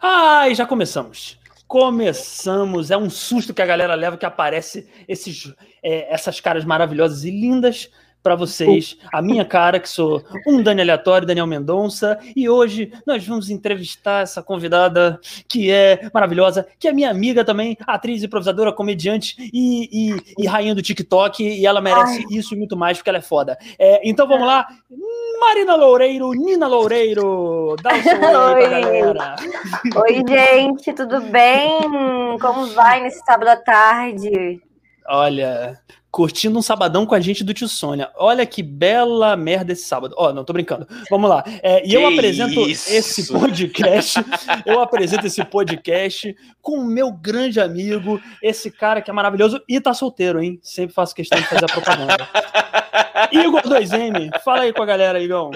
Ai, já começamos. Começamos. É um susto que a galera leva que aparece esses, é, essas caras maravilhosas e lindas para vocês. A minha cara, que sou um Dani Aleatório, Daniel Mendonça. E hoje nós vamos entrevistar essa convidada que é maravilhosa, que é minha amiga também, atriz, improvisadora, comediante e, e, e rainha do TikTok. E ela merece Ai. isso e muito mais, porque ela é foda. É, então vamos lá. Marina Loureiro, Nina Loureiro, dá um oi galera. Oi, gente, tudo bem? Como vai nesse sábado à tarde? Olha, curtindo um sabadão com a gente do Tio Sônia. Olha que bela merda esse sábado. Ó, oh, não, tô brincando. Vamos lá. É, e eu apresento isso? esse podcast, eu apresento esse podcast com o meu grande amigo, esse cara que é maravilhoso e tá solteiro, hein? Sempre faço questão de fazer a propaganda. Igor 2M, fala aí com a galera, Igor.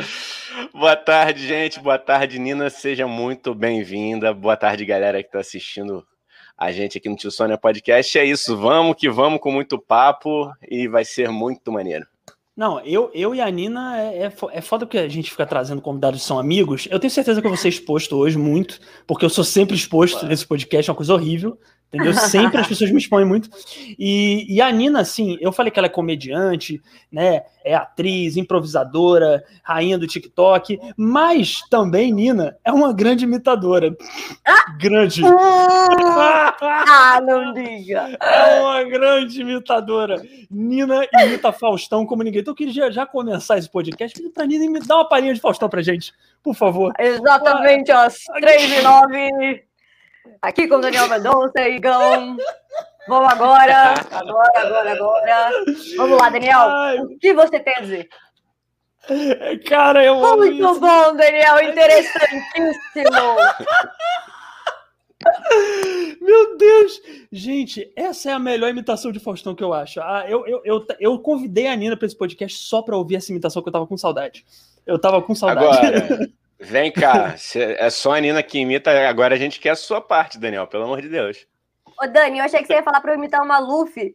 Boa tarde, gente. Boa tarde, Nina. Seja muito bem-vinda. Boa tarde, galera que tá assistindo a gente aqui no Tio Sônia Podcast. É isso, vamos que vamos com muito papo e vai ser muito maneiro. Não, eu, eu e a Nina é, é, é foda que a gente fica trazendo convidados que são amigos. Eu tenho certeza que eu vou ser exposto hoje muito, porque eu sou sempre exposto nesse podcast, é uma coisa horrível. Entendeu? Sempre as pessoas me expõem muito. E, e, a Nina, assim, eu falei que ela é comediante, né? É atriz, improvisadora, rainha do TikTok, mas também, Nina, é uma grande imitadora. Ah! Grande. ah, não diga. É uma grande imitadora. Nina imita Faustão como ninguém. Então eu queria já começar esse podcast pedindo pra Nina dar uma palhinha de Faustão pra gente, por favor. Exatamente, às três e nove Aqui com o Daniel Mendonça, Igão. Vamos agora, agora, agora, agora. Vamos lá, Daniel. Ai. O que você tem a dizer? Cara, eu Muito isso. bom, Daniel. Interessantíssimo. Meu Deus! Gente, essa é a melhor imitação de Faustão que eu acho. Ah, eu, eu, eu, eu convidei a Nina para esse podcast só para ouvir essa imitação que eu tava com saudade. Eu tava com saudade. Agora, Vem cá, é só a Nina que imita, agora a gente quer a sua parte, Daniel, pelo amor de Deus. Ô, Dani, eu achei que você ia falar pra eu imitar o Maluf.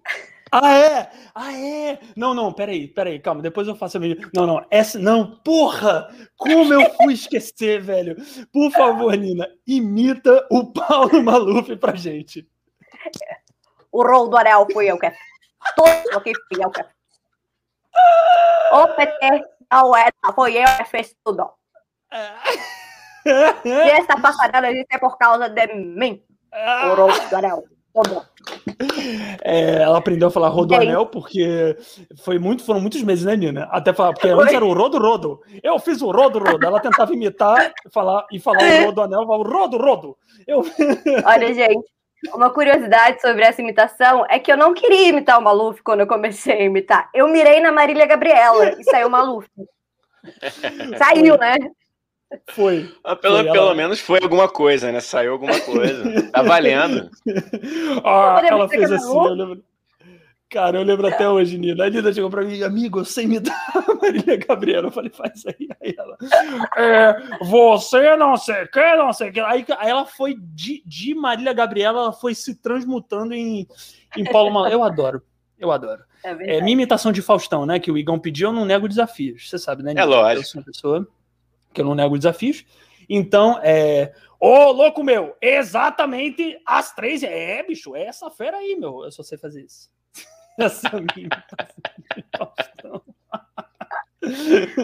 Ah, é? Ah, é? Não, não, peraí, peraí, calma, depois eu faço a minha. Não, não, essa. Não, porra! Como eu fui esquecer, velho? Por favor, Nina, imita o Paulo Maluf pra gente. O rol do Arel fui eu que Todo que fui eu que O PT não é, foi eu que fez tudo. E essa passarela existe é por causa de mim. Rodoanel. É, ela aprendeu a falar Rodoanel porque foi muito, foram muitos meses, né, Nina? Até falar, porque antes era o Rodo Rodo. Eu fiz o Rodo Rodo. Ela tentava imitar falar, e falar o Rodoanel, o Rodo Rodo. Eu... Olha, gente, uma curiosidade sobre essa imitação é que eu não queria imitar o Maluf quando eu comecei a imitar. Eu mirei na Marília Gabriela e saiu o Maluf. Saiu, né? Foi. Ah, pelo, foi pelo menos foi alguma coisa, né? Saiu alguma coisa. Tá valendo. ah, ela fez assim, eu lembro. Cara, eu lembro até hoje, Nina. A Nina chegou pra mim, amigo, eu sei me dar a Marília Gabriela. Eu falei, faz aí. Aí ela, é, você não sei o que, não sei o que. Aí, aí ela foi de, de Marília Gabriela, ela foi se transmutando em, em Paulo Mal. Eu adoro, eu adoro. É, é, minha imitação de Faustão, né? Que o Igão pediu, eu não nego desafios. Você sabe, né? Nina? É lógico. Eu sou uma pessoa que eu não nego desafios. Então, é. Ô, louco meu, exatamente às três. É, bicho, é essa fera aí, meu. Eu só sei fazer isso. Essa minha.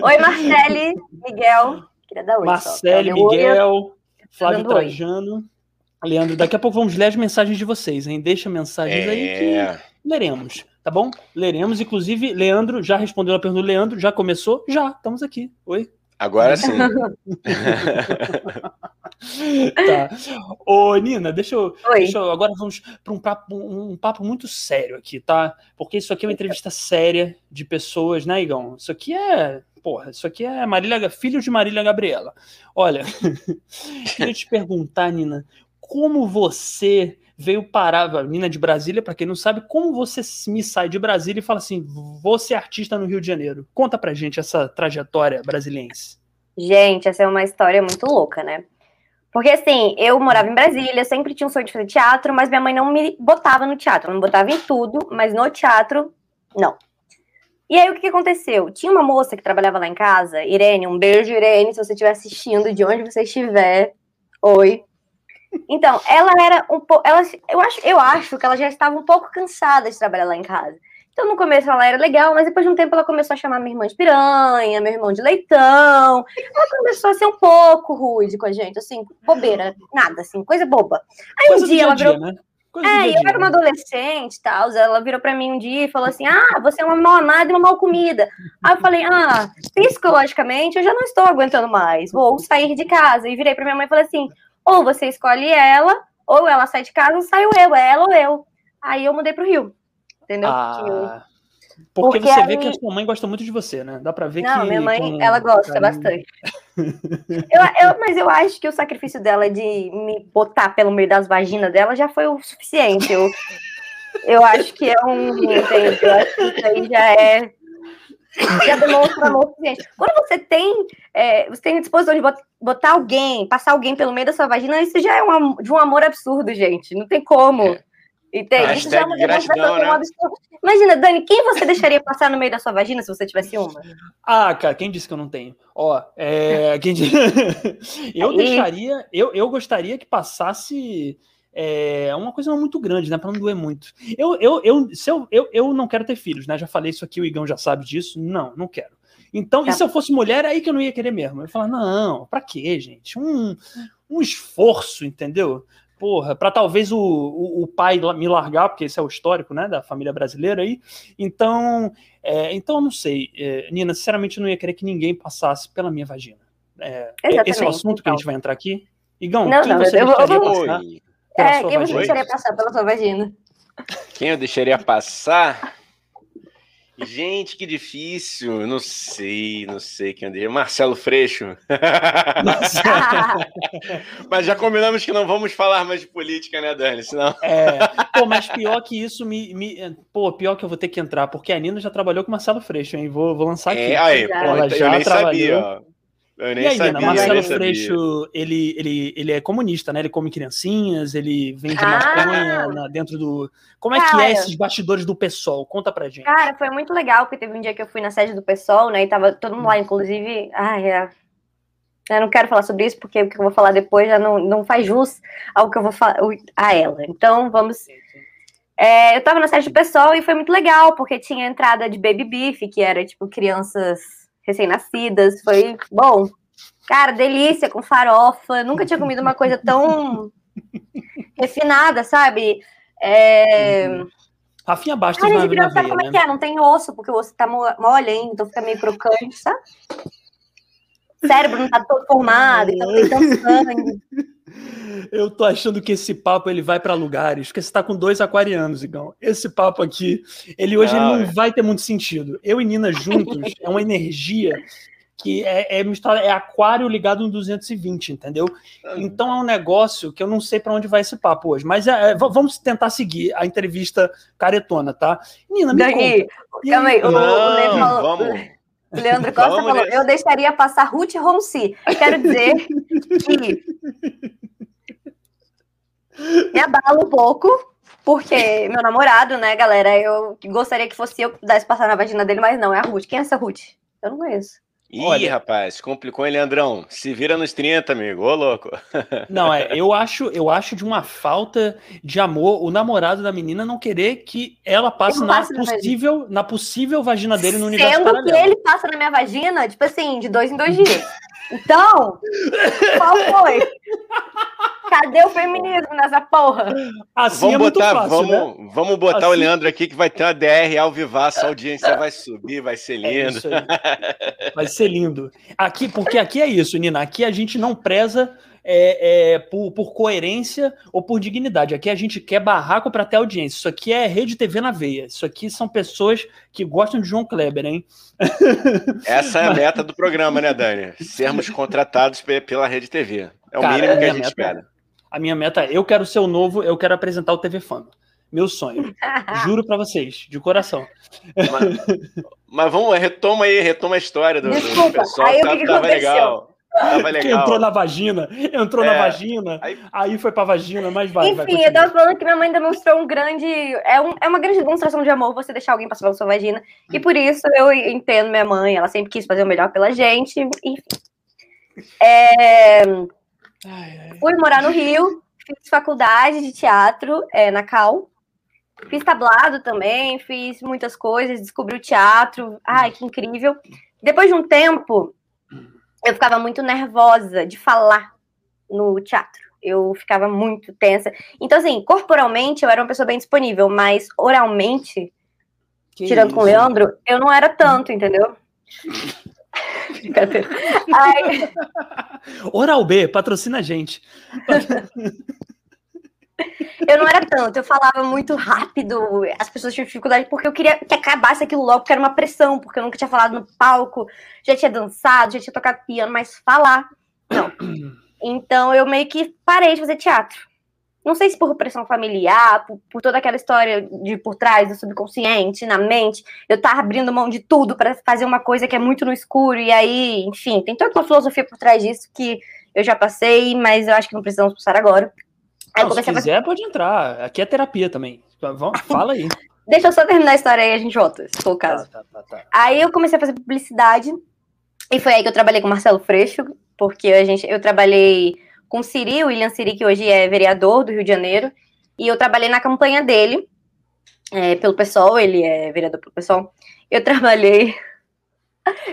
Oi, Marcele, Miguel. Queria dar oi. Marcele, só. Miguel, Flávio Trajano. Oi. Leandro, daqui a pouco vamos ler as mensagens de vocês, hein? Deixa mensagens é... aí que leremos, tá bom? Leremos. Inclusive, Leandro já respondeu a pergunta do Leandro. Já começou? Já, estamos aqui. Oi. Agora sim. tá. Ô, Nina, deixa eu, deixa eu Agora vamos para um papo, um papo muito sério aqui, tá? Porque isso aqui é uma entrevista séria de pessoas, né, Igão? Isso aqui é. Porra, isso aqui é Marília, filho de Marília Gabriela. Olha, queria te perguntar, Nina, como você veio parar, a menina de Brasília, para quem não sabe, como você me sai de Brasília e fala assim, vou ser artista no Rio de Janeiro? Conta pra gente essa trajetória brasiliense. Gente, essa é uma história muito louca, né? Porque assim, eu morava em Brasília, sempre tinha um sonho de fazer teatro, mas minha mãe não me botava no teatro, não botava em tudo, mas no teatro, não. E aí o que aconteceu? Tinha uma moça que trabalhava lá em casa, Irene, um beijo, Irene, se você estiver assistindo, de onde você estiver. Oi. Então, ela era um pouco. Ela, eu, acho, eu acho que ela já estava um pouco cansada de trabalhar lá em casa. Então, no começo ela era legal, mas depois de um tempo ela começou a chamar minha irmã de piranha, meu irmão de leitão. Ela começou a ser um pouco rude com a gente, assim, bobeira, nada, assim, coisa boba. Aí coisa um dia, dia ela virou. Né? Coisa é, eu era uma né? adolescente e tal. Ela virou pra mim um dia e falou assim: Ah, você é uma mal amada e uma mal comida. Aí eu falei: Ah, psicologicamente eu já não estou aguentando mais, vou sair de casa. E virei pra minha mãe e falei assim: Ou você escolhe ela, ou ela sai de casa, ou saio eu, é ela ou eu. Aí eu mudei pro Rio. Entendeu? Ah, porque, porque, você vê que a sua mãe gosta muito de você, né? Dá pra ver não, que. Não, minha mãe, com... ela gosta bastante. eu, eu, mas eu acho que o sacrifício dela de me botar pelo meio das vaginas dela já foi o suficiente. Eu, eu acho que é um. Entende? Eu acho que isso aí já é. Já demonstra amor suficiente. Quando você tem, é, você tem a disposição de botar alguém, passar alguém pelo meio da sua vagina, isso já é um, de um amor absurdo, gente. Não tem como. É. Entende? Isso já é uma demonstração né? absurdo. Imagina, Dani, quem você deixaria passar no meio da sua vagina se você tivesse uma? Ah, cara, quem disse que eu não tenho? Ó, é, quem disse... eu Aí. deixaria, eu, eu gostaria que passasse é uma coisa muito grande, né? Para não doer muito. Eu, eu, eu, se eu, eu, eu não quero ter filhos, né? Já falei isso aqui, o Igão já sabe disso. Não, não quero. Então, tá. e se eu fosse mulher, é aí que eu não ia querer mesmo. Eu ia falar, não, pra quê, gente? Um, um esforço, entendeu? porra, para talvez o, o, o, pai me largar, porque esse é o histórico, né, da família brasileira aí. Então, é, então não sei, é, Nina, sinceramente eu não ia querer que ninguém passasse pela minha vagina. É, esse é o assunto que a gente então. vai entrar aqui. Igão, não, quem não, você eu, deixaria eu, passar? É, quem você deixaria passar pela sua vagina? Quem eu deixaria passar? Gente, que difícil. Não sei, não sei quem é. Marcelo Freixo. mas já combinamos que não vamos falar mais de política, né, Dani? Senão... É, pô, mas pior que isso, me, me, pô, pior que eu vou ter que entrar, porque a Nina já trabalhou com Marcelo Freixo, hein? Vou, vou lançar aqui. É, aí, pô, ela já eu nem trabalhou. sabia, ó. Eu nem e aí, sabia, Marcelo Freixo, ele, ele, ele é comunista, né? Ele come criancinhas, ele vende ah, maconha na, dentro do. Como é cara, que é esses bastidores do PSOL? Conta pra gente. Cara, foi muito legal, porque teve um dia que eu fui na sede do PSOL, né? E tava todo mundo lá, inclusive. Ai, é. Eu não quero falar sobre isso, porque o que eu vou falar depois já não, não faz jus ao que eu vou falar a ela. Então, vamos. É, eu tava na sede do PSOL e foi muito legal, porque tinha entrada de baby beef, que era tipo crianças recém-nascidas. Foi bom. Cara, delícia com farofa. Nunca tinha comido uma coisa tão refinada, sabe? É... Rafinha de veia, sabe como é né? que é? Não tem osso, porque o osso tá mole ainda, então fica meio crocante, sabe? O cérebro não tá todo formado, então tem tanto sangue. Eu tô achando que esse papo ele vai para lugares, porque você tá com dois aquarianos, Igão. Esse papo aqui, ele hoje não, ele não é. vai ter muito sentido. Eu e Nina juntos é uma energia que é, é misturada, é aquário ligado no 220, entendeu? Então é um negócio que eu não sei para onde vai esse papo hoje. Mas é, é, vamos tentar seguir a entrevista caretona, tá? Nina, me Daqui, conta. Calma aí, o, não, o vamos. O Leandro Costa Vamos falou: eu deixaria passar Ruth Ronci. Quero dizer que me abala um pouco, porque meu namorado, né, galera, eu gostaria que fosse eu que pudesse passar na vagina dele, mas não, é a Ruth. Quem é essa Ruth? Eu não conheço. Ih, Olha, rapaz, complicou, hein, Leandrão? Se vira nos 30, amigo. Ô, louco. Não, é, eu acho, eu acho de uma falta de amor o namorado da menina não querer que ela passe na possível, na possível vagina dele no universo Sendo que ele passa na minha vagina, tipo assim, de dois em dois dias. Então, qual foi? Cadê o feminismo nessa porra? Assim vamos é botar, fácil, vamos, né? vamos botar assim... o Leandro aqui que vai ter uma DR ao vivaço, a audiência vai subir, vai ser é lindo. É vai ser lindo. Aqui, porque aqui é isso, Nina. Aqui a gente não preza é, é, por, por, coerência ou por dignidade. Aqui a gente quer barraco para ter audiência. Isso aqui é rede TV na veia. Isso aqui são pessoas que gostam de João Kleber, hein? Essa é a meta do programa, né, Dani? Sermos contratados pela rede TV. É o Cara, mínimo que a, a gente meta, espera. A minha meta é: eu quero ser o novo, eu quero apresentar o TV Fama. Meu sonho. Juro para vocês, de coração. Mas, mas, vamos, retoma aí, retoma a história do, Desculpa, do pessoal. Aí, tá, que tava legal. Tava legal. entrou na vagina, entrou é, na vagina, aí... aí foi pra vagina, mas vai. Enfim, vai, eu tava falando que minha mãe demonstrou um grande. É, um, é uma grande demonstração de amor você deixar alguém passar pela sua vagina. E por isso eu entendo minha mãe, ela sempre quis fazer o melhor pela gente. Enfim. É... Ai, ai. Fui morar no Rio, fiz faculdade de teatro é, na Cal. Fiz tablado também, fiz muitas coisas, descobri o teatro. Ai, que incrível. Depois de um tempo, eu ficava muito nervosa de falar no teatro. Eu ficava muito tensa. Então, assim, corporalmente eu era uma pessoa bem disponível, mas oralmente, que tirando isso? com o Leandro, eu não era tanto, entendeu? Oral B, patrocina a gente. Eu não era tanto, eu falava muito rápido, as pessoas tinham dificuldade porque eu queria que acabasse aquilo logo, porque era uma pressão, porque eu nunca tinha falado no palco, já tinha dançado, já tinha tocado piano, mas falar, não. Então eu meio que parei de fazer teatro. Não sei se por pressão familiar, por, por toda aquela história de por trás do subconsciente, na mente, eu tava abrindo mão de tudo para fazer uma coisa que é muito no escuro, e aí, enfim, tem toda uma filosofia por trás disso que eu já passei, mas eu acho que não precisamos passar agora. Não, se quiser, fazer... pode entrar. Aqui é terapia também. Vamos, fala aí. Deixa eu só terminar a história aí e a gente volta, se for o caso. Tá, tá, tá, tá, aí eu comecei a fazer publicidade. E foi aí que eu trabalhei com o Marcelo Freixo, porque a gente, eu trabalhei com o Siri, o William Siri, que hoje é vereador do Rio de Janeiro. E eu trabalhei na campanha dele, é, pelo PSOL, ele é vereador pelo PSOL. Eu trabalhei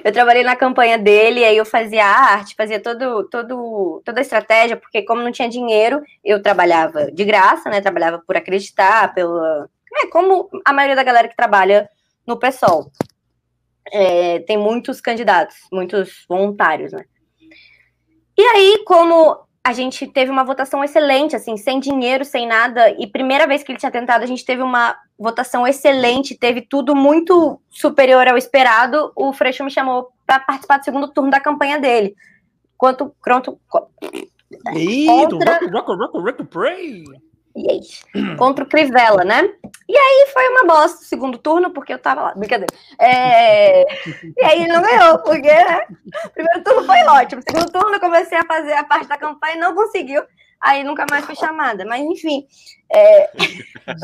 eu trabalhei na campanha dele, aí eu fazia arte, fazia todo, todo, toda a estratégia, porque como não tinha dinheiro, eu trabalhava de graça, né? Trabalhava por acreditar, pela. É, como a maioria da galera que trabalha no PSOL. É, tem muitos candidatos, muitos voluntários, né? E aí, como a gente teve uma votação excelente, assim, sem dinheiro, sem nada. E primeira vez que ele tinha tentado, a gente teve uma votação excelente, teve tudo muito superior ao esperado. O Freixo me chamou para participar do segundo turno da campanha dele. Quanto pronto. Contra... Rock, rock, rock, rock, pray. Yes. Contra o Crivella, né? E aí foi uma bosta o segundo turno, porque eu tava lá. Brincadeira. É... E aí ele não ganhou, porque né? primeiro turno foi ótimo. Segundo turno eu comecei a fazer a parte da campanha e não conseguiu. Aí nunca mais fui chamada. Mas enfim. É...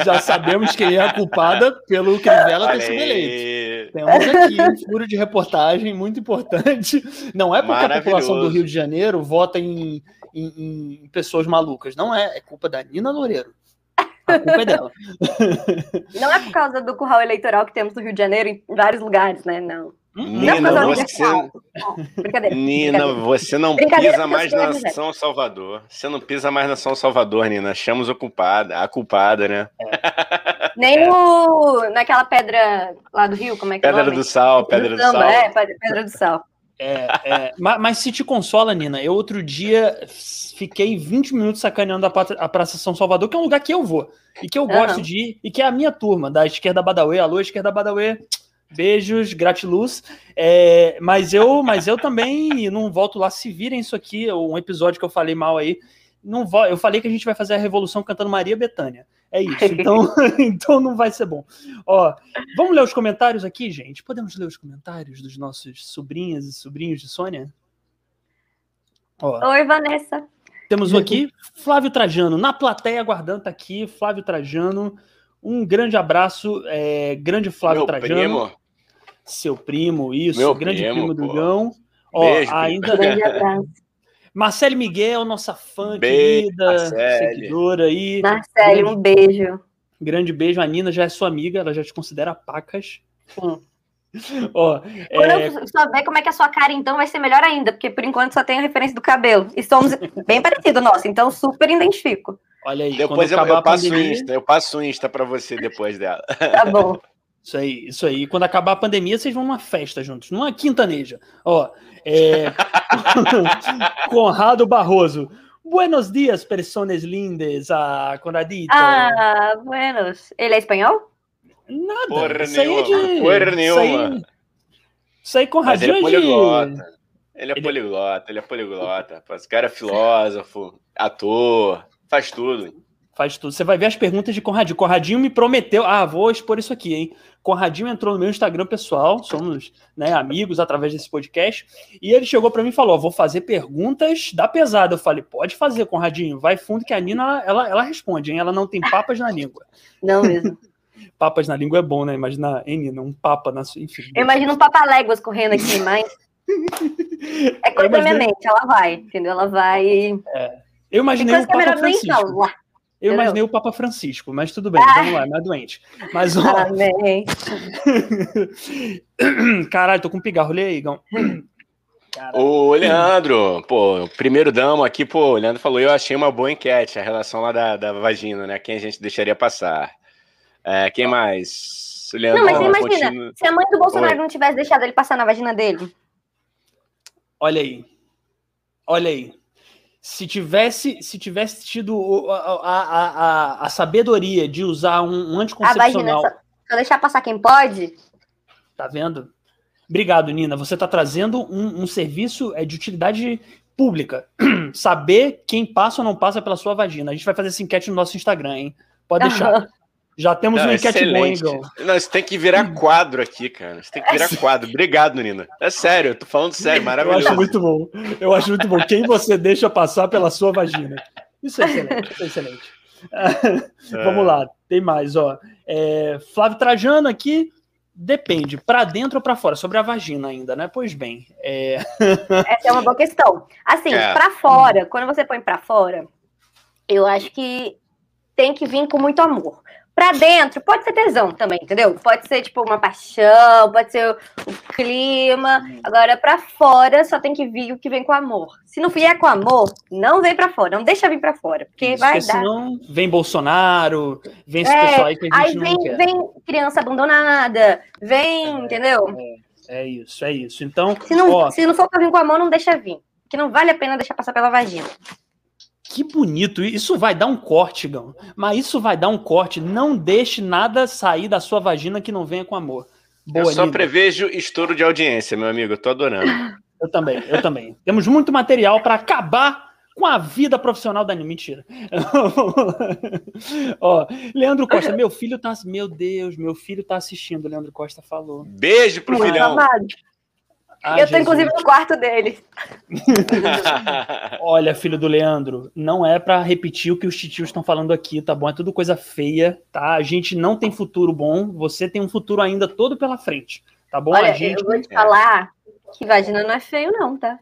Já sabemos quem é a culpada pelo Crivella ter sido eleito. Temos aqui um furo de reportagem muito importante. Não é porque a população do Rio de Janeiro vota em em, em, pessoas malucas. Não é, é culpa da Nina Loureiro. A culpa é dela. Não é por causa do curral eleitoral que temos no Rio de Janeiro em vários lugares, né? Não. Hum? Nina, não você... Nina, você não pisa mais na São Salvador. Você não pisa mais na São Salvador, Nina. Chamamos o culpado, a culpada, né? É. Nem no, naquela pedra lá do Rio, como é que pedra é do Sal, Pedra do, do Sal. É, Pedra do Sal. É, é, mas, mas, se te consola, Nina, eu outro dia fiquei 20 minutos sacaneando a, a Praça São Salvador, que é um lugar que eu vou, e que eu gosto de ir, e que é a minha turma, da esquerda Badawi. Alô, esquerda Badawi. Beijos, gratiluz. É, mas eu, mas eu também não volto lá. Se virem isso aqui, um episódio que eu falei mal aí, não vou, eu falei que a gente vai fazer a revolução cantando Maria Bethânia. É isso. Então, então não vai ser bom. Ó, vamos ler os comentários aqui, gente? Podemos ler os comentários dos nossos sobrinhas e sobrinhos de Sônia? Ó, Oi, Vanessa. Temos aqui Flávio Trajano, na plateia aguardando, tá aqui, Flávio Trajano. Um grande abraço, é, grande Flávio Meu Trajano. Primo. Seu primo, isso, Meu grande primo, primo do Gão. Ó, Beijo, ainda. Grande abraço. Marcele Miguel, nossa fã beijo, querida, Marcele. seguidora aí. Marcele, um beijo. Grande beijo. A Nina já é sua amiga, ela já te considera pacas. Sim. Ó, Quando é... eu souber como é que é a sua cara, então, vai ser melhor ainda, porque por enquanto só tem a referência do cabelo. E somos bem parecidos, nossa, então super identifico. Olha aí. Depois eu, eu passo pandemia... Insta, eu passo o Insta pra você depois dela. Tá bom. Isso aí, isso aí. Quando acabar a pandemia, vocês vão numa festa juntos, numa quintaneja. Ó, é... Conrado Barroso. Buenos dias, personas lindas, a Conradito. Ah, buenos. Ele é espanhol? Nada. Porra isso nenhuma. É de... Porra nenhuma. Isso aí, isso aí Conradinho ele é poliglota. De... Ele é poliglota, ele é poliglota. Esse cara é filósofo, ator, faz tudo faz tudo. Você vai ver as perguntas de Conradinho. Conradinho me prometeu. Ah, vou expor isso aqui, hein? Conradinho entrou no meu Instagram pessoal, somos né, amigos através desse podcast, e ele chegou para mim e falou: vou fazer perguntas da pesada. Eu falei: pode fazer, Conradinho, vai fundo que a Nina ela, ela responde, hein? Ela não tem papas na língua. Não mesmo. papas na língua é bom, né? Imagina, hein, Nina, um papa na sua. Enfim. Eu imagino um papa-léguas correndo aqui, mas. É coisa da minha mente, ela vai, entendeu? Ela vai. É. Eu imaginei o Papa nem Francisco. falar. Eu imaginei o Papa Francisco, mas tudo bem, Ah. vamos lá, não é doente. Mas, ó, Amém. caralho, tô com um pigarro, lê aí, Igão. Caralho. Ô, Leandro, pô, o primeiro damo aqui, pô, o Leandro falou, eu achei uma boa enquete, a relação lá da, da vagina, né? Quem a gente deixaria passar. É, quem mais? O Leandro Não, mas você imagina, continua- se a mãe do Bolsonaro Oi. não tivesse deixado ele passar na vagina dele. Olha aí. Olha aí. Se tivesse, se tivesse tido a, a, a, a sabedoria de usar um, um A vagina, anticoncepcional, só, só deixar passar quem pode. tá vendo? Obrigado, Nina. Você está trazendo um, um serviço é, de utilidade pública. Saber quem passa ou não passa pela sua vagina. A gente vai fazer essa enquete no nosso Instagram, hein? Pode deixar. Já temos Não, uma enquete excelente. Igão? Não, isso tem que virar quadro aqui, cara. Isso tem que virar quadro. Obrigado, Nina. É sério, eu tô falando sério, Eu maravilhoso. acho muito bom. Eu acho muito bom. Quem você deixa passar pela sua vagina? Isso é excelente. Isso é excelente. Vamos lá, tem mais, ó. É, Flávio Trajano aqui. Depende, para dentro ou para fora? Sobre a vagina ainda, né? Pois bem, é, Essa é uma boa questão. Assim, É. pra fora, quando você põe pra fora, eu acho que tem que vir com muito amor. Pra dentro, pode ser tesão também, entendeu? Pode ser, tipo, uma paixão, pode ser o, o clima. Agora, pra fora, só tem que vir o que vem com amor. Se não vier com amor, não vem pra fora. Não deixa vir pra fora, porque isso, vai porque dar. senão vem Bolsonaro, vem esse É, pessoal aí que a gente Aí não vem, quer. vem criança abandonada, vem, entendeu? É isso, é isso. Então, Se não, ó, se não for pra vir com amor, não deixa vir. Que não vale a pena deixar passar pela vagina. Que bonito. Isso vai dar um corte, Gão. Mas isso vai dar um corte. Não deixe nada sair da sua vagina que não venha com amor. Boa, eu só Nina. prevejo estouro de audiência, meu amigo. Eu tô adorando. Eu também, eu também. Temos muito material para acabar com a vida profissional da Nina. Mentira. Ó, Leandro Costa, meu filho tá. Meu Deus, meu filho tá assistindo, Leandro Costa falou. Beijo pro Muito filhão. amado. Ah, eu tô, Jesus. inclusive, no quarto dele. Olha, filho do Leandro, não é para repetir o que os titios estão falando aqui, tá bom? É tudo coisa feia, tá? A gente não tem futuro bom, você tem um futuro ainda todo pela frente, tá bom? Olha, a gente. eu vou te É. falar que vagina não é feio, não, tá?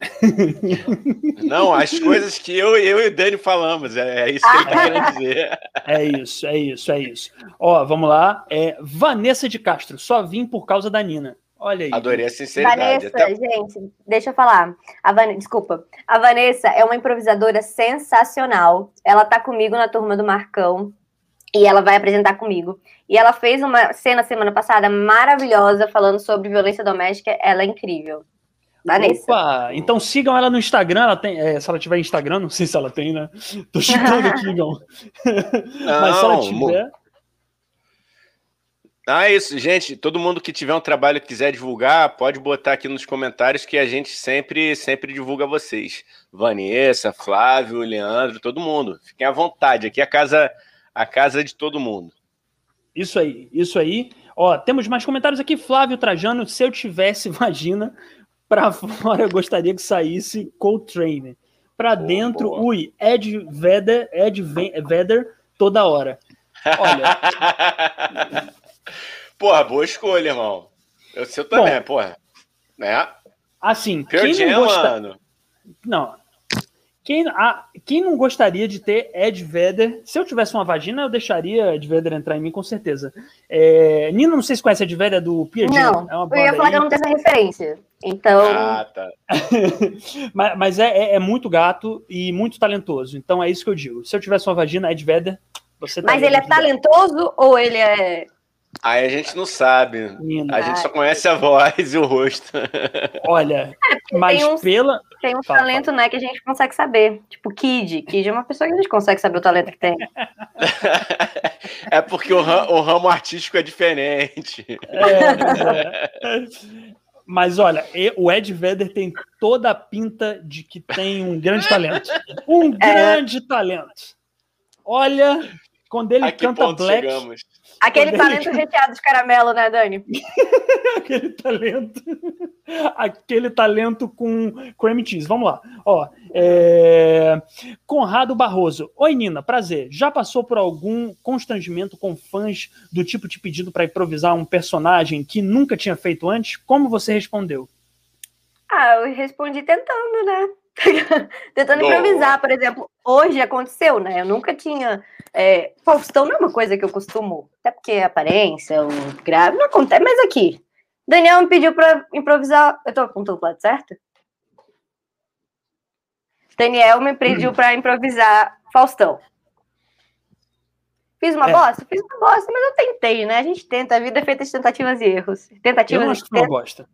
Não, as coisas que eu, eu e o Dani falamos, é, é isso que ele tá querendo dizer. É isso, é isso, é isso. Ó, vamos lá. É, Vanessa de Castro, só vim por causa da Nina. Olha aí. Adorei a sinceridade. Vanessa, Até gente, deixa eu falar. A Van... Desculpa. A Vanessa é uma improvisadora sensacional. Ela tá comigo na turma do Marcão. E ela vai apresentar comigo. E ela fez uma cena semana passada maravilhosa falando sobre violência doméstica. Ela é incrível. Vanessa. Opa, então sigam ela no Instagram. Ela tem, é, se ela tiver Instagram, não sei se ela tem, né? Tô chutando aqui, não. Mas se ela tiver. Ah, é isso, gente. Todo mundo que tiver um trabalho que quiser divulgar, pode botar aqui nos comentários que a gente sempre, sempre divulga vocês. Vanessa, Flávio, Leandro, todo mundo. Fiquem à vontade. Aqui é a casa, a casa de todo mundo. Isso aí, isso aí. Ó, temos mais comentários aqui. Flávio Trajano, se eu tivesse vagina pra fora, eu gostaria que saísse Coltrane. Pra Boa, dentro, boa. ui, Ed Vedder, Ed Ve- Vedder toda hora. Olha, porra, boa escolha, irmão. Eu seu também, porra. Né? assim, Pearl quem Jam, não gosta... mano. Não. Quem, ah, quem não gostaria de ter Ed Vedder? Se eu tivesse uma vagina, eu deixaria Ed Vedder entrar em mim, com certeza. É, Nina, não sei se conhece Ed Vedder do Pearl Jam. Não, é uma eu ia falar que eu aí. não tenho essa referência. Então, Ah, tá. mas mas é, é- é muito gato e muito talentoso. Então é isso que eu digo. Se eu tivesse uma vagina, Ed Vedder, você mas ele é talentoso ou ele é. Aí a gente não sabe. A gente só conhece a voz e o rosto. olha, mas tem uns- pela. Tem um Fala, talento, né, que a gente consegue saber. Tipo, Kid. Kid é uma pessoa que a gente consegue saber o talento que tem. É porque o, ram- o ramo artístico é diferente. É, é. Mas olha, o Ed Vedder tem toda a pinta de que tem um grande talento. Um É. grande talento. Olha, quando ele canta Black, chegamos? Aquele Quando ele- talento recheado de caramelo, né, Dani? aquele talento, aquele talento com cream cheese. Vamos lá. Ó, é, Conrado Barroso. Oi, Nina, prazer. Já passou por algum constrangimento com fãs do tipo te pedindo para improvisar um personagem que nunca tinha feito antes? Como você respondeu? Ah, eu respondi tentando, né? Tentando improvisar, por exemplo, hoje aconteceu, né? Eu nunca tinha. É, Faustão não é uma coisa que eu costumo, até porque aparência, o grave, não acontece, mas aqui. Daniel me pediu para improvisar. Eu tô apontando pro lado certo? Daniel me pediu hum. para improvisar Faustão. Fiz uma é. bosta? Fiz uma bosta, mas eu tentei, né? A gente tenta, a vida é feita de tentativas e erros. Tentativas eu não acho que foi uma bosta.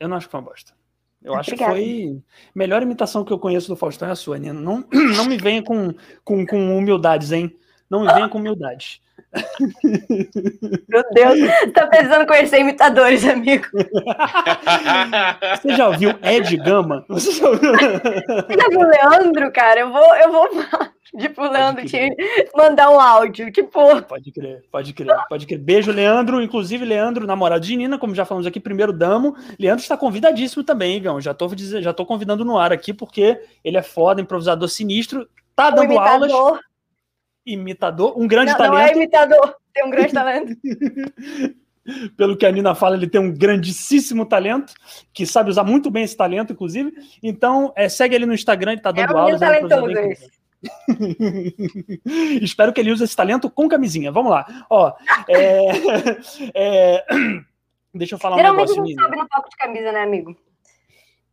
Eu não acho que foi uma bosta. Eu acho Obrigada. que foi a melhor imitação que eu conheço do Faustão é a sua, Nina. Não, não me venha com, com, com humildades, hein? Não venha com humildades. Meu Deus, tá precisando conhecer imitadores, amigo. Você já viu Ed Gama? Você já viu, Você já viu o Leandro, cara? Eu vou, eu vou Tipo, o Leandro te mandar um áudio, que porra. Pode crer, pode crer, pode crer. Beijo, Leandro. Inclusive, Leandro, namorado de Nina, como já falamos aqui, primeiro damo. Leandro está convidadíssimo também, Igão. Já tô, já tô convidando no ar aqui, porque ele é foda, improvisador sinistro. Tá dando aulas. Imitador. Um grande não, talento. Não é imitador, tem um grande talento. pelo que a Nina fala, ele tem um grandíssimo talento, que sabe usar muito bem esse talento, inclusive. Então, é, segue ele no Instagram, ele tá dando é aulas. É talentoso esse. Espero que ele use esse talento com camisinha. Vamos lá. Ó, é, é, deixa eu falar Geralmente um negócio. Geralmente não sobe no palco de camisa, né, amigo?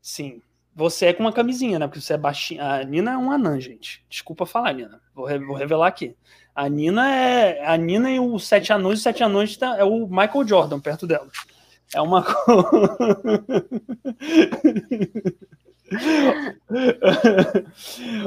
Sim. Você é com uma camisinha, né? Porque você é baixinha. A Nina é um anã, gente. Desculpa falar, Nina. Vou, re vou revelar aqui. A Nina é. A Nina e os Sete Anões, os Sete Anões tá, é o Michael Jordan perto dela. É uma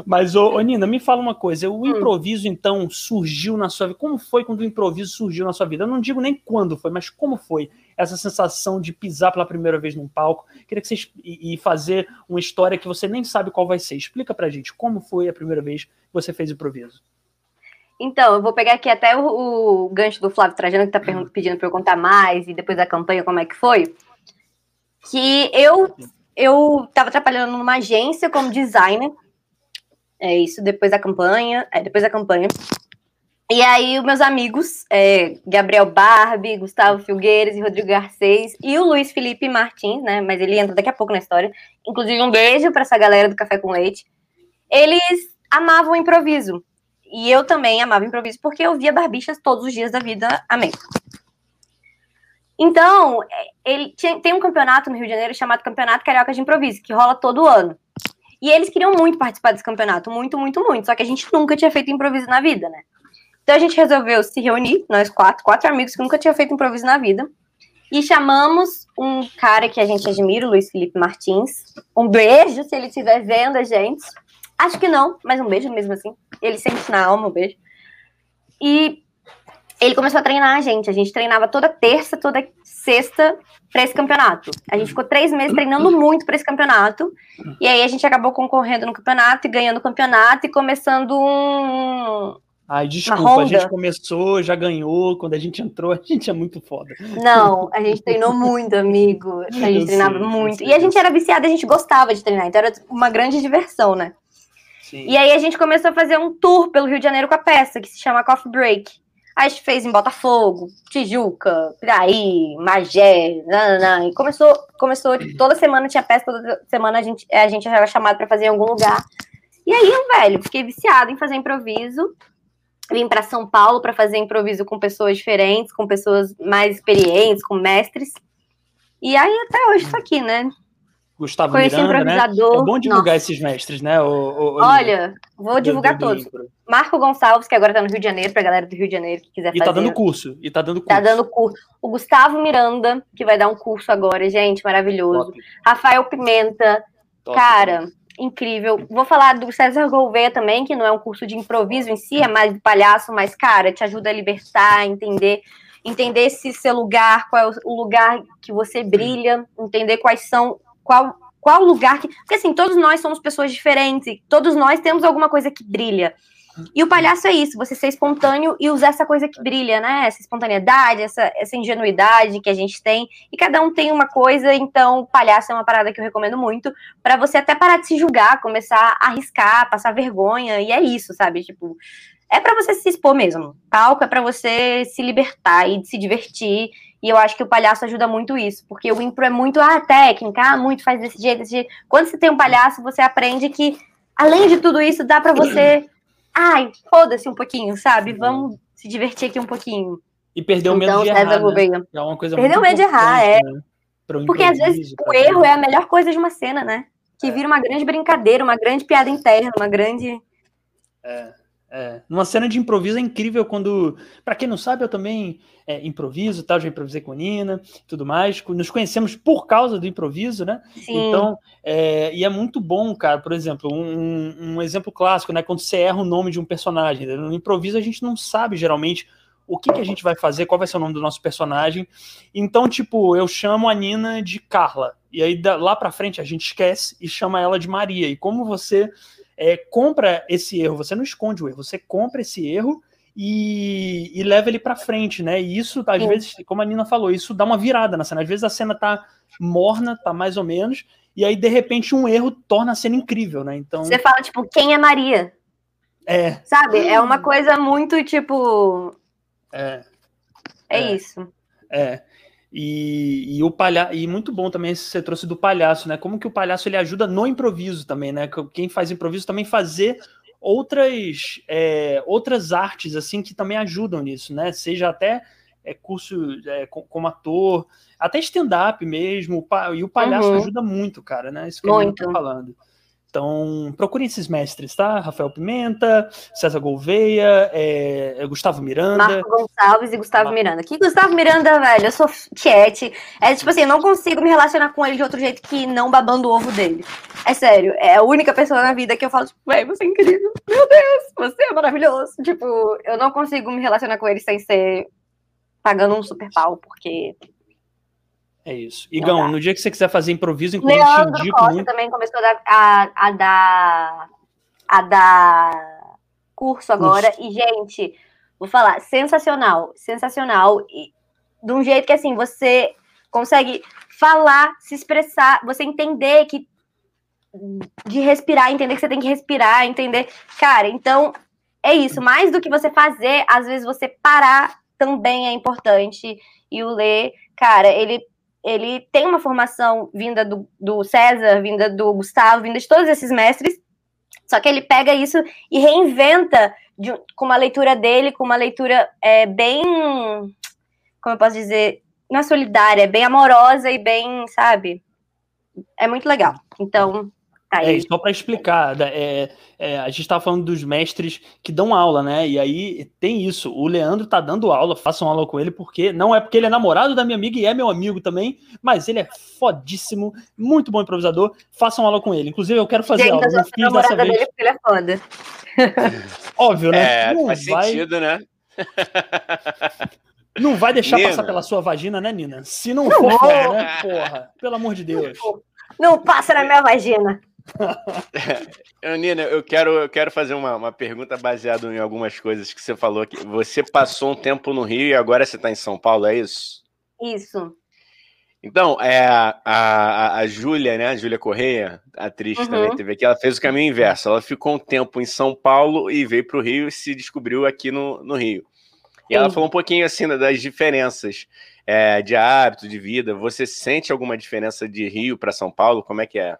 Mas, ô, ô, Nina, me fala uma coisa. O hum. improviso, então, surgiu na sua vida? Como foi quando o improviso surgiu na sua vida? Eu não digo nem quando foi, mas como foi essa sensação de pisar pela primeira vez num palco? Queria que vocês. E, fazer uma história que você nem sabe qual vai ser. Explica pra gente como foi a primeira vez que você fez improviso. Então, eu vou pegar aqui até o, o gancho do Flávio Trajano, que tá pedindo para eu contar mais, e depois da campanha, como é que foi. Que eu eu estava trabalhando numa agência como designer. É isso, depois da campanha. É, depois da campanha. E aí, os meus amigos, é, Gabriel Barbie, Gustavo Filgueiras e Rodrigo Garcês, e o Luiz Felipe Martins, né? Mas ele entra daqui a pouco na história. Inclusive, um beijo para essa galera do Café com Leite. Eles amavam o improviso. E eu também amava improviso porque eu via barbichas todos os dias da vida. Amém. Então, é, ele tinha, tem um campeonato no Rio de Janeiro chamado Campeonato Carioca de Improviso, que rola todo ano. E eles queriam muito participar desse campeonato, muito, muito, muito. Só que a gente nunca tinha feito improviso na vida, né? Então a gente resolveu se reunir, nós quatro, quatro amigos que nunca tinham feito improviso na vida. E chamamos um cara que a gente admira, o Luiz Felipe Martins. Um beijo, se ele estiver vendo a gente. Acho que não, mas um beijo mesmo assim. Ele sente na alma um beijo. E ele começou a treinar a gente. A gente treinava toda terça, toda sexta para esse campeonato. A gente ficou três meses treinando muito para esse campeonato. E aí a gente acabou concorrendo no campeonato e ganhando o campeonato e começando um. Ai, desculpa, a gente começou, já ganhou. Quando a gente entrou, a gente é muito foda. Não, a gente treinou muito, amigo. A gente eu treinava sei, muito. E a gente era viciada, a gente gostava de treinar. Então era uma grande diversão, né? Sim. E aí a gente começou a fazer um tour pelo Rio de Janeiro com a peça, que se chama Coffee Break. A gente fez em Botafogo, Tijuca, Piraí, Magé, nananã, e começou, começou, toda semana tinha peça, toda semana a gente, a gente era chamado para fazer em algum lugar. E aí, velho, fiquei viciado em fazer improviso. Vim para São Paulo para fazer improviso com pessoas diferentes, com pessoas mais experientes, com mestres. E aí até hoje estou aqui, né? Gustavo Conheci Miranda, né? É bom divulgar Nossa. esses mestres, né? O, o, o Olha, vou divulgar do, do, todos. Marco Gonçalves, que agora tá no Rio de Janeiro, pra galera do Rio de Janeiro que quiser e fazer. E tá dando curso. E tá dando tá curso. Tá dando curso. O Gustavo Miranda, que vai dar um curso agora, gente, maravilhoso. Top. Rafael Pimenta, Top. cara, incrível. Vou falar do César Gouveia também, que não é um curso de improviso em si, é mais de palhaço, mas, cara, te ajuda a libertar, entender entender se seu lugar, qual é o lugar que você brilha, entender quais são qual qual lugar que. Porque assim, todos nós somos pessoas diferentes, todos nós temos alguma coisa que brilha. E o palhaço é isso, você ser espontâneo e usar essa coisa que brilha, né? Essa espontaneidade, essa, essa ingenuidade que a gente tem. E cada um tem uma coisa, então palhaço é uma parada que eu recomendo muito, para você até parar de se julgar, começar a arriscar, passar vergonha, e é isso, sabe? Tipo, é para você se expor mesmo. Palco é para você se libertar e se divertir E eu acho que o palhaço ajuda muito isso, porque o impro é muito ah, técnica, ah, muito faz desse jeito, desse jeito. Quando você tem um palhaço, você aprende que, além de tudo isso, dá para você. Ai, foda-se um pouquinho, sabe? Vamos se divertir aqui um pouquinho. E perder o medo Então, de César errar, né? É uma coisa Perdeu muito o medo de errar, importante, né? Porque às vezes o erro é a melhor coisa de uma cena, né? Que vira uma grande brincadeira, uma grande piada interna, uma grande. É, numa cena de improviso é incrível quando, Pra quem não sabe, eu também é, improviso, tal, já improvisei com Nina, tudo mais. Nos conhecemos por causa do improviso, né? Sim. Então, é, e é muito bom, cara. Por exemplo, um, um exemplo clássico, né? Quando você erra o nome de um personagem, né? no improviso a gente não sabe geralmente o que, que a gente vai fazer, qual vai ser o nome do nosso personagem. Então, tipo, eu chamo a Nina de Carla. E aí da- lá pra frente a gente esquece e chama ela de Maria. E como você é, compra esse erro, você não esconde o erro, você compra esse erro e, e leva ele pra frente, né? E isso, às Sim. vezes, como a Nina falou, isso dá uma virada na cena. Às vezes a cena tá morna, tá mais ou menos, e aí, de repente, um erro torna a cena incrível, né? Então, Você fala, tipo, quem é Maria? é, Sabe? É uma coisa muito, tipo. é, É, É. isso. é. E, e o palhaço, e muito bom também você trouxe do palhaço, né? Como que o palhaço ele ajuda no improviso também, né? Quem faz improviso também fazer outras é, outras artes assim que também ajudam nisso, né? Seja até é, curso é, co- como ator, até stand-up mesmo. E o palhaço Uhum. ajuda muito, cara, né? Isso que eu Muito. tô falando. Então, procurem esses mestres, tá? Rafael Pimenta, César Gouveia, é, Gustavo Miranda. Marco Gonçalves e Gustavo Miranda. Que Gustavo Miranda, velho, eu sou tiete. É tipo assim, eu não consigo me relacionar com ele de outro jeito que não babando o ovo dele. É sério, é a única pessoa na vida que eu falo, tipo, véi, você é incrível. Meu Deus, você é maravilhoso. Tipo, eu não consigo me relacionar com ele sem ser pagando um super pau, porque. É isso. Igão, no dia que você quiser fazer improviso, inclusive, te Leandro indico Costa muito. também começou a dar, a, a dar, a dar curso agora. E, gente, vou falar, sensacional, sensacional. E de um jeito que, assim, você consegue falar, se expressar, você entender que de respirar, entender que você tem que respirar, entender. Cara, então é isso. Mais do que você fazer, às vezes você parar também é importante. E o Lê, cara, ele ele tem uma formação vinda do, do César, vinda do Gustavo, vinda de todos esses mestres, só que ele pega isso e reinventa de com uma leitura dele, com uma leitura é, bem, como eu posso dizer, não é solidária, é bem amorosa e bem, sabe? É muito legal. Então, tá É, aí. só para explicar, é, é, a gente estava falando dos mestres que dão aula, né? E aí tem isso. O Leandro tá dando aula, façam aula com ele, porque não é porque ele é namorado da minha amiga e é meu amigo também, mas ele é fodíssimo, muito bom improvisador. Façam aula com ele. Inclusive, eu quero fazer Gente, aula. eu fiz dessa namorada vez. dele porque ele é foda. Óbvio, né? É, não, faz vai, sentido, né? não vai deixar Nina. passar pela sua vagina, né, Nina? Se não, Não for, vou. for, né? Porra, pelo amor de Deus. Não passa na minha vagina. Eu, Nina, eu quero, eu quero fazer uma, uma pergunta baseada em algumas coisas que você falou aqui. Você passou um tempo no Rio e agora você está em São Paulo, é isso? Isso. Então, é, a, a, a Júlia, né? A Júlia Correia, atriz Uhum. também teve aqui, ela fez o caminho inverso. Ela ficou um tempo em São Paulo e veio para o Rio e se descobriu aqui no, no Rio. E ela falou um pouquinho assim das diferenças é, de hábito, de vida. Você sente alguma diferença de Rio para São Paulo? Como é que é?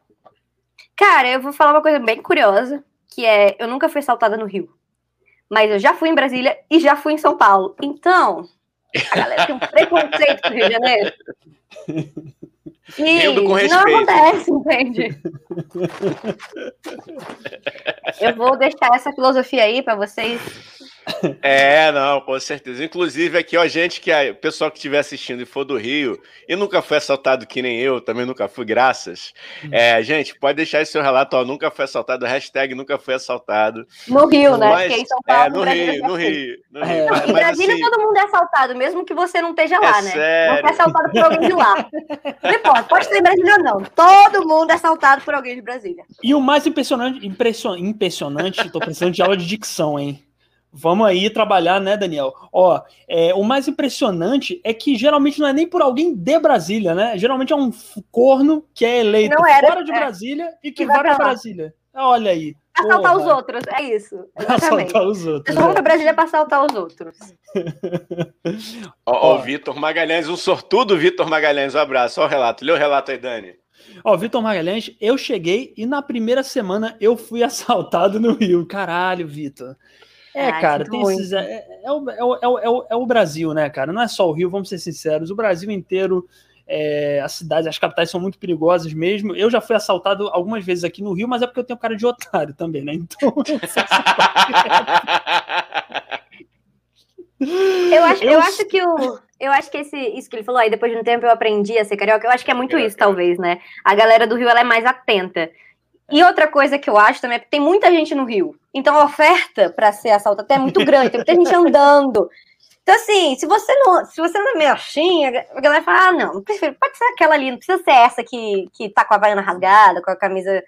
Cara, eu vou falar uma coisa bem curiosa, que é, eu nunca fui assaltada no Rio. Mas eu já fui em Brasília e já fui em São Paulo. Então, a galera tem um preconceito com o Rio de Janeiro. E não acontece, entende? Eu vou deixar essa filosofia aí pra vocês. É, não, com certeza. Inclusive aqui, ó, gente que o pessoal que estiver assistindo e for do Rio e nunca foi assaltado que nem eu, também nunca fui, graças. É, gente, pode deixar esse seu relato, ó, nunca foi assaltado, hashtag nunca foi assaltado. No Rio, né? Mas- Porque em São Paulo, é, no Brasília, Rio, no. Rio, no É. Rio. Não, Mas, Em Brasília assim, todo mundo é assaltado, mesmo que você não esteja lá, É né? sério? Não é assaltado por alguém de lá. Não importa, pode ser em Brasília ou não. Todo mundo é assaltado por alguém de Brasília. E o mais impressionante, impression, impressionante, tô precisando de aula de dicção, hein? Vamos aí trabalhar, né, Daniel? Ó, é, o mais impressionante é que geralmente não é nem por alguém de Brasília, né? Geralmente é um corno que é eleito Não era, fora de é. Brasília e que vai para. Brasília. Olha aí. assaltar os outros, é isso. Exatamente. Assaltar os outros. Vão é. pra Brasília pra assaltar os outros. Ó, ó, o Vitor Magalhães, o sortudo Vitor Magalhães, um abraço. Ó o relato. Lê o relato aí, Dani. Ó, Vitor Magalhães, eu cheguei e na primeira semana eu fui assaltado no Rio. Caralho, Vitor. É, Ai, cara, sinto tem esses, é, é o, é, o, é, o, é o- é o Brasil, né, cara? Não é só o Rio, vamos ser sinceros. O Brasil inteiro, é, as cidades, as capitais são muito perigosas mesmo. Eu já fui assaltado algumas vezes aqui no Rio, mas é porque eu tenho cara de otário também, né? Então, Eu acho, eu Eu- acho que o. Eu acho que esse, isso que ele falou aí, depois de um tempo eu aprendi a ser carioca, eu acho que é muito isso, talvez, né? A galera do Rio ela é mais atenta. E outra coisa que eu acho também é que tem muita gente no Rio. Então a oferta para ser assaltado é muito grande, tem muita gente andando. Então, assim, se você não, se você não é meio assim, a galera fala, ah, não, prefiro, pode ser aquela ali, não precisa ser essa que, que tá com a vaiana rasgada, com a camisa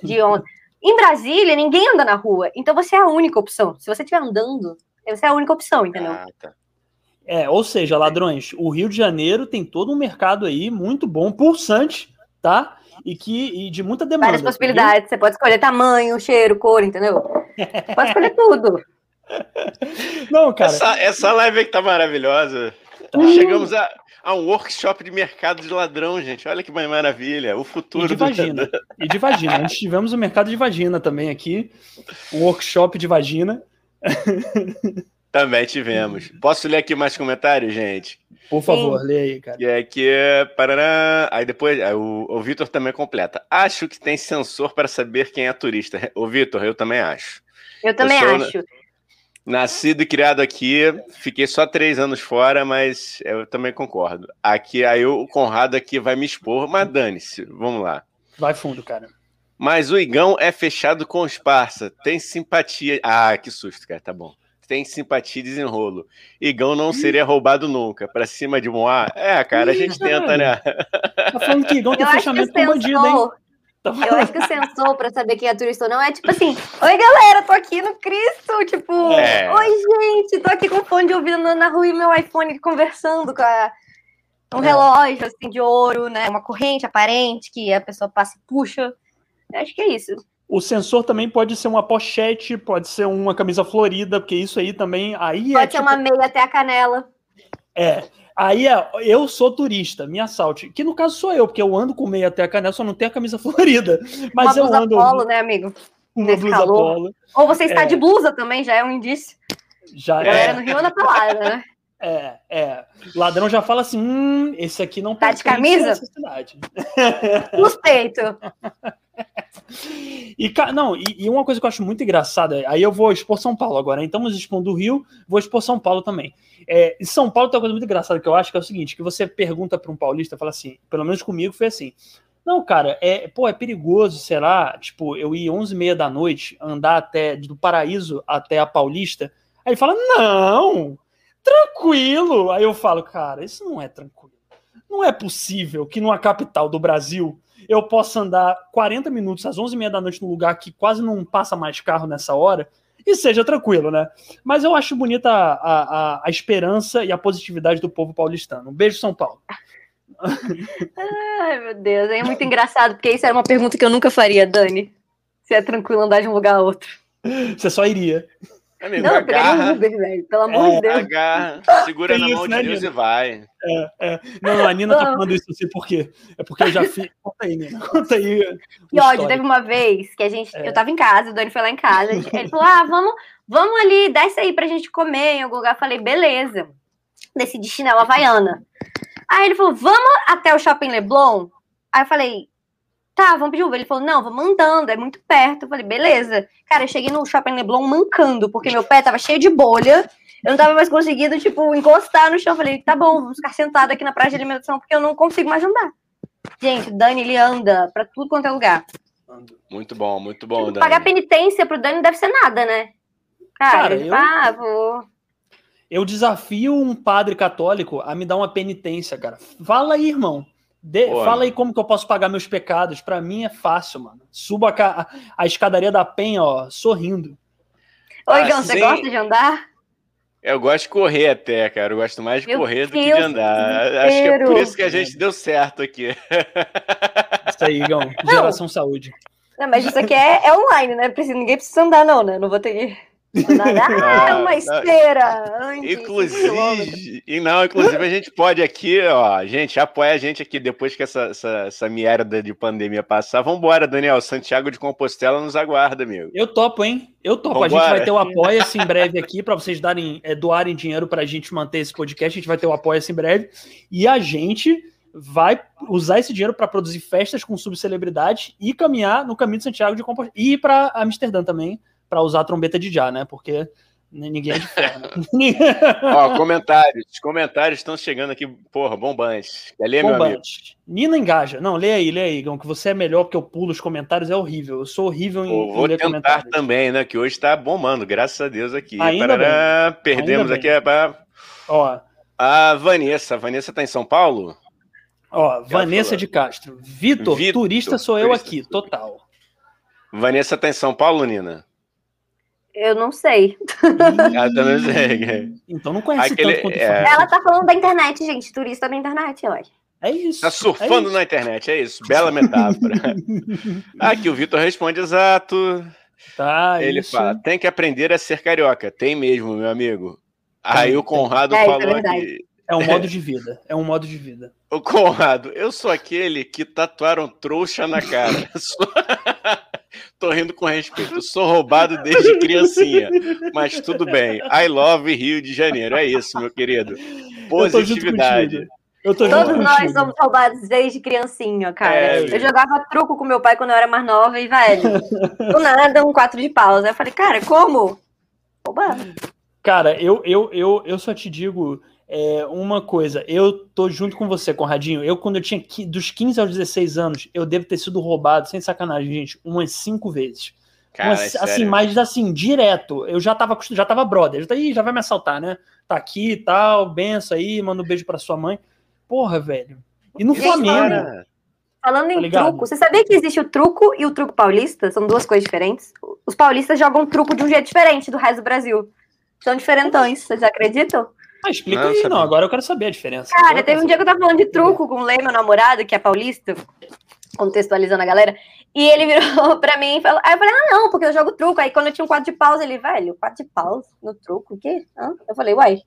de onda. Em Brasília, ninguém anda na rua, então você é a única opção. Se você estiver andando, você é a única opção, entendeu? Ah, tá. É, ou seja, ladrões, o Rio de Janeiro tem todo um mercado aí muito bom, pulsante, tá? E que e de muita demanda. Várias possibilidades. Você pode escolher tamanho, cheiro, cor, entendeu? Pode escolher tudo. Não, cara. Essa, essa live aqui tá maravilhosa. tá. Chegamos a, a um workshop de mercado de ladrão, gente. Olha que maravilha. O E futuro de do- vagina. E de vagina. Antes tivemos o mercado de vagina também aqui. Um workshop de vagina. Também tivemos. Posso ler aqui mais comentários, gente? Por favor, lê aí, cara. E aqui é. Parará. Aí depois aí o, o Vitor também completa. Acho que tem sensor para saber quem é turista. O Vitor, eu também acho. Eu também sou, acho. Nascido e criado aqui, fiquei só três anos fora, mas eu também concordo. Aqui, aí o Conrado aqui vai me expor, mas dane-se, vamos lá. Vai fundo, cara. Mas o Igão é fechado com os parça, tem simpatia. Ah, que susto, cara, tá bom. Tem simpatia e desenrolo. Igão não seria roubado nunca. Pra cima de Moá? É, cara, a gente tenta, né? Tá falando que Igão tem fechamento com bandido, hein? Tá eu acho que o sensor pra saber quem é turista ou não é tipo assim: Oi, galera, tô aqui no Cristo. Tipo, É. oi, gente, tô aqui com fone de ouvido na- na rua e meu iPhone conversando com a- um É. relógio assim, de ouro, né? Uma corrente aparente que a pessoa passa e puxa. Eu acho que é isso. O sensor também pode ser uma pochete, pode ser uma camisa florida, porque isso aí também. Aí é Pode ser tipo, uma meia até a canela. É. Aí é, eu sou turista, me assalte. Que no caso sou eu, porque eu ando com meia até a canela, só não tenho a camisa florida. Mas uma eu blusa ando polo, né, amigo? uma nesse blusa calor. polo. Ou você está É. de blusa também, já é um indício. Já A galera é, no Rio anda pelada, né? é, é. Ladrão já fala assim: hum, esse aqui não Tá de camisa? Nos peitos. E, não, e, e uma coisa que eu acho muito engraçada, aí eu vou expor São Paulo agora, hein? estamos expondo o Rio, vou expor São Paulo também. É, em São Paulo tem uma coisa muito engraçada que eu acho que é o seguinte, que você pergunta para um paulista, fala assim, pelo menos comigo foi assim, não, cara, é, pô, é perigoso, sei lá, tipo, eu ir 11 e meia da noite, andar até, do Paraíso até a Paulista, aí ele fala, não, tranquilo, aí eu falo, cara, isso não é tranquilo, não é possível que numa capital do Brasil eu possa andar 40 minutos às 11h30 da noite num lugar que quase não passa mais carro nessa hora e seja tranquilo, né? Mas eu acho bonita a, a, a esperança e a positividade do povo paulistano. Um beijo, São Paulo. Ai, meu Deus, é muito engraçado, porque isso era uma pergunta que eu nunca faria, Dani. Se é tranquilo andar de um lugar a outro. Você só iria. Amigo, Não, eu pegaria um agarra, Uber, velho. Pelo amor É, de Deus. agarra, segura Tem na isso, mão né, de Deus Nina? e vai. Não, não, a Nina tá Não. falando isso assim por quê? É porque eu já fiz. Conta aí, Nina. Conta aí. Que ódio, teve uma vez que a gente. É. Eu tava em casa, o Dani foi lá em casa. gente- Ele falou: ah, vamos, vamos ali, desce aí pra gente comer em algum lugar. Eu falei, beleza. Desci de chinelo havaiana. Aí ele falou: vamos até o shopping Leblon? Aí eu falei, tá, vamos pedir Uber. Ele falou, não, vamos andando, é muito perto. Eu falei, beleza. Cara, eu cheguei no shopping Leblon mancando, porque meu pé tava cheio de bolha. Eu não tava mais conseguindo, tipo, encostar no chão. Eu falei, tá bom, vamos ficar sentado aqui na praia de alimentação, porque eu não consigo mais andar. Gente, o Dani, ele anda pra tudo quanto é lugar. Muito bom, muito bom, Tipo, Dani. pagar penitência pro Dani não deve ser nada, né? Cara, Cara, ele eu- ah, vou. Eu desafio um padre católico a me dar uma penitência, cara. Fala aí, irmão. De- fala aí como que eu posso pagar meus pecados. Pra mim é fácil, mano. Subo a, a escadaria da penha, ó, sorrindo. Oi, Ah, Gão, você sim. gosta de andar? Eu gosto de correr até, cara. Eu gosto mais de Meu correr do que de Deus, andar. Acho que é por isso que a gente deu certo aqui. Isso aí, Igão. Geração saúde. Não, mas isso aqui é, é online, né? Precisa, ninguém precisa andar, não, né? Não vou ter Ah, é uma esteira! inclusive, e não, inclusive a gente pode aqui, ó, gente, apoia a gente aqui depois que essa, essa, essa merda de pandemia passar. Vambora, Daniel, Santiago de Compostela nos aguarda, amigo. Eu topo, hein? Eu topo. Vambora. A gente vai ter o Apoia-se em breve aqui para vocês darem, é, doarem dinheiro para a gente manter esse podcast. A gente vai ter o Apoia-se em breve. E a gente vai usar esse dinheiro para produzir festas com subcelebridades e caminhar no caminho de Santiago de Compostela. E ir para Amsterdã também para usar a trombeta de já, né? Porque ninguém é de ferro. Né? Ó, comentários. Comentários estão chegando aqui, porra, bombantes. Quer ler, bombante. meu amigo? Nina engaja. Não, lê aí, lê aí, Gão, que você é melhor porque eu pulo os comentários, é horrível. Eu sou horrível em, Pô, vou ler comentários. também, né? Que hoje tá bombando, graças a Deus aqui. Ainda Parará, bem. Perdemos Ainda aqui. Pra... Ó. A Vanessa. A Vanessa tá em São Paulo? Ó, Vanessa de Castro. Vitor, turista sou eu aqui, total. Vanessa tá em São Paulo, Nina? Eu não sei. Ah, não sei. Então não conhece Aquele, tanto é... Ela tá falando da internet, gente. Turista da internet, acho. É isso. Tá surfando é na internet, é isso. Bela metáfora. Aqui o Vitor responde exato. Tá, Ele isso. fala: tem que aprender a ser carioca. Tem mesmo, meu amigo. Aí tem, o Conrado é, falou é aqui. É um modo de vida. É um modo de vida. O Conrado, eu sou aquele que tatuaram trouxa na cara. Tô rindo com respeito. sou roubado desde criancinha. Mas tudo bem. I love Rio de Janeiro. É isso, meu querido. Positividade. Todos nós somos roubados desde criancinha, cara. É, eu jogava truco com meu pai quando eu era mais nova e, velho, do nada, um quatro de paus. Aí eu falei, cara, como? Roubado. Cara, eu, eu, eu, eu só te digo é, uma coisa, eu tô junto com você, Conradinho. Eu, quando eu tinha dos 15 aos 16 anos, eu devo ter sido roubado, sem sacanagem, gente, umas cinco vezes. Cara, umas, é assim, mas assim, direto. Eu já tava já tava brother. Já, tá, já vai me assaltar, né? Tá aqui e tal, benção aí, manda um beijo pra sua mãe. Porra, velho. E no Flamengo. Falando em tá truco, você sabia que existe o truco e o truco paulista? São duas coisas diferentes. Os paulistas jogam truco de um jeito diferente do resto do Brasil. São diferentões, vocês acreditam? Ah, explica não, aí, não. Agora eu quero saber a diferença. Cara, teve um dia que eu tava falando de truco com o Lê, meu namorado, que é paulista, contextualizando a galera, e ele virou pra mim e falou. Aí eu falei, ah, não, porque eu jogo truco. Aí quando eu tinha um quadro de paus, ele, velho, quadro de paus no truco, o quê? Hã? Eu falei, uai,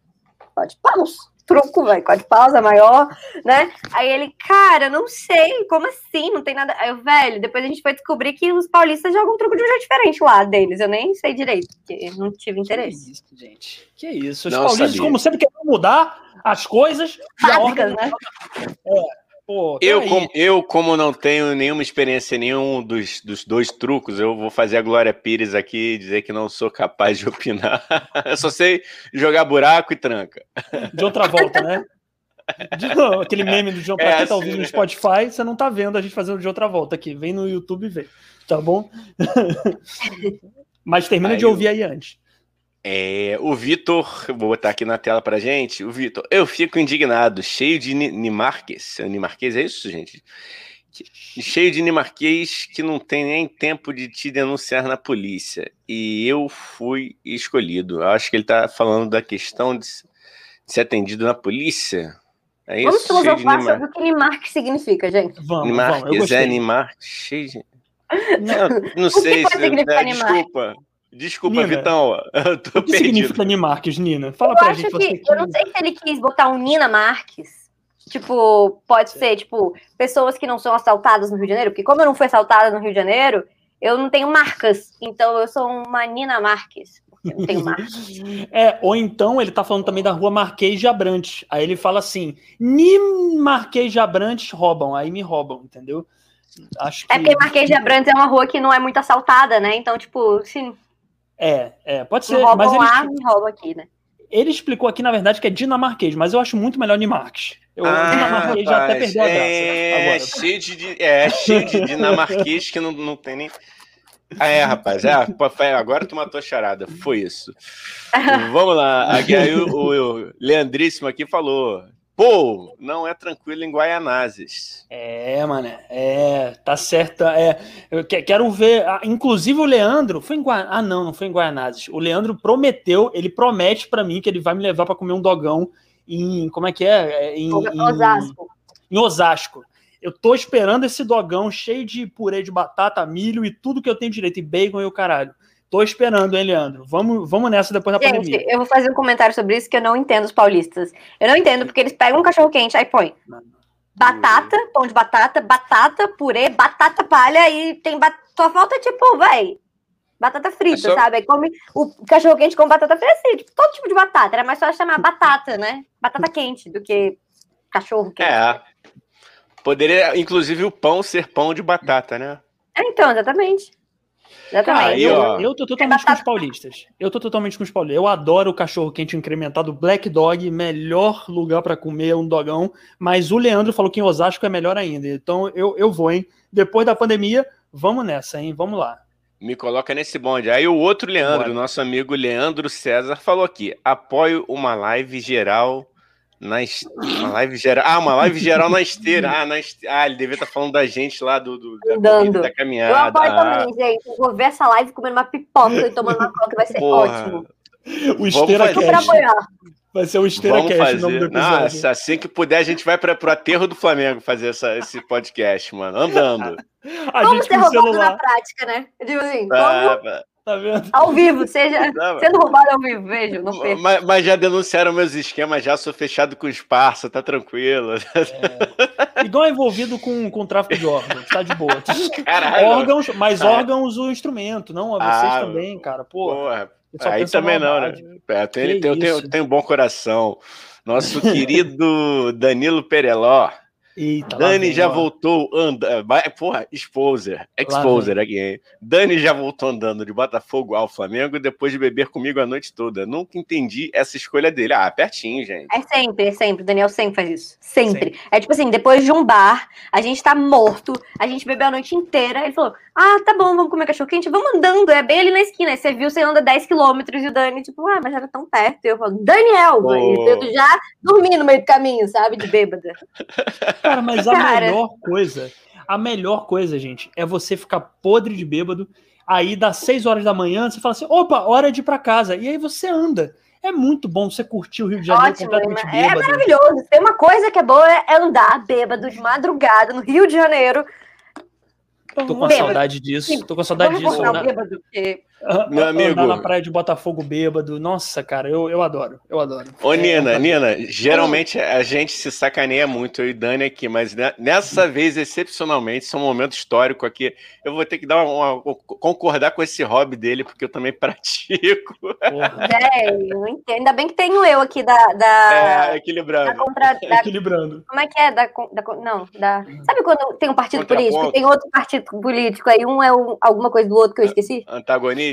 quadro de paus truco, velho, com a de pausa maior, né? Aí ele, cara, não sei, como assim? Não tem nada. Aí eu, velho, depois a gente foi descobrir que os paulistas jogam truco de um jeito diferente lá deles. Eu nem sei direito, porque não tive interesse. Que isso, gente. Que isso. Os não paulistas, sabia. como sempre, querem mudar as coisas. Básicas, né? É. Pô, eu, como, eu, como não tenho nenhuma experiência em nenhum dos, dos dois trucos, eu vou fazer a Glória Pires aqui e dizer que não sou capaz de opinar. eu só sei jogar buraco e tranca. De outra volta, né? De, aquele meme do João, é quem tá assim, ouvindo no Spotify, você não tá vendo a gente fazendo de outra volta aqui. Vem no YouTube e vê, tá bom? Mas termina aí de ouvir eu... aí antes. É, o Vitor, vou botar aqui na tela pra gente. O Vitor, eu fico indignado, cheio de Nimarques. Nimarques é isso, gente? Cheio de Nimarquês que não tem nem tempo de te denunciar na polícia. E eu fui escolhido. Eu acho que ele tá falando da questão de, ser atendido na polícia. É isso? Vamos filosofar sobre o que Nimarques significa, gente. Vamos, Nimarques vamos, é Nimarques, cheio de... Não, não sei se... É, desculpa. Desculpa, Nina, Vitão. Eu tô o que perdido. significa Nina Marques, Nina? Fala eu pra gente. Que, eu não sei se ele quis botar um Nina Marques. Tipo, pode ser, tipo, pessoas que não são assaltadas no Rio de Janeiro, porque como eu não fui assaltada no Rio de Janeiro, eu não tenho marcas. Então eu sou uma Nina Marques. Eu não tenho marcas. é, ou então ele tá falando também da rua Marquês de Abrantes. Aí ele fala assim: Ni Marquês de Abrantes roubam, aí me roubam, entendeu? Acho é que... É porque Marquês de Abrantes é uma rua que não é muito assaltada, né? Então, tipo, sim. É, é, pode ser. Roubam mas ele, lá, roubam aqui, né? Ele explicou aqui, na verdade, que é dinamarquês, mas eu acho muito melhor Nimarques. Eu, ah, dinamarquês já até perdeu a graça. É, agora. cheio de, é cheio de dinamarquês que não, não tem nem. Ah, é, rapaz, é, agora tu matou a charada, foi isso. Vamos lá, aí o, o, o Leandríssimo aqui falou: Pô, não é tranquilo em Guaianazes. É, mano, é, tá certo. É, eu quero ver. Ah, inclusive o Leandro foi em Gua... Ah, não, não foi em Guaianazes. O Leandro prometeu, ele promete para mim que ele vai me levar para comer um dogão em. Como é que é? é em, em Osasco. Em Osasco. Eu tô esperando esse dogão cheio de purê de batata, milho e tudo que eu tenho direito, e bacon e o caralho. Tô esperando, hein, Leandro? Vamos, vamos nessa depois da Gente, pandemia. eu vou fazer um comentário sobre isso que eu não entendo os paulistas. Eu não entendo porque eles pegam um cachorro quente, aí põe batata, pão de batata, batata, purê, batata palha e tem ba... só falta tipo, vai, batata frita, É só- sabe? Aí come o cachorro quente com batata frita, assim, tipo, todo tipo de batata. Era mais fácil chamar batata, né? Batata quente do que cachorro quente. É. Poderia, inclusive, o pão ser pão de batata, né? É, então, exatamente. Exatamente. Aí, eu, eu tô totalmente com os paulistas. Eu tô totalmente com os paulistas. Eu adoro o cachorro quente incrementado Black Dog, melhor lugar pra comer um dogão. Mas o Leandro falou que em Osasco é melhor ainda. Então eu, eu vou, hein? Depois da pandemia, vamos nessa, hein? Vamos lá. Me coloca nesse bonde. Aí o outro Leandro, Bora. nosso amigo Leandro César, falou aqui: apoio uma live geral na uma live geral. Ah, uma live geral na esteira. Ah, na este... ah ele devia estar falando da gente lá do, do da, Andando. corrida, da Eu caminhada. apoio Ah, também, gente. Eu vou ver essa live comendo uma pipoca e tomando uma coca, vai ser porra. ótimo. O Esteira. Vai ser o Esteira Vamos Cast o nome do fazer. episódio. Nossa, assim que puder, a gente vai para o aterro do Flamengo fazer essa, esse podcast, mano. Andando. A Como gente ser roubado na prática, né? Eu digo assim, Ah, como tá vendo? ao vivo, seja Não, sendo roubado ao vivo, vejo, não perco. mas, mas já denunciaram meus esquemas, já sou fechado com os parça, tá tranquilo. Igual envolvido com, com tráfico de órgãos, tá de boa. Caralho. órgãos, mas Ah. órgãos o instrumento, não a vocês Ah, também, cara. Pô, Porra, aí também não, né? É, eu, tenho, Que eu, tenho, isso. eu tenho um bom coração. Nosso querido Danilo Pereló. Eita, Dani vem, já voltou andando. Porra, exposer. Exposer aqui, hein? Dani já voltou andando de Botafogo ao Flamengo depois de beber comigo a noite toda. Nunca entendi essa escolha dele. Ah, pertinho, gente. É sempre, é sempre. O Daniel sempre faz isso. Sempre. Sempre. É tipo assim, depois de um bar, a gente tá morto, a gente bebeu a noite inteira. Ele falou: Ah, tá bom, vamos comer cachorro quente, vamos andando. É bem ali na esquina. Aí você viu, você anda 10 quilômetros e o Dani, tipo, ah, mas era tão perto. E eu falo, Daniel, e eu já dormi no meio do caminho, sabe? De bêbada. Cara, mas a Cara. melhor coisa, a melhor coisa, gente, é você ficar podre de bêbado. Aí das 6 horas da manhã, você fala assim: opa, hora de ir pra casa. E aí você anda. É muito bom você curtir o Rio de Janeiro Ótimo, completamente é bêbado. maravilhoso. Tem uma coisa que é boa é andar bêbado de madrugada no Rio de Janeiro. Tô com Bêbado. saudade disso. Tô com saudade Vamos disso. o né? bêbado, porque Meu amigo. Andar na praia de Botafogo bêbado. Nossa, cara, eu, eu adoro. Eu adoro. Ô, É, Nina, é- Nina, geralmente a gente se sacaneia muito, eu e Dani aqui, mas ne- nessa vez, excepcionalmente, isso é um momento histórico aqui. Eu vou ter que dar uma, uma- concordar com esse hobby dele, porque eu também pratico. Porra, É, eu não entendo. Ainda bem que tenho eu aqui da. da, É, da equilibrando. contra, da- equilibrando. como é que é? Da, da não, da. Sabe quando tem um partido político? Tem outro partido político, aí um é o- alguma coisa do outro que eu esqueci? Antagonista?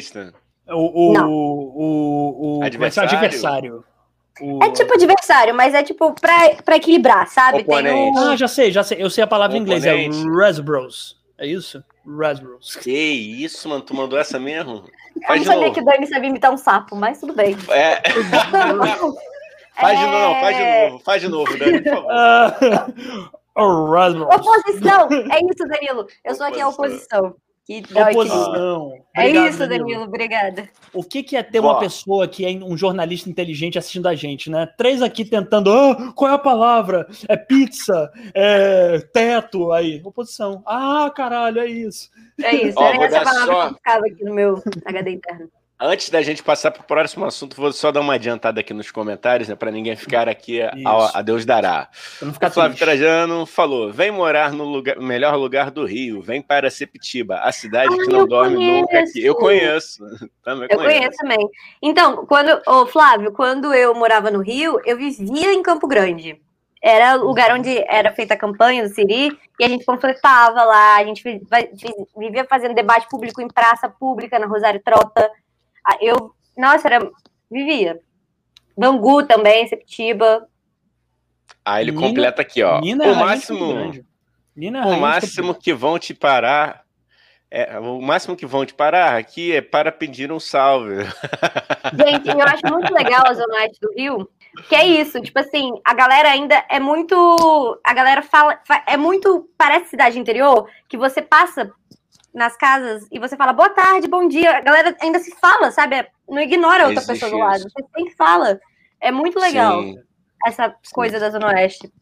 O, o, Não. o, o Adversário? adversário. O- É tipo adversário, mas é tipo pra, pra equilibrar, sabe? Tem Oponente. um. Ah, já sei, já sei. Eu sei a palavra em inglês. É Oponente. Rasbros. É isso? Rasbros. Que isso, mano, tu mandou essa mesmo? Eu Faz não de sabia novo. que o Dani sabia imitar um sapo, mas tudo bem. É, faz de novo, faz de É. novo, faz de novo, Dani, por favor. O Rasbros. Oposição! É isso, Danilo. Eu sou aqui a oposição. Que. Oposição. É Obrigado, isso, Danilo. Obrigada. O que, que é ter uma Ó. pessoa que é um jornalista inteligente assistindo a gente, né? Três aqui tentando, ah, qual é a palavra? É pizza, é teto, aí, oposição. Ah, caralho, é isso. É isso. Ó, Era essa palavra só- que ficava aqui no meu HD interno. Antes da gente passar para o próximo assunto, vou só dar uma adiantada aqui nos comentários, né, para ninguém ficar aqui a, a Deus dará. Pra não O ficar Flávio triste. Trajano falou: vem morar no lugar- melhor lugar do Rio, vem para Sepitiba, a cidade Ah, que não eu dorme nunca aqui. Eu conheço, conheço. também Eu conheço. conheço também. Então, quando, ô, Flávio, quando eu morava no Rio, eu vivia em Campo Grande. Era o lugar onde era feita a campanha do Siri, e a gente panfletava lá, a gente vivia fazendo debate público em praça pública, na Rosário Trota. Ah, Eu, nossa, era, vivia. Bangu também, Septiba. Aí ele Nina- completa aqui, ó. Nina é o máximo. Nina é o máximo que vão te parar. É, o máximo que vão te parar aqui é para pedir um salve. Gente, eu acho muito legal a Zona Oeste do Rio, que é isso, tipo assim, a galera ainda é muito. A galera fala. fa- É muito. Parece cidade interior, que você passa nas casas e você fala boa tarde, bom dia. A galera ainda se fala, sabe? Não ignora a outra Existe pessoa do lado. isso. Você sempre fala. É muito legal Sim. essa coisa da Zona Oeste.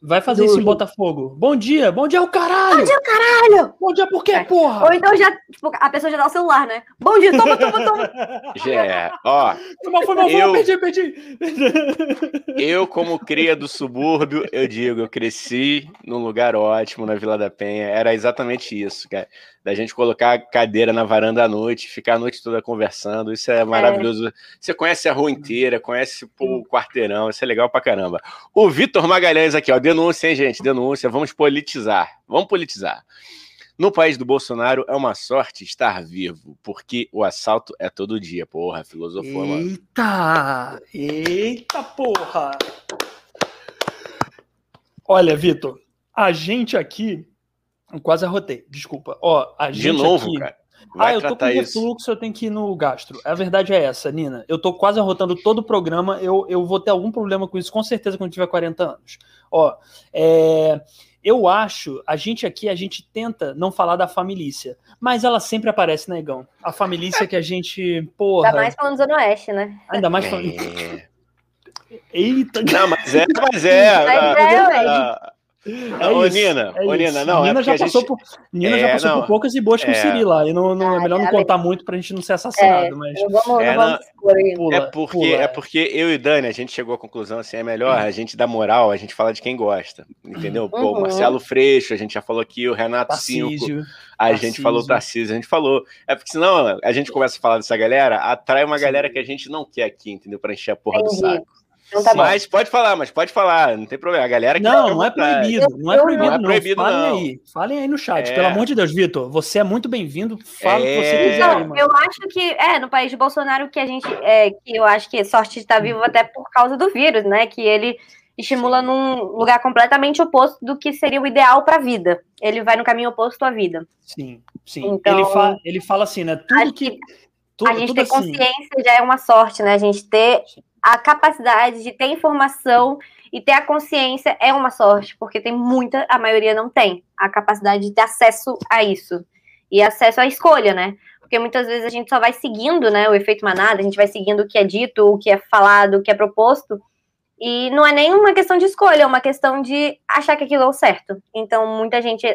Vai fazer isso em Botafogo. Bom dia, bom dia o caralho! Bom dia, caralho! Bom dia por quê, É. porra? Ou então já, tipo, a pessoa já dá o celular, né? Bom dia, toma, toma, toma. É, ó, Foi mal, foi mal, Eu- perdi, perdi. eu como cria do subúrbio, eu digo, eu cresci num lugar ótimo na Vila da Penha. Era exatamente isso, cara. Da gente colocar a cadeira na varanda à noite, ficar a noite toda conversando. Isso é maravilhoso. Você conhece a rua inteira, conhece pô, o quarteirão, isso é legal pra caramba. O Vitor Magalhães aqui, ó, denúncia, hein, gente? Denúncia. Vamos politizar. Vamos politizar. No país do Bolsonaro é uma sorte estar vivo, porque o assalto é todo dia. Porra, filosofou, mano. Eita! Eita porra! Olha, Vitor, a gente aqui. eu Quase arrotei, desculpa. Ó, a De gente novo, aqui... cara. Vai ah, eu tô com isso. refluxo, eu tenho que ir no gastro. A verdade é essa, Nina. Eu tô quase arrotando todo o programa. Eu, eu vou ter algum problema com isso, com certeza, quando tiver 40 anos. Ó, é, eu acho, a gente aqui, a gente tenta não falar da família, mas ela sempre aparece, negão. A família que a gente, porra. Ainda mais falando Zona Oeste, né? Ainda mais. É. Eita, Não, mas é, mas é. Mas ah, é, ué. É Ô, isso, Nina, é ô. Nina, não, é Nina porque já a passou gente- por Nina já É, passou não. por poucas e boas com o É. Siri lá. E não, não- é melhor não já contar muito pra gente não ser assassinado, É, mas não vamos, É, aí. pula, É porque, pula, é porque eu e Dani, a gente chegou à conclusão assim, é melhor a gente dar moral, a gente falar de quem gosta, entendeu? Pô, o Uhum. Marcelo Freixo, a gente já falou aqui, o Renato Cinco, Tarcísio. a gente falou Tarcísio. Tarcísio, a gente falou. É porque senão a gente começa a falar dessa galera, atrai uma galera que a gente não quer aqui, entendeu? Pra encher a porra do Entendi. saco. Então tá bom. mas pode falar, mas pode falar, não tem problema. A galera que Não, não é vontade. proibido. Não é proibido, Não é não. proibido, Falem não. aí. Falem aí no chat. É. Pelo amor de Deus, Vitor. Você é muito bem-vindo. Fala o que você É. quiser aí, Então, mano. eu acho que é no país de Bolsonaro que a gente é, que eu acho que é sorte de estar vivo até por causa do vírus, né? Que ele estimula num lugar completamente oposto do que seria o ideal para a vida. Ele vai no caminho oposto à vida. Sim, sim. Então- ele, fala, ele fala assim, né? Tudo que. que tudo, a gente tudo ter assim. consciência já é uma sorte, né? A gente ter a capacidade de ter informação e ter a consciência é uma sorte, porque tem muita, a maioria não tem a capacidade de ter acesso a isso. E acesso à escolha, né? Porque muitas vezes a gente só vai seguindo, né, o efeito manada, a gente vai seguindo o que é dito, o que é falado, o que é proposto, e não é nem uma questão de escolha, é uma questão de achar que aquilo é o certo. Então, muita gente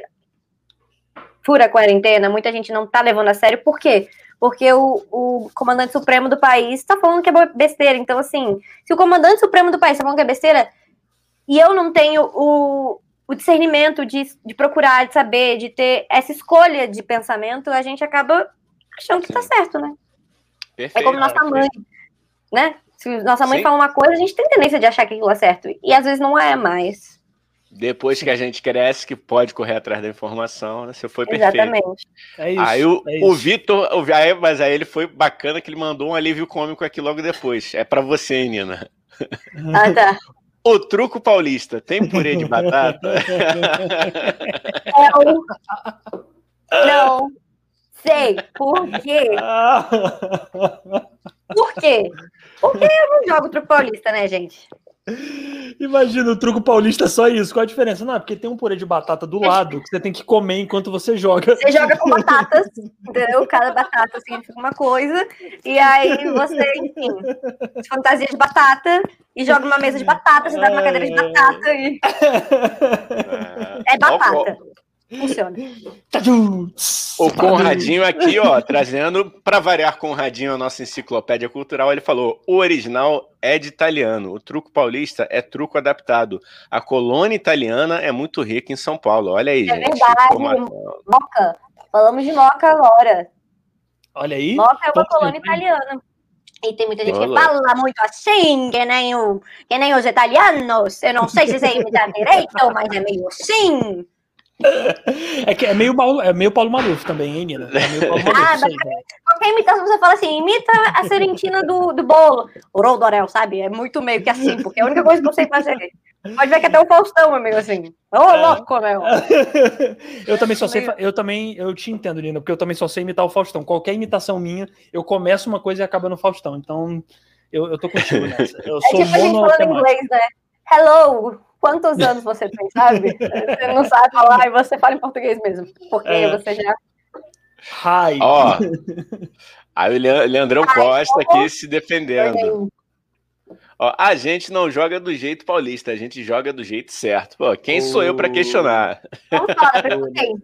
fura a quarentena, muita gente não tá levando a sério, por quê? Porque o, o comandante supremo do país está falando que é besteira. Então, assim, se o comandante supremo do país está falando que é besteira, e eu não tenho o, o discernimento de, de procurar, de saber, de ter essa escolha de pensamento, a gente acaba achando que tá Sim. certo, né? Perfeito, É como nossa perfeito. mãe, né? Se nossa mãe Sim. fala uma coisa, a gente tem tendência de achar que aquilo é certo. E às vezes não é mais. Depois que a gente cresce, que pode correr atrás da informação, né? Você foi perfeito. Exatamente. É isso. Aí o, é o. Vitor, aí- mas aí ele foi bacana que ele mandou um alívio cômico aqui logo depois. É pra você, hein, Nina. Ah, tá. O truco paulista tem purê de batata? Não. Não. Sei. Por quê? Por quê? Porque eu não jogo truco paulista, né, gente? Imagina o truco paulista só isso. Qual a diferença? Não, é porque tem um purê de batata do lado que você tem que comer enquanto você joga. Você joga com batatas, entendeu? Cada batata significa uma coisa. E aí você, enfim, fantasia de batata e joga numa mesa de batata, você dá numa cadeira de batata e é batata. Funciona. O Conradinho aqui, ó, trazendo para variar Conradinho a nossa enciclopédia cultural, ele falou: o original é de italiano, o truco paulista é truco adaptado. A colônia italiana é muito rica em São Paulo. Olha aí, É gente. verdade. Informação. Moca. Falamos de Moca agora. Olha aí. Moca é uma colônia italiana. E tem muita gente que Olha. fala muito assim, que nem, o, que nem os italianos. Eu não sei se sei imitar direito, mas é meio assim. É que é meio, Paulo- é meio Paulo Maluf também, hein, Nina? É meio Paulo Maluf, Ah. Qualquer imitação você fala assim, imita a serentina do, do bolo. O Roldorel, sabe? É muito meio que assim, porque é a única coisa que eu sei fazer. Pode ver que até o Faustão é meio assim. Ô, louco, meu. eu também só sei, eu também, eu te entendo, Nina, porque eu também só sei imitar o Faustão. Qualquer imitação minha, eu começo uma coisa e acaba no Faustão. Então, eu, eu tô contigo nessa. Eu É sou tipo a gente falando inglês, né? Hello, quantos anos você tem, sabe? Você não sabe falar e você fala em português mesmo. Porque É. você já. Hi. Ó, aí o Lean- Leandrão Ai, Costa como? aqui se defendendo. Ó, a gente não joga do jeito paulista, a gente joga do jeito certo. Pô, quem oh. sou eu para questionar? Vamos falar pra quem?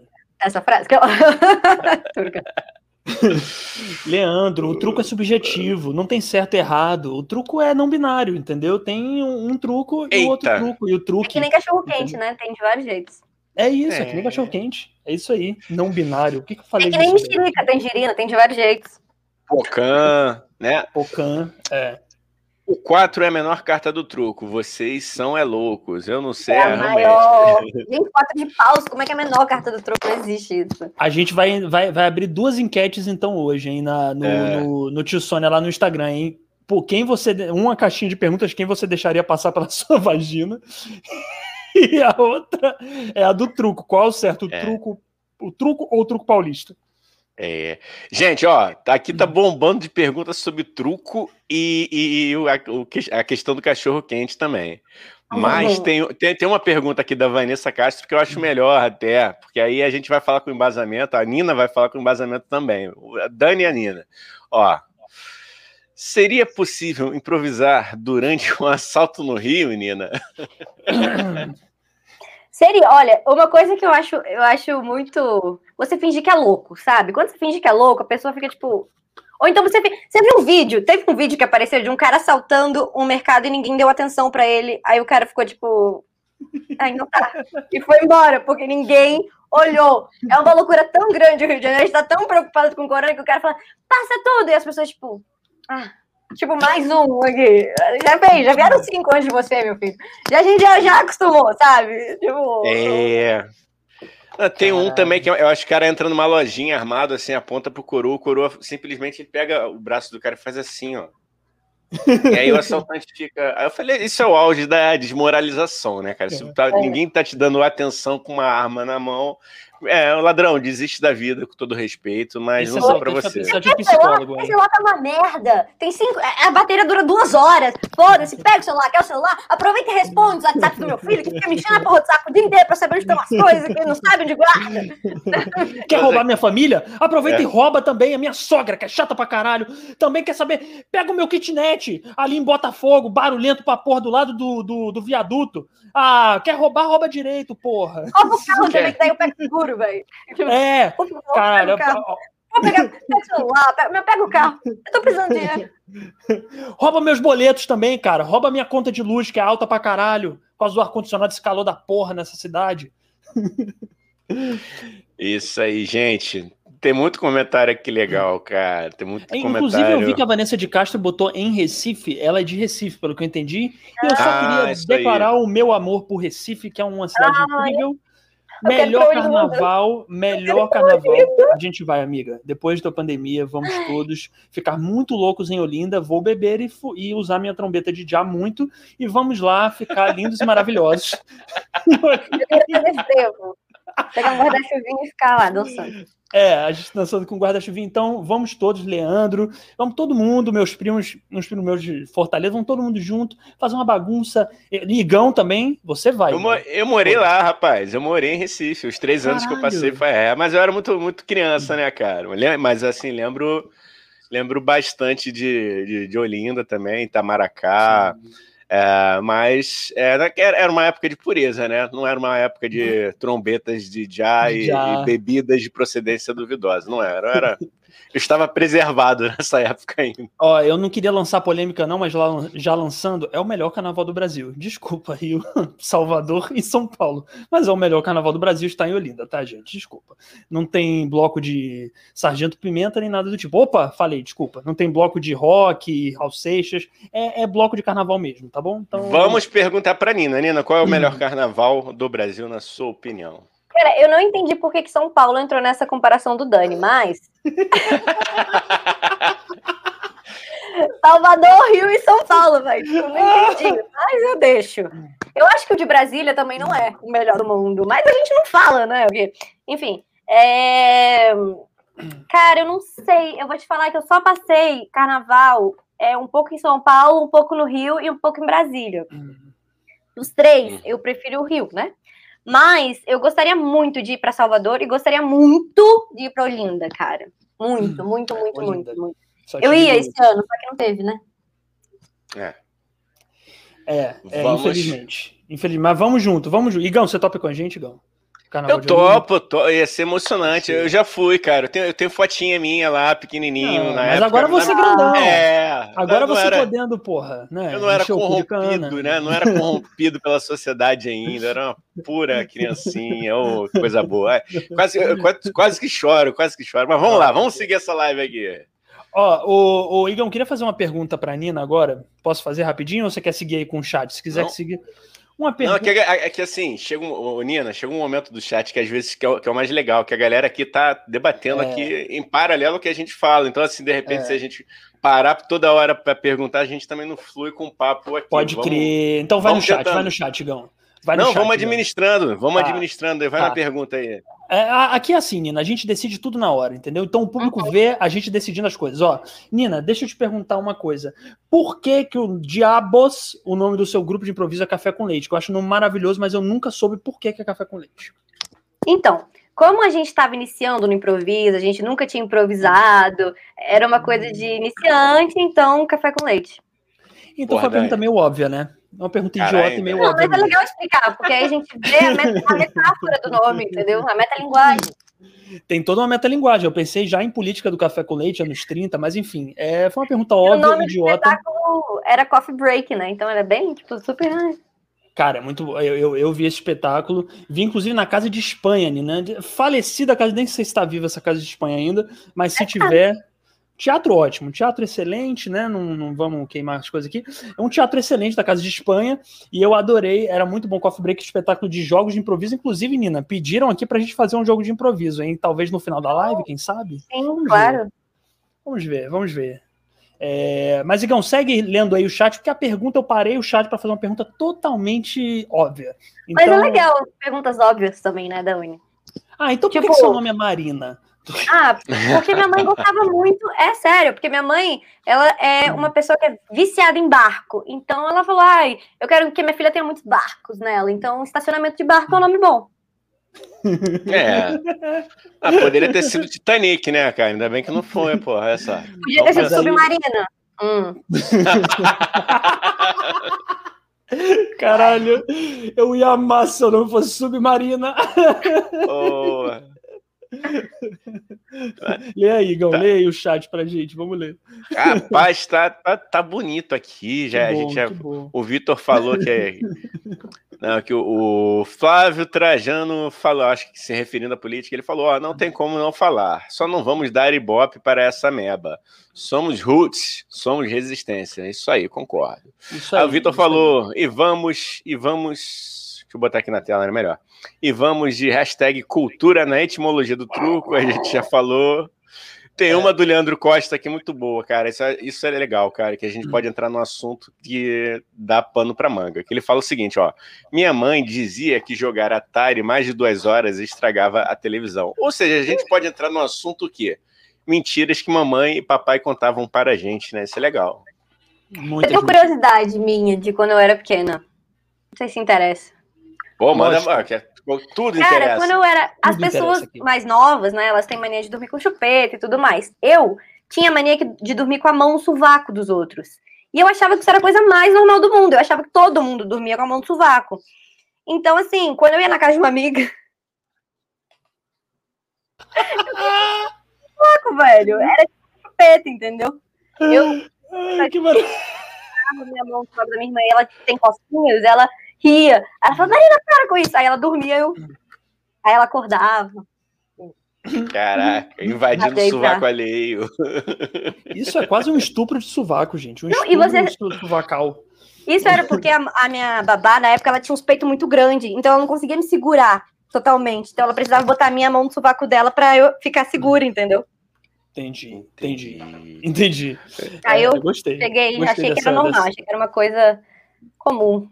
Essa frase que eu... Leandro, o truco é subjetivo, não tem certo e errado. O truco é não binário, entendeu? Tem um, um truco e Eita. outro truco. E o truque, é que nem cachorro quente, né? Tem de vários jeitos. É isso, é, é que nem cachorro quente. É isso aí, não binário. O que, que eu falei? É que nem mexerica, tem girina, tem de vários jeitos. Pocan, né? Pocan, é. O 4 é a menor carta do truco. Vocês são é loucos. Eu não sei. É a maior. Gente, 4 de paus. Como é que é a menor carta do truco? Não existe isso. A gente vai, vai, vai abrir duas enquetes, então, hoje, hein, na, no, é. no, no Tio Sônia lá no Instagram, hein? Por quem você. Uma caixinha de perguntas, quem você deixaria passar pela sua vagina? e a outra é a do truco. Qual o certo? O é. truco. O truco ou o truco paulista? É. Gente, ó, tá aqui tá bombando de perguntas sobre truco e, e, e a, a, questão do cachorro quente também. Mas uhum. tem, tem, tem, uma pergunta aqui da Vanessa Castro que eu acho melhor até, porque aí a gente vai falar com embasamento, a Nina vai falar com embasamento também. A Dani e a Nina. Ó, seria possível improvisar durante um assalto no Rio, Nina? Seria, olha, uma coisa que eu acho, eu acho muito. Você fingir que é louco, sabe? Quando você finge que é louco, a pessoa fica tipo. Ou então você, você viu um vídeo, teve um vídeo que apareceu de um cara assaltando um mercado e ninguém deu atenção para ele. Aí o cara ficou tipo. Ai, não tá. E foi embora, porque ninguém olhou. É uma loucura tão grande o Rio de Janeiro, a gente tá tão preocupado com o corona que o cara fala, passa tudo. E as pessoas, tipo, ah, Tipo, mais um aqui. Já veio, já vieram cinco antes de você, meu filho. Já, a gente já, já acostumou, sabe? Tipo. É. Ah, tem um também que eu acho que o cara entra numa lojinha armado, assim, aponta pro coroa, o coroa simplesmente pega o braço do cara e faz assim, ó. e aí o assaltante fica. Aí eu falei, isso é o auge da desmoralização, né, cara? Se tá, ninguém tá te dando atenção com uma arma na mão, é, o ladrão, desiste da vida, com todo respeito, mas isso não só pra você. Isso de psicólogo, o celular tá uma merda. Tem cinco. É, a bateria dura duas horas. Foda-se, pega o celular, quer o celular, aproveita e responde os WhatsApp do meu filho, que fica me enchendo a porra do saco o dia inteiro pra saber onde estão as coisas, que ele não sabe onde guarda. Quer roubar minha família? Aproveita é. e rouba também a minha sogra, que é chata pra caralho. Também quer saber. Pega o meu kitnet ali em Botafogo, barulhento pra porra do lado do, do, do viaduto. Ah, quer roubar, rouba direito, porra. Rouba o carro também, que daí eu pego seguro seguro, velho. É, cara. Vou pegar, pega o celular, pega, pega o carro. Eu tô precisando de dinheiro. Rouba meus boletos também, cara. Rouba minha conta de luz, que é alta pra caralho. Por causa do ar-condicionado, esse calor da porra nessa cidade. Isso aí, gente. Tem muito comentário aqui legal, cara. Tem muito Inclusive, comentário. Inclusive, eu vi que a Vanessa de Castro botou em Recife. Ela é de Recife, pelo que eu entendi. E eu só ah, queria declarar aí. o meu amor por Recife, que é uma cidade ah, incrível. Melhor carnaval, melhor carnaval. A gente vai, amiga. Depois da pandemia, vamos todos ficar muito loucos em Olinda. Vou beber e, e usar minha trombeta de já muito. E vamos lá ficar lindos e maravilhosos. Pegar um guarda-chuvinho e ficar lá dançando. É, a gente dançando com guarda-chuvinha. Então, vamos todos, Leandro, vamos todo mundo, meus primos, meus primos meus de Fortaleza, vamos todo mundo junto, fazer uma bagunça. Ligão também, você vai. Eu, né? eu morei Pô. lá, rapaz. Eu morei em Recife. Os três Caralho. anos que eu passei foi. É, mas eu era muito, muito criança, né, cara? Mas assim, lembro, lembro bastante de, de, de Olinda também, Itamaracá. Sim. É, mas era, era uma época de pureza, né? Não era uma época de uhum. trombetas de já, e, e, bebidas de procedência duvidosa. Não era. Era estava preservado nessa época ainda. Ó, eu não queria lançar polêmica, não, mas já lançando, é o melhor carnaval do Brasil. Desculpa, Rio, Salvador e São Paulo. Mas é o melhor carnaval do Brasil, está em Olinda, tá, gente? Desculpa. Não tem bloco de Sargento Pimenta nem nada do tipo. Opa, falei, desculpa. Não tem bloco de rock, Raul Seixas. É, é bloco de carnaval mesmo, tá bom? Então, Vamos perguntar para Nina. Nina, qual é o melhor hum. carnaval do Brasil, na sua opinião? Cara, eu não entendi por que, que São Paulo entrou nessa comparação do Dani, mas. Salvador, Rio e São Paulo, velho. Eu não entendi, mas eu deixo. Eu acho que o de Brasília também não é o melhor do mundo, mas a gente não fala, né? Enfim, é... cara, eu não sei. Eu vou te falar que eu só passei carnaval é, um pouco em São Paulo, um pouco no Rio e um pouco em Brasília. Dos três, eu prefiro o Rio, né? Mas eu gostaria muito de ir para Salvador e gostaria muito de ir para Olinda, cara. Muito, hum, muito, muito, Olinda. muito, muito. Eu ia esse ano, só que não teve, né? É. É, é infelizmente. Infelizmente. Mas vamos junto, vamos junto. Igão, você topa com a gente, Igão? Carnaval eu topo, to... ia ser emocionante. Sim. Eu já fui, cara. Eu tenho, eu tenho fotinha minha lá, pequenininho. Não, mas época, agora você é grandão. É. Agora você era... podendo, porra. Né? Eu não era corrompido, né? Não era corrompido pela sociedade ainda. Era uma pura criancinha. Oh, coisa boa. Quase, quase, quase que choro, quase que choro. Mas vamos lá, vamos seguir essa live aqui. Ó, o, o Igão, queria fazer uma pergunta pra Nina agora. Posso fazer rapidinho ou você quer seguir aí com o chat? Se quiser seguir. Uma pergunta. Não, é que, é, é que assim, chega um, Nina, chega um momento do chat que às vezes que é, que é o mais legal, que a galera aqui tá debatendo é. aqui em paralelo o que a gente fala. Então, assim, de repente, é. se a gente parar toda hora para perguntar, a gente também não flui com o papo aqui. Pode vamos, crer. Então vai no chat, tentando. vai no chat, Igão. Vai não, vamos administrando, vamos tá. administrando. Vai tá. na pergunta aí. É, aqui é assim, Nina, a gente decide tudo na hora, entendeu? Então o público uhum. vê a gente decidindo as coisas. Ó, Nina, deixa eu te perguntar uma coisa. Por que que o Diabos, o nome do seu grupo de improviso é Café com Leite? Que eu acho um nome maravilhoso, mas eu nunca soube por que que é Café com Leite. Então, como a gente estava iniciando no improviso, a gente nunca tinha improvisado, era uma coisa de iniciante, então Café com Leite. Então Porra, foi uma pergunta meio óbvia, né? É uma pergunta Caralho, idiota e meio Não, mas é legal explicar, porque aí a gente vê a, met a metáfora do nome, entendeu? A metalinguagem. Tem toda uma metalinguagem. Eu pensei já em política do café com leite, anos 30, mas enfim, é, foi uma pergunta óbvia, o nome idiota. Do era Coffee Break, né? Então era bem, tipo, super. Cara, é muito eu, eu, eu, vi esse espetáculo, vi inclusive na Casa de Espanha, né? Falecida a casa, nem sei se está viva essa Casa de Espanha ainda, mas se é tiver, Teatro ótimo, teatro excelente, né? Não, não, vamos queimar as coisas aqui. É um teatro excelente da Casa de Espanha e eu adorei. Era muito bom Coffee Break, espetáculo de jogos de improviso. Inclusive, Nina, pediram aqui pra gente fazer um jogo de improviso, hein? Talvez no final da live, quem sabe? Sim, vamos claro. Ver. Vamos ver, vamos ver. É... Mas, Igão, segue lendo aí o chat, porque a pergunta eu parei o chat para fazer uma pergunta totalmente óbvia. Então... Mas é então legal, perguntas óbvias também, né, da Uni? Ah, então por tipo... que seu nome é Marina? Ah, porque minha mãe gostava muito, é sério, porque minha mãe, ela é uma pessoa que é viciada em barco. Então ela falou: "Ai, eu quero que minha filha tenha muitos barcos nela". Então, estacionamento de barco é um nome bom. É. Ah, poderia ter sido Titanic, né, cara? Ainda bem que não foi, porra, essa. Podia ter sido submarina. Hum. Caralho, eu ia amar se eu não fosse submarina. Oh. lê aí, Igão, tá. lê aí o chat pra gente, vamos ler. Rapaz, tá, tá, tá bonito aqui. Já, bom, a gente já, o Vitor falou que é. Não, que o, o, Flávio Trajano falou, acho que se referindo à política, ele falou: ó, não tem como não falar, só não vamos dar ibope para essa meba. Somos roots, somos resistência. Isso aí, concordo. Isso aí, aí o Vitor falou: aí. e vamos, e vamos Deixa eu botar aqui na tela, é melhor. E vamos de hashtag cultura na etimologia do truco, a gente já falou. Tem é. uma do Leandro Costa aqui muito boa, cara. Isso é, isso é legal, cara, que a gente pode entrar no assunto que dá pano para manga. Que ele fala o seguinte, ó. Minha mãe dizia que jogar Atari mais de duas horas estragava a televisão. Ou seja, a gente pode entrar no assunto que mentiras que mamãe e papai contavam para a gente, né? Isso é legal. Muita eu tenho curiosidade minha de quando eu era pequena. Não sei se interessa. Pô, manda, mano, que é, tudo Cara, interessa. quando eu era. As pessoas mais novas, né? Elas têm mania de dormir com chupeta e tudo mais. Eu tinha mania de dormir com a mão no sovaco dos outros. E eu achava que isso era a coisa mais normal do mundo. Eu achava que todo mundo dormia com a mão no sovaco. Então, assim, quando eu ia na casa de uma amiga. sovaco, velho. Era tipo chupeta, entendeu? Eu. Ai, que maravilha. Minha mão da minha irmã, ela tem costinhas, ela ria. Ela falou, Marina, para com isso. Aí ela dormia, eu. Aí ela acordava. Caraca, invadindo o sovaco alheio. Isso é quase um estupro de sovaco, gente. Um Não, estupro, você... de sovacal. Isso era porque a, a, minha babá, na época, ela tinha uns peitos muito grandes, então ela não conseguia me segurar totalmente. Então ela precisava botar a minha mão no sovaco dela pra eu ficar segura, entendeu? Entendi, entendi. Entendi. Aí eu, é, eu gostei. Peguei, gostei achei dessa, que era normal, dessa... achei que era uma coisa comum.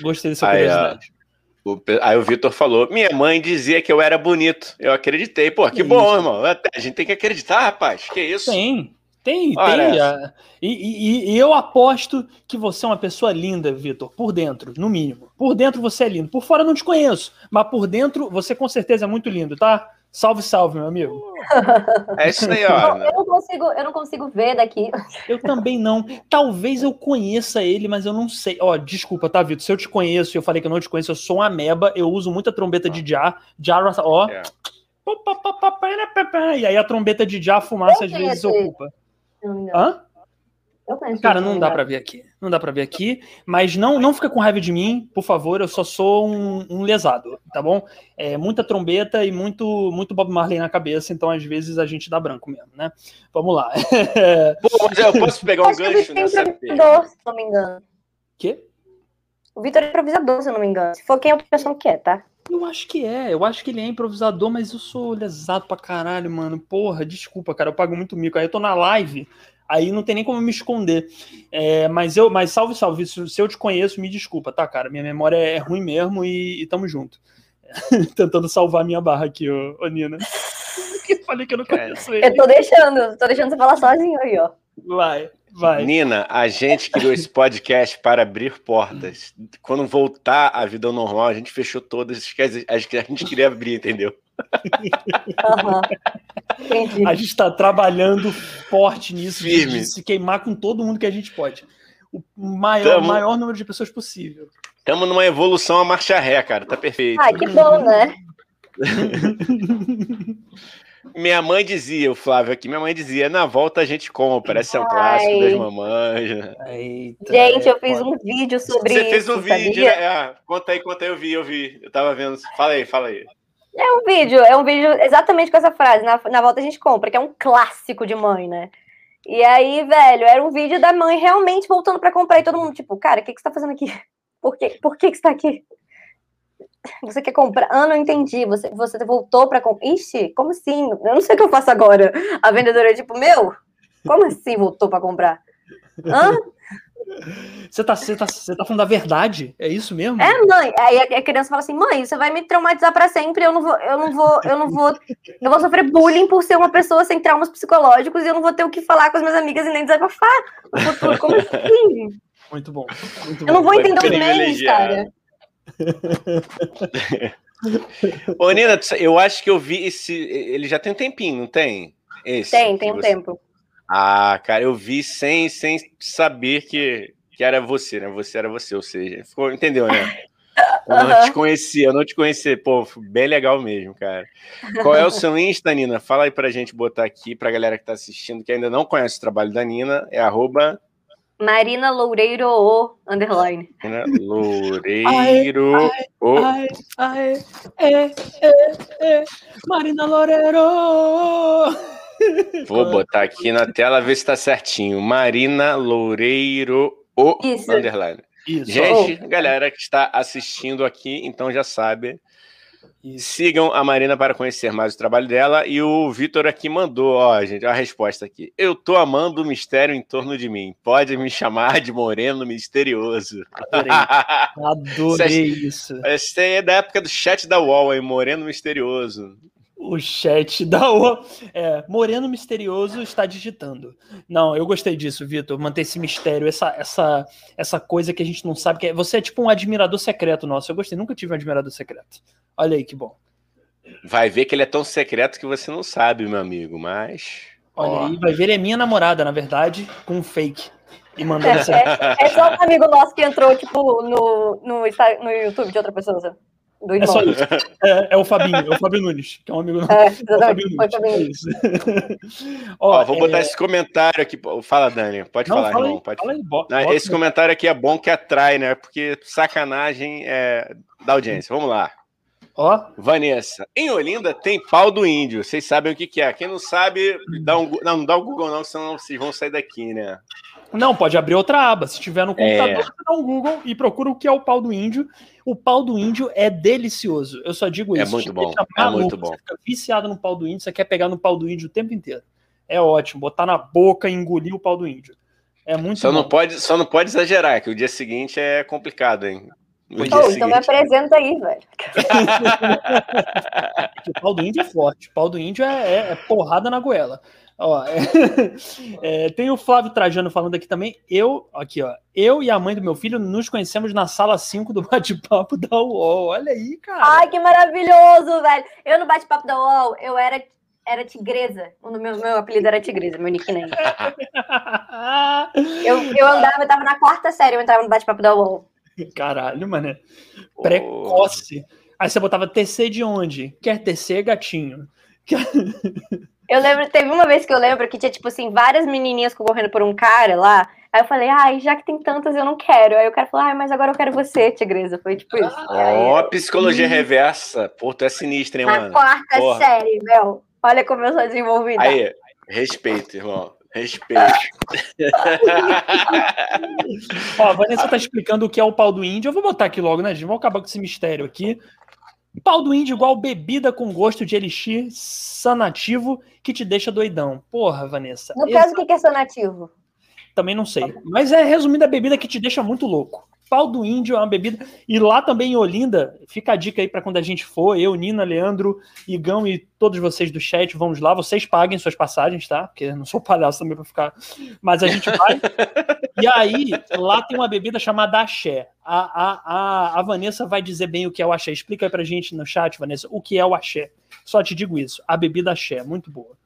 Gostei dessa aí, curiosidade. o, aí o Vitor falou: minha mãe dizia que eu era bonito. Eu acreditei. Pô, que, que bom, isso? irmão. A gente tem que acreditar, rapaz. Que isso? Tem, tem, Olha tem. A... E, e, e, eu aposto que você é uma pessoa linda, Vitor, por dentro, no mínimo. Por dentro você é lindo. Por fora eu não te conheço, mas por dentro você com certeza é muito lindo, tá? Salve, salve, meu amigo. É isso aí, ó. Eu não consigo, eu não consigo ver daqui. Eu também não. Talvez eu conheça ele, mas eu não sei. Ó, desculpa, tá, Vitor? Se eu te conheço e eu falei que eu não te conheço, eu sou um ameba, eu uso muita trombeta de jar. Jar, ó. É. E aí a trombeta de jar, a fumaça às Eu vezes conheço ele. ocupa. Hã? Cara, não dá lugar. pra ver aqui. Não dá pra ver aqui. Mas não, não fica com raiva de mim, por favor. Eu só sou um, um lesado, tá bom? É muita trombeta e muito, muito Bob Marley na cabeça, então às vezes a gente dá branco mesmo, né? Vamos lá. Pô, mas eu posso pegar um gancho Vitor é nessa improvisador, se não me engano. Quê? O Vitor é improvisador, se eu não me engano. Se for quem eu tô pensando que é, tá? Eu acho que é, eu acho que ele é improvisador, mas eu sou lesado pra caralho, mano. Porra, desculpa, cara, eu pago muito mico. Aí eu tô na live, aí não tem nem como me esconder. É, mas eu, mas salve, salve, se, se eu te conheço, me desculpa, tá, cara? Minha memória é ruim mesmo e, e tamo junto. Tentando salvar minha barra aqui, ô, ô Nina. Eu falei que eu não conheço Eu ele. tô deixando, tô deixando você falar sozinho aí, ó. Vai, vai. Nina, a gente criou esse podcast para abrir portas. Quando voltar à vida ao normal, a gente fechou todas as que a gente queria abrir, entendeu? Entendi. A gente tá trabalhando forte nisso, Firme. de se queimar com todo mundo que a gente pode. O maior, Tamo- maior número de pessoas possível. Estamos numa evolução a marcha ré, cara. Tá perfeito. Ai, que bom, né? Minha mãe dizia, o Flávio aqui, minha mãe dizia, na volta a gente compra. Esse é um clássico das mamães. Eita, Gente, é, eu fiz um vídeo sobre Você fez isso, um vídeo, né? Ah, conta aí, conta aí, eu vi, eu vi. Eu tava vendo. Fala aí, fala aí. É um vídeo, é um vídeo exatamente com essa frase. Na, na volta a gente compra, que é um clássico de mãe, né? E aí, velho, era um vídeo da mãe realmente voltando pra comprar e todo mundo, tipo, cara, o que, que você tá fazendo aqui? Por, que, por que, que você tá aqui? Você quer comprar? Ah, não entendi. Você, você voltou pra comprar. Ixi, como assim? Eu não sei o que eu faço agora. A vendedora é tipo, meu, como assim voltou pra comprar? Hã? Você tá, você, tá, você tá falando da verdade? É isso mesmo? É, mãe. Aí a a criança fala assim, mãe, você vai me traumatizar pra sempre. Eu não vou, eu não vou, eu não vou, eu vou sofrer bullying por ser uma pessoa sem traumas psicológicos e eu não vou ter o que falar com as minhas amigas e nem desabafar no futuro. Como assim? Muito bom. Muito Eu não vou entender os memes, cara. Ô, Nina, eu acho que eu vi esse. Ele já tem um tempinho, não tem? Esse, Tem, tem um você- tempo. Ah, cara, eu vi sem, sem saber que, que era você, né? Você era você, ou seja, ficou, entendeu, né? Eu não te conhecia, eu não te conhecia. Pô, bem legal mesmo, cara. Qual é o seu Insta, Nina? Fala aí pra gente botar aqui, pra galera que tá assistindo, que ainda não conhece o trabalho da Nina. É arroba Marina Loureiro O, underline. Nina Loureiro. o- Ai, ai, é, é, é. Marina Loureiro! Vou botar aqui na tela, ver se tá certinho. Marina Loureiro, o Isso. underline. Isso, Gente, galera que está assistindo aqui, então já sabe. isso. Sigam a Marina para conhecer mais o trabalho dela. E o Vitor aqui mandou, ó, gente, a resposta aqui. Eu tô amando o mistério em torno de mim. Pode me chamar de Moreno Misterioso. Adorei, adorei isso. Esse aí é da época do chat da UOL, hein? Moreno Misterioso. O chat da O. É, Moreno Misterioso está digitando. Não, eu gostei disso, Vitor. Manter esse mistério, essa, essa, essa coisa que a gente não sabe. que é, Você é tipo um admirador secreto nosso. Eu gostei, nunca tive um admirador secreto. Olha aí que bom. Vai ver que ele é tão secreto que você não sabe, meu amigo, mas. Olha ó. aí, vai ver, ele é minha namorada, na verdade, com um fake. E mandando essa. É, é só um amigo nosso que entrou, tipo, no, no, no YouTube de outra pessoa, Do É irmão. só isso. É, é o Fabinho, é o Fábio Nunes, que é um amigo nosso. É, É o Fábio Nunes. também. É isso. Ó, vou botar é, esse comentário aqui. Fala, Dani. Pode Não, falar, fala irmão. aí, Pode fala aí, bo- Não, bota esse comentário aqui é bom que atrai, né? Porque sacanagem é da audiência. Vamos lá. Ó, Vanessa, em Olinda tem pau do índio. Vocês sabem o que, que é. Quem não sabe, dá um, não, não dá o Google, não, senão vocês vão sair daqui, né? Não, pode abrir outra aba. Se tiver no computador, É. dá um Google e procura o que é o pau do índio. O pau do índio é delicioso. Eu só digo É isso. muito te bom, é muito bom. Você fica viciado no pau do índio, você quer pegar no pau do índio o tempo inteiro. É ótimo. Botar na boca e engolir o pau do índio. É muito Só bom. não, pode, só não pode exagerar, que o dia seguinte é complicado, hein? Oh, então me seguinte. apresenta aí, velho. O pau do índio é forte. O pau do índio é, é- é porrada na goela. Ó, é, é, tem o Flávio Trajano falando aqui também. Eu, aqui, ó. Eu e a mãe do meu filho nos conhecemos na sala 5 do bate-papo da UOL. Olha aí, cara. Ai, que maravilhoso, velho. Eu no bate-papo da UOL, eu era, era tigresa. O meu, meu apelido era tigresa, meu nickname. eu, eu andava, eu tava na quarta série, eu entrava no bate-papo da UOL. Caralho, mano. Precoce. Aí você botava TC de onde? Quer TC, gatinho? Eu lembro, teve uma vez que eu lembro que tinha, tipo assim, várias menininhas concorrendo por um cara lá. Aí eu falei, ai, já que tem tantas, eu não quero. Aí o cara falou, ai, mas agora eu quero você, tigresa. Foi tipo isso. Ó, oh, psicologia eu... reversa. Pô, tu é sinistra, hein, Na mano? Na quarta Porra. série, meu. Olha como eu sou desenvolvida. Aí, respeito, irmão. Respeito. Ó, a Vanessa tá explicando o que é o pau do índio. Eu vou botar aqui logo, né, gente? Vamos acabar com esse mistério aqui. Pau do índio igual bebida com gosto de elixir sanativo que te deixa doidão. Porra, Vanessa. No caso, o que é sanativo? Também não sei. Mas é resumindo a bebida que te deixa muito louco. Pau do Índio é uma bebida. E lá também em Olinda, fica a dica aí para quando a gente for, eu, Nina, Leandro, Igão e todos vocês do chat, vamos lá. Vocês paguem suas passagens, tá? Porque não sou palhaço também para ficar. Mas a gente vai. e aí, lá tem uma bebida chamada axé. A, a, a, a Vanessa vai dizer bem o que é o axé. Explica aí pra gente no chat, Vanessa, o que é o axé. Só te digo isso. A bebida axé, muito boa.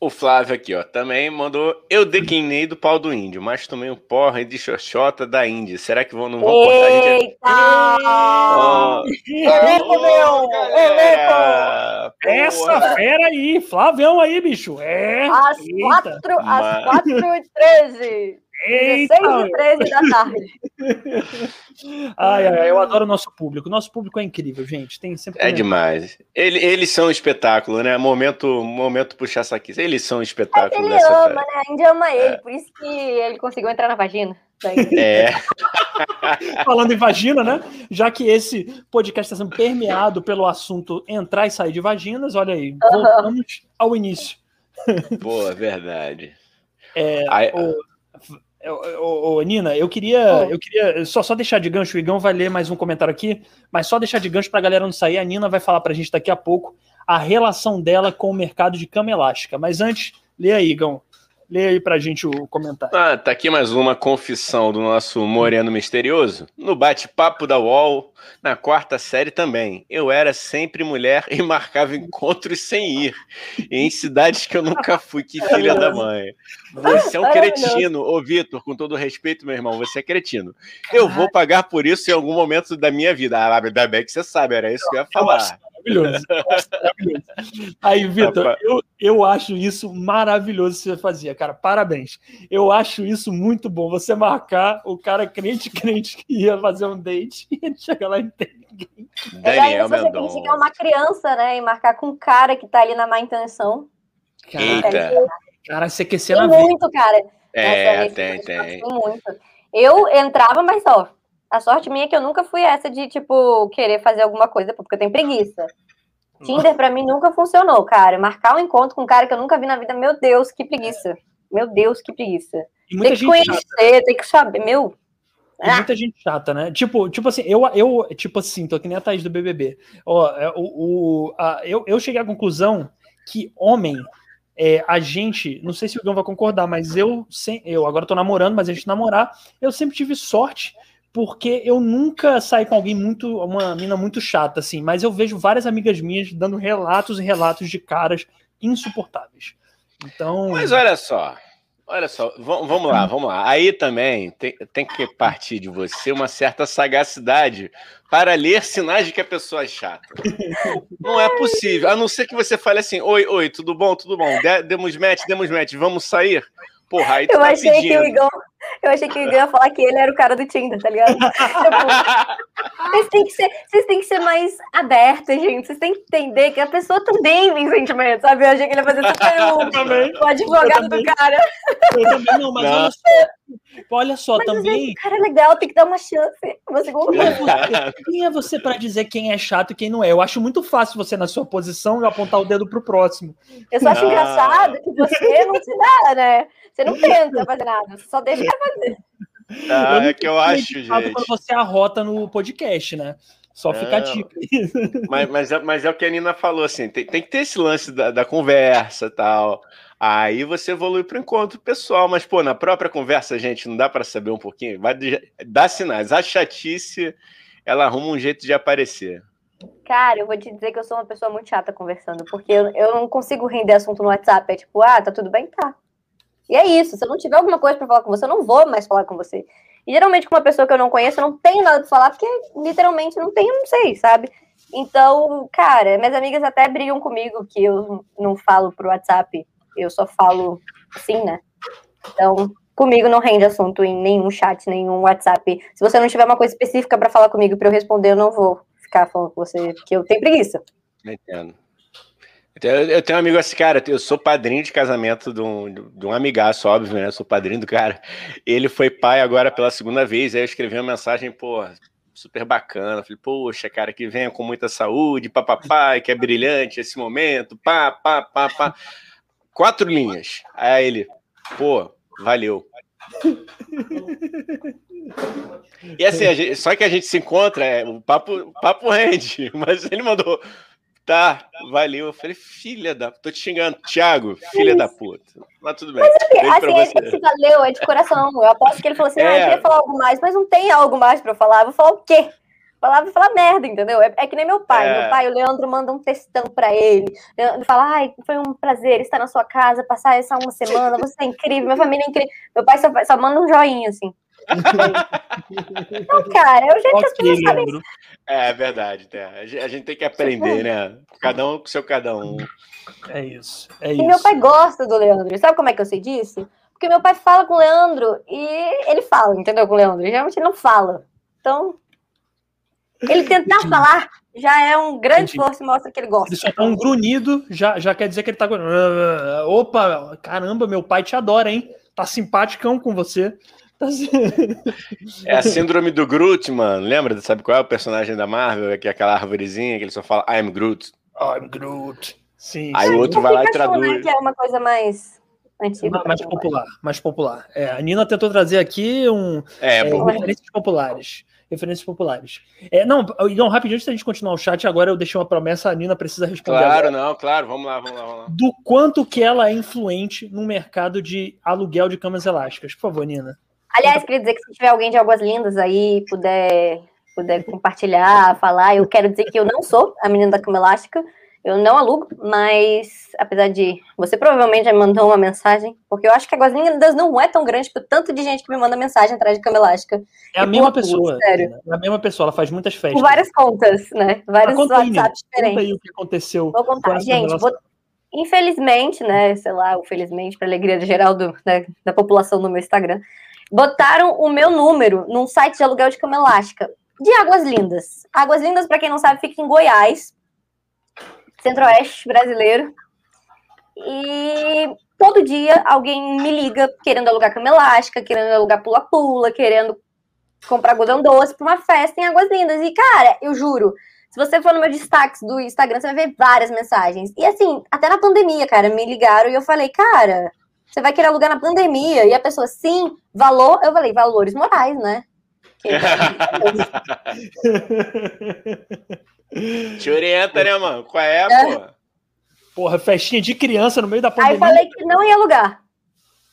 O Flávio aqui, ó, também mandou. Eu declinei do pau do índio, mas tomei um porra de xoxota da Índia. Será que vão, não vão cortar a gente? Eita! Elenco, meu! Elenco! Essa fera aí, Flavião aí, bicho. É. Às 4 às quatro e 13. Eita! 16 e 13 da tarde. ai, ai, eu adoro o nosso público. Nosso público é incrível, gente. Tem sempre. É demais. Ele, eles são um espetáculo, né? Momento, momento puxar saque. Eles são um espetáculo. ele ama, né? A Índia ama ele, é. por isso que ele conseguiu entrar na vagina. É. Falando em vagina, né? Já que esse podcast está sendo permeado pelo assunto entrar e sair de vaginas, olha aí, voltamos ao início. Boa, verdade. É, Aí, o, Ô, ô, Nina, eu queria, oh. eu queria só, só deixar de gancho, o Igão vai ler mais um comentário aqui, mas só deixar de gancho para a galera não sair. A Nina vai falar para a gente daqui a pouco a relação dela com o mercado de cama elástica. Mas antes, lê aí, Igão. Lê aí pra gente o comentário. Ah, tá aqui mais uma confissão do nosso Moreno Misterioso. No bate-papo da UOL, na quarta série também. Eu era sempre mulher e marcava encontros sem ir. Em cidades que eu nunca fui. Que filha da mãe. Você é um cretino. Ô, Vitor, com todo respeito, meu irmão, você é cretino. Eu vou pagar por isso em algum momento da minha vida. Ah, ainda bem que você sabe, era isso que eu ia falar maravilhoso. maravilhoso. Aí, Vitor, eu, eu acho isso maravilhoso que você fazia, cara. Parabéns. Eu acho isso muito bom. Você marcar o cara crente, crente que ia fazer um date e ele chega lá e não tem ninguém. Daniel você criticar uma criança, né? E marcar com um cara que tá ali na má intenção. Cara, Eita. cara você quer ser na muito, cara. É, Nossa, tem, tem. Muito. Eu entrava, mas ó, a sorte minha é que eu nunca fui essa de, tipo, querer fazer alguma coisa porque eu tenho preguiça. Tinder pra mim nunca funcionou, cara. Marcar um encontro com um cara que eu nunca vi na vida, meu Deus, que preguiça. Meu Deus, que preguiça. Tem que conhecer, chata. tem que saber, meu. Tem muita gente chata, né? Tipo, tipo assim, eu, eu tipo assim, tô que nem a Thaís do BBB. Ó, é, o, o, a, eu, eu cheguei à conclusão que homem, é, a gente, não sei se o Gão vai concordar, mas eu, sem, eu agora tô namorando, mas a gente namorar, eu sempre tive sorte porque eu nunca saí com alguém muito, uma mina muito chata, assim, mas eu vejo várias amigas minhas dando relatos e relatos de caras insuportáveis. Então. Mas olha só, olha só, vamos lá, vamos lá. Aí também tem, tem que partir de você uma certa sagacidade para ler sinais de que a pessoa é chata. Não é possível, a não ser que você fale assim: oi, oi, tudo bom, tudo bom, demos match, demos match, vamos sair. Porra, aí tu eu tá achei pedindo. que o Igor, eu achei que o Igor ia falar que ele era o cara do Tinder, tá ligado? tipo, vocês, têm que ser, vocês têm que ser mais abertos, gente. Vocês têm que entender que a pessoa também tem sentimentos, sabe? Eu achei que ele ia fazer essa pergunta. O advogado do cara. Eu também não, mas não. olha só. Olha só, mas também. cara é legal, tem que dar uma chance. Uma segunda quem, é você, quem é você para dizer quem é chato e quem não é? Eu acho muito fácil você, na sua posição, apontar o dedo pro próximo. Eu só acho ah. engraçado que você não se dá, né? Você não tenta fazer nada, você só deixa fazer. Ah, é que eu acho, gente. Quando você arrota no podcast, né? Só fica dica. Mas, mas, é, mas é o que a Nina falou, assim, tem, tem que ter esse lance da, da conversa e tal. Aí você evolui para o encontro pessoal, mas, pô, na própria conversa, gente, não dá para saber um pouquinho? Vai dar sinais. A chatice, ela arruma um jeito de aparecer. Cara, eu vou te dizer que eu sou uma pessoa muito chata conversando, porque eu, eu não consigo render assunto no WhatsApp. É tipo, ah, tá tudo bem? Tá. E é isso. Se eu não tiver alguma coisa para falar com você, eu não vou mais falar com você. E geralmente com uma pessoa que eu não conheço, eu não tenho nada pra falar, porque literalmente não tenho, não sei, sabe? Então, cara, minhas amigas até brigam comigo que eu não falo pro WhatsApp, eu só falo assim, né? Então, comigo não rende assunto em nenhum chat, nenhum WhatsApp. Se você não tiver uma coisa específica para falar comigo para eu responder, eu não vou ficar falando com você, porque eu tenho preguiça. Entendo. Eu tenho um amigo assim, cara, eu sou padrinho de casamento de um, de um amigaço, óbvio, né? Eu sou padrinho do cara. Ele foi pai agora pela segunda vez, aí eu escrevi uma mensagem, pô, super bacana. Falei, poxa, cara, que venha com muita saúde, papapá, que é brilhante esse momento, pá, pá, pá, pá. Quatro linhas. Aí ele, pô, valeu. E assim, gente, só que a gente se encontra, é, o papo, o papo rende, mas ele mandou Tá, valeu. Eu falei, filha da. Tô te xingando, Thiago, filha da puta. Mas tudo bem. Mas assim, assim esse valeu, é de coração. Eu aposto que ele falou assim: é. ah, eu queria falar algo mais, mas não tem algo mais pra eu falar. Eu vou falar o quê? Falar, vou falar merda, entendeu? É, é, que nem meu pai. É. Meu pai, o Leandro, manda um textão pra ele. Ele fala: ai, foi um prazer estar na sua casa, passar essa uma semana, você é incrível, minha família é incrível. Meu pai só, só manda um joinha, assim. Não, cara, é o jeito okay, que as pessoas sabem. É, é verdade, né? A gente tem que aprender, né? Cada um com seu cada um. É isso. É e isso. meu pai gosta do Leandro. Sabe como é que eu sei disso? Porque meu pai fala com o Leandro e ele fala, entendeu? Com o Leandro. Ele geralmente não fala. Então, ele tentar falar já é um grande esforço e mostra que ele gosta. Ele só tá um grunhido, já, já quer dizer que ele tá. Opa, caramba, meu pai te adora, hein? Tá simpaticão com você. É a síndrome do Groot, mano. Lembra? Sabe qual é o personagem da Marvel? Que é aquela árvorezinha que ele só fala I'm Groot. I'm Groot. Sim. Aí o outro vai lá e traduz. Né, que é uma coisa mais antiga. Mais popular, mais popular. É, a Nina tentou trazer aqui um é, é, referências populares. Referências populares. É, não, não, rapidinho, antes da gente continuar o chat, agora eu deixei uma promessa, a Nina precisa responder. Claro, agora. não, claro, vamos lá, vamos lá, vamos lá. Do quanto que ela é influente no mercado de aluguel de camas elásticas. Por favor, Nina. Aliás, queria dizer que se tiver alguém de Águas Lindas aí, puder, puder compartilhar, falar, eu quero dizer que eu não sou a menina da cama elástica, eu não alugo, mas apesar de você provavelmente já me mandou uma mensagem, porque eu acho que Águas Lindas não é tão grande por tanto de gente que me manda mensagem atrás de cama elástica. É a mesma pessoa. Sério. É a mesma pessoa, ela faz muitas festas. Com várias contas, né? Vários WhatsApps diferentes. Conta aí o que aconteceu. Vou contar, gente. Vou... Infelizmente, né? Sei lá, ou felizmente, para alegria geral do, né, da população no meu Instagram, botaram o meu número num site de aluguel de cama elástica de Águas Lindas. Águas Lindas, para quem não sabe, fica em Goiás, centro-oeste brasileiro. E todo dia alguém me liga querendo alugar cama elástica, querendo alugar pula-pula, querendo comprar algodão doce para uma festa em Águas Lindas. E, cara, eu juro, se você for no meu destaques do Instagram, você vai ver várias mensagens. E assim, até na pandemia, cara, me ligaram e eu falei, cara, você vai querer alugar na pandemia. E a pessoa, sim, valor. Eu falei, valores morais, né? Te orienta, né, mano? Qual é, é. pô? Porra, festinha de criança no meio da pandemia. Aí falei que não ia alugar.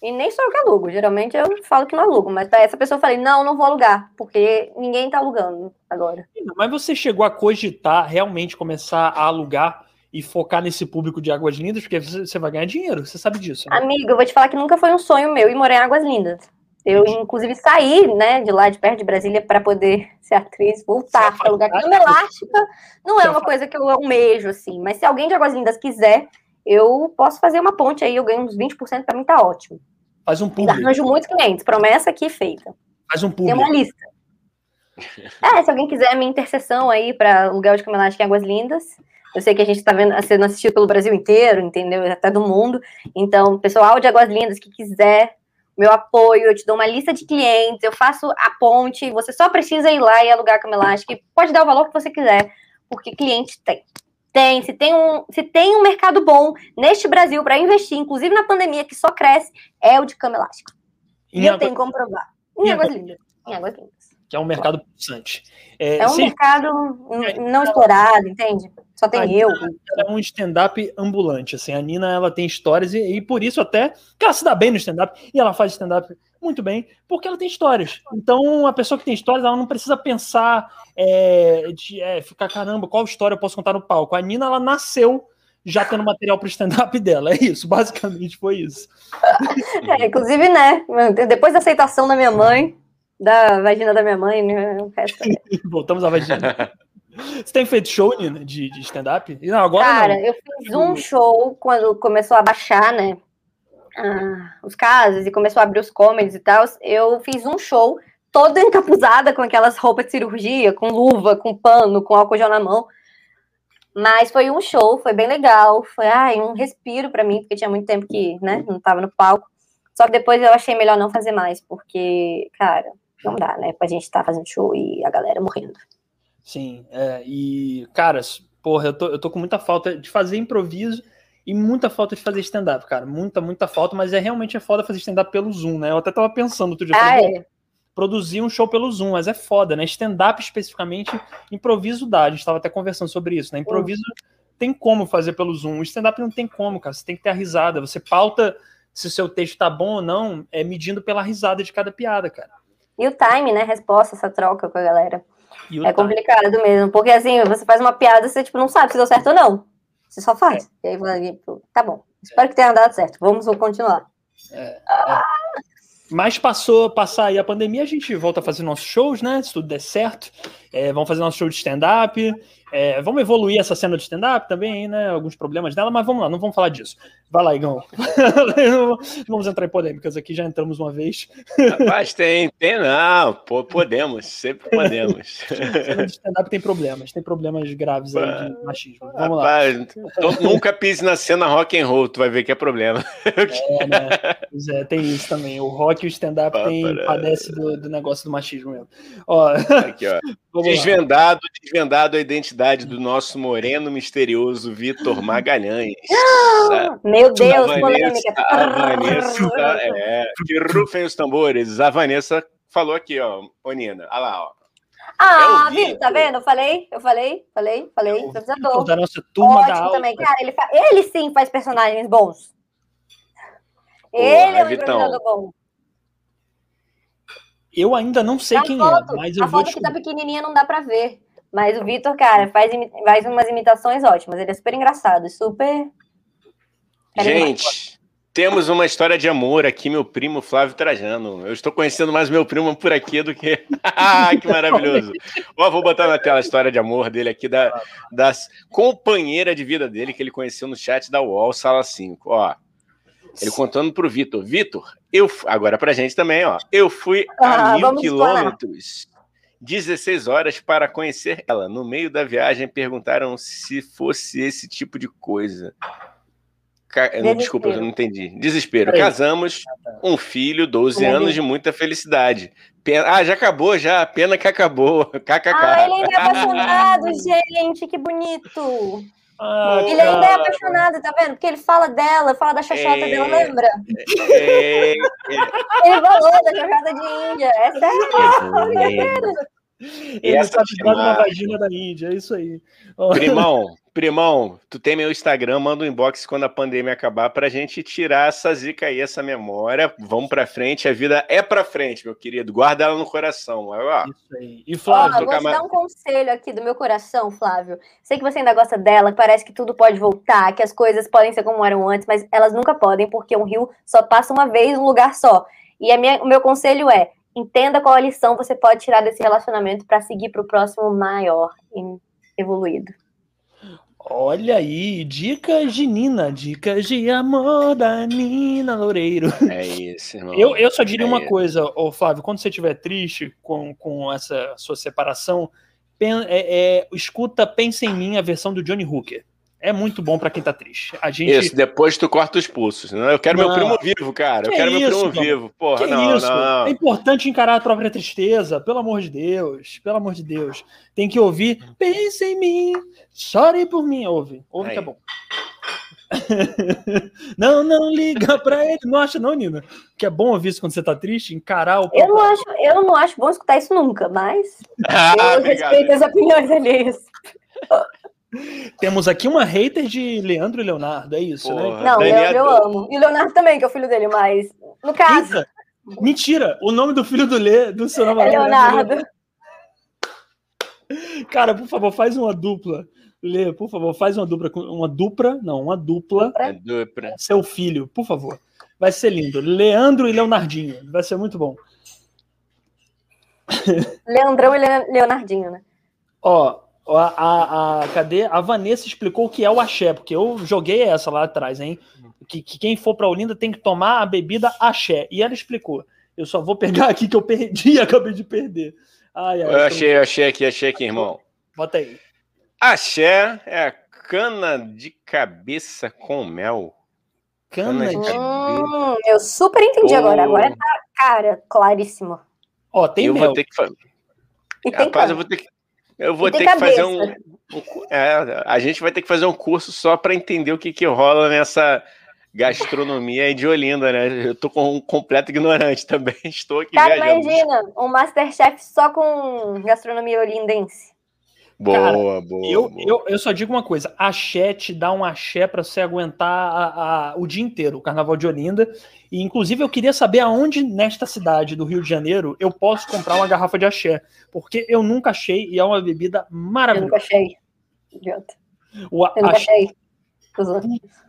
E nem sou eu que alugo. Geralmente eu falo que não alugo. Mas pra essa pessoa eu falei, não, não vou alugar. Porque ninguém tá alugando agora. Mas você chegou a cogitar realmente começar a alugar e focar nesse público de Águas Lindas, porque você vai ganhar dinheiro, você sabe disso. Né? Amigo, eu vou te falar que nunca foi um sonho meu ir morar em Águas Lindas. Eu, inclusive, saí né, de lá de perto de Brasília para poder ser atriz, voltar para lugar que elástica. Não é uma coisa que eu almejo, assim. Mas se alguém de Águas Lindas quiser, eu posso fazer uma ponte aí, eu ganho uns 20%, para mim tá ótimo. Faz um público. Arranjo muitos clientes, promessa aqui feita. Faz um público. Tem uma lista. É, se alguém quiser minha intercessão aí para lugar de cama elástica em Águas Lindas, eu sei que a gente está sendo assistido pelo Brasil inteiro, entendeu? Até do mundo. Então, pessoal de Águas Lindas que quiser meu apoio, eu te dou uma lista de clientes, eu faço a ponte, você só precisa ir lá e alugar a cama elástica. Pode dar o valor que você quiser, porque cliente tem. Tem, se tem um, se tem um mercado bom neste Brasil para investir, inclusive na pandemia, que só cresce, é o de cama elástica. E, e eu tenho como provar. Em Águas Lindas. Em Águas Lindas. Que é um mercado pulsante. É, é um mercado não explorado, entende? Só tem eu. é um stand-up ambulante, assim. A Nina, ela tem histórias e, e, por isso até que ela se dá bem no stand-up e ela faz stand-up muito bem, porque ela tem histórias. Então, a pessoa que tem histórias, ela não precisa pensar é, de é, ficar, caramba, qual história eu posso contar no palco? A Nina, ela nasceu já tendo material para o stand-up dela. É isso, basicamente foi isso. É, inclusive, né? Depois da aceitação da minha mãe, da vagina da minha mãe, né? Voltamos à vagina. Você tem feito show, Nina, de, de stand-up? Não, agora Cara, não. eu fiz um show quando começou a baixar, né? Ah, os casos e começou a abrir os comedies e tal. Eu fiz um show toda encapuzada com aquelas roupas de cirurgia, com luva, com pano, com álcool gel na mão. Mas foi um show, foi bem legal. Foi ai, um respiro para mim, porque tinha muito tempo que né, não tava no palco. Só que depois eu achei melhor não fazer mais, porque, cara, não dá, né? Pra gente estar tá fazendo show e a galera morrendo. Sim, é, e, cara, porra, eu tô, eu tô com muita falta de fazer improviso e muita falta de fazer stand-up, cara. Muita, muita falta, mas é realmente é foda fazer stand-up pelo Zoom, né? Eu até tava pensando outro dia. Ah, é. Produzir um show pelo Zoom, mas é foda, né? Stand-up especificamente, improviso dá. A gente tava até conversando sobre isso, né? Improviso tem como fazer pelo Zoom. O stand-up não tem como, cara. Você tem que ter a risada. Você pauta se o seu texto tá bom ou não, é medindo pela risada de cada piada, cara. E o time, né? Resposta, essa troca com a galera. É complicado mesmo, porque assim, você faz uma piada, você tipo, não sabe se deu certo ou não. Você só faz. É. E aí vai, tipo, tá bom. Espero que tenha dado certo. Vamos continuar. É, é. Mas passou, passar aí a pandemia, a gente volta a fazer nossos shows, né? Se tudo der certo. É, vamos fazer nosso show de stand-up. É, vamos evoluir essa cena de stand-up também, né? Alguns problemas dela, mas vamos lá, não vamos falar disso. Vai lá, Igão. vamos entrar em polêmicas aqui, já entramos uma vez. Rapaz, tem, tem não. podemos, sempre podemos. cena de stand-up tem problemas, tem problemas graves aí de machismo. Vamos Rapaz, lá. Nunca pise na cena rock and roll, tu vai ver que é problema. É, né? Pois é, tem isso também. O rock e o stand-up padece do, do, negócio do machismo mesmo. Ó, aqui, ó. Desvendado, desvendado a identidade do nosso moreno misterioso Vitor Magalhães. Meu Deus, a Vanessa, a Vanessa é, que rufem os tambores. A Vanessa falou aqui, ó, ô Nina, olha lá, ó. Ah, é viu, tá vendo? Eu falei, eu falei, falei, falei, improvisador. Da nossa turma Ótimo da também, cara, ele, fa... ele sim faz personagens bons. Ele é um improvisador bom. Eu ainda não sei a quem é, foto, é, mas eu a vou. A foto que tá pequenininha não dá pra ver. Mas o Vitor, cara, faz, faz umas imitações ótimas. Ele é super engraçado, super. Gente, temos uma história de amor aqui, meu primo Flávio Trajano. Eu estou conhecendo mais meu primo por aqui do que. Ah, que maravilhoso! Ó, vou botar na tela a história de amor dele aqui, da das companheira de vida dele que ele conheceu no chat da UOL, sala 5. Ó. Ele contando pro Vitor. Vitor, eu. Agora pra gente também, ó. Eu fui a ah, mil quilômetros. 16 horas para conhecer ela. No meio da viagem, perguntaram se fosse esse tipo de coisa. Ca... Desculpa, eu não entendi. Desespero. Casamos, um filho, 12 anos de muita felicidade. Pena... Ah, já acabou, já. Pena que acabou. KKK. Ah, ele ainda é apaixonado, gente. Que bonito. Ah, ele cara. ainda é apaixonado, tá vendo? Porque ele fala dela, fala da xoxota é... dela, lembra? É... ele falou da xoxota de Índia. É sério, é... Ele está ligado na vagina da Índia, é isso aí. Primão, primão, tu tem meu Instagram, manda um inbox quando a pandemia acabar pra gente tirar essa zica aí, essa memória. Vamos pra frente, a vida é pra frente, meu querido. Guarda ela no coração. Ó. Isso aí. E Flávio, oh, vou te dar um conselho aqui do meu coração, Flávio. Sei que você ainda gosta dela, parece que tudo pode voltar, que as coisas podem ser como eram antes, mas elas nunca podem, porque um rio só passa uma vez num lugar só. E minha, o meu conselho é: entenda qual a lição você pode tirar desse relacionamento para seguir para o próximo maior e evoluído. Olha aí, dicas de Nina, dicas de amor da Nina Loureiro. É isso, irmão. Eu, eu só diria é uma isso. coisa, ô Flávio, quando você estiver triste com, com essa sua separação, pen, é, é, escuta Pensa em Mim, a versão do Johnny Hooker é muito bom para quem tá triste. A gente... Isso, depois tu corta os pulsos. Né? Eu quero não. meu primo vivo, cara. Eu quero isso, meu primo vivo. Porra, não, isso? não. É importante encarar a própria tristeza, pelo amor de Deus. Pelo amor de Deus. Tem que ouvir. Pense em mim, chore por mim. Ouve, ouve Aí. que é bom. não, não liga pra ele. Não acha, não, Nina? Que é bom ouvir isso quando você tá triste, encarar o. Eu não acho, eu não acho bom escutar isso nunca, mas ah, eu obrigado. respeito as opiniões alheias. Temos aqui uma hater de Leandro e Leonardo, é isso, né? Porra, né? Não, Leandro eu amo. E o Leonardo também, que é o filho dele, mas no caso. Eita, mentira! O nome do filho do, Le, do seu namorado é Leonardo. Cara, por favor, faz uma dupla. Lê, por favor, faz uma dupla, uma dupla, não, uma dupla. É dupla. Seu filho, por favor. Vai ser lindo. Leandro e Leonardinho. Vai ser muito bom. Leandrão e Leonardinho, né? Ó, a, a, a, cadê? A Vanessa explicou o que é o axé, porque eu joguei essa lá atrás, hein? Que, que quem for para Olinda tem que tomar a bebida axé. E ela explicou. Eu só vou pegar aqui que eu perdi, acabei de perder. Ai, ai, eu achei, eu achei aqui, achei aqui, irmão. Bota aí. Axé é a cana de cabeça com mel. Cana, de cabeça. Hum, eu super entendi oh. agora. Agora tá, cara, claríssimo. Ó, tem eu mel. Vou ter que fazer. Rapaz, eu vou ter que. Eu vou ter que fazer um. um é, a gente vai ter que fazer um curso só para entender o que, que rola nessa gastronomia de Olinda, né? Eu tô com um completo ignorante também. Estou aqui. Cara, viajando. imagina, um Masterchef só com gastronomia olindense. Boa, Cara, boa, eu, boa. Eu, eu só digo uma coisa: axé te dá um axé para você aguentar a, a, o dia inteiro, o Carnaval de Olinda. E, inclusive, eu queria saber aonde nesta cidade do Rio de Janeiro eu posso comprar uma garrafa de axé. Porque eu nunca achei e é uma bebida maravilhosa. Eu nunca achei. Idiota. O, eu nunca achei.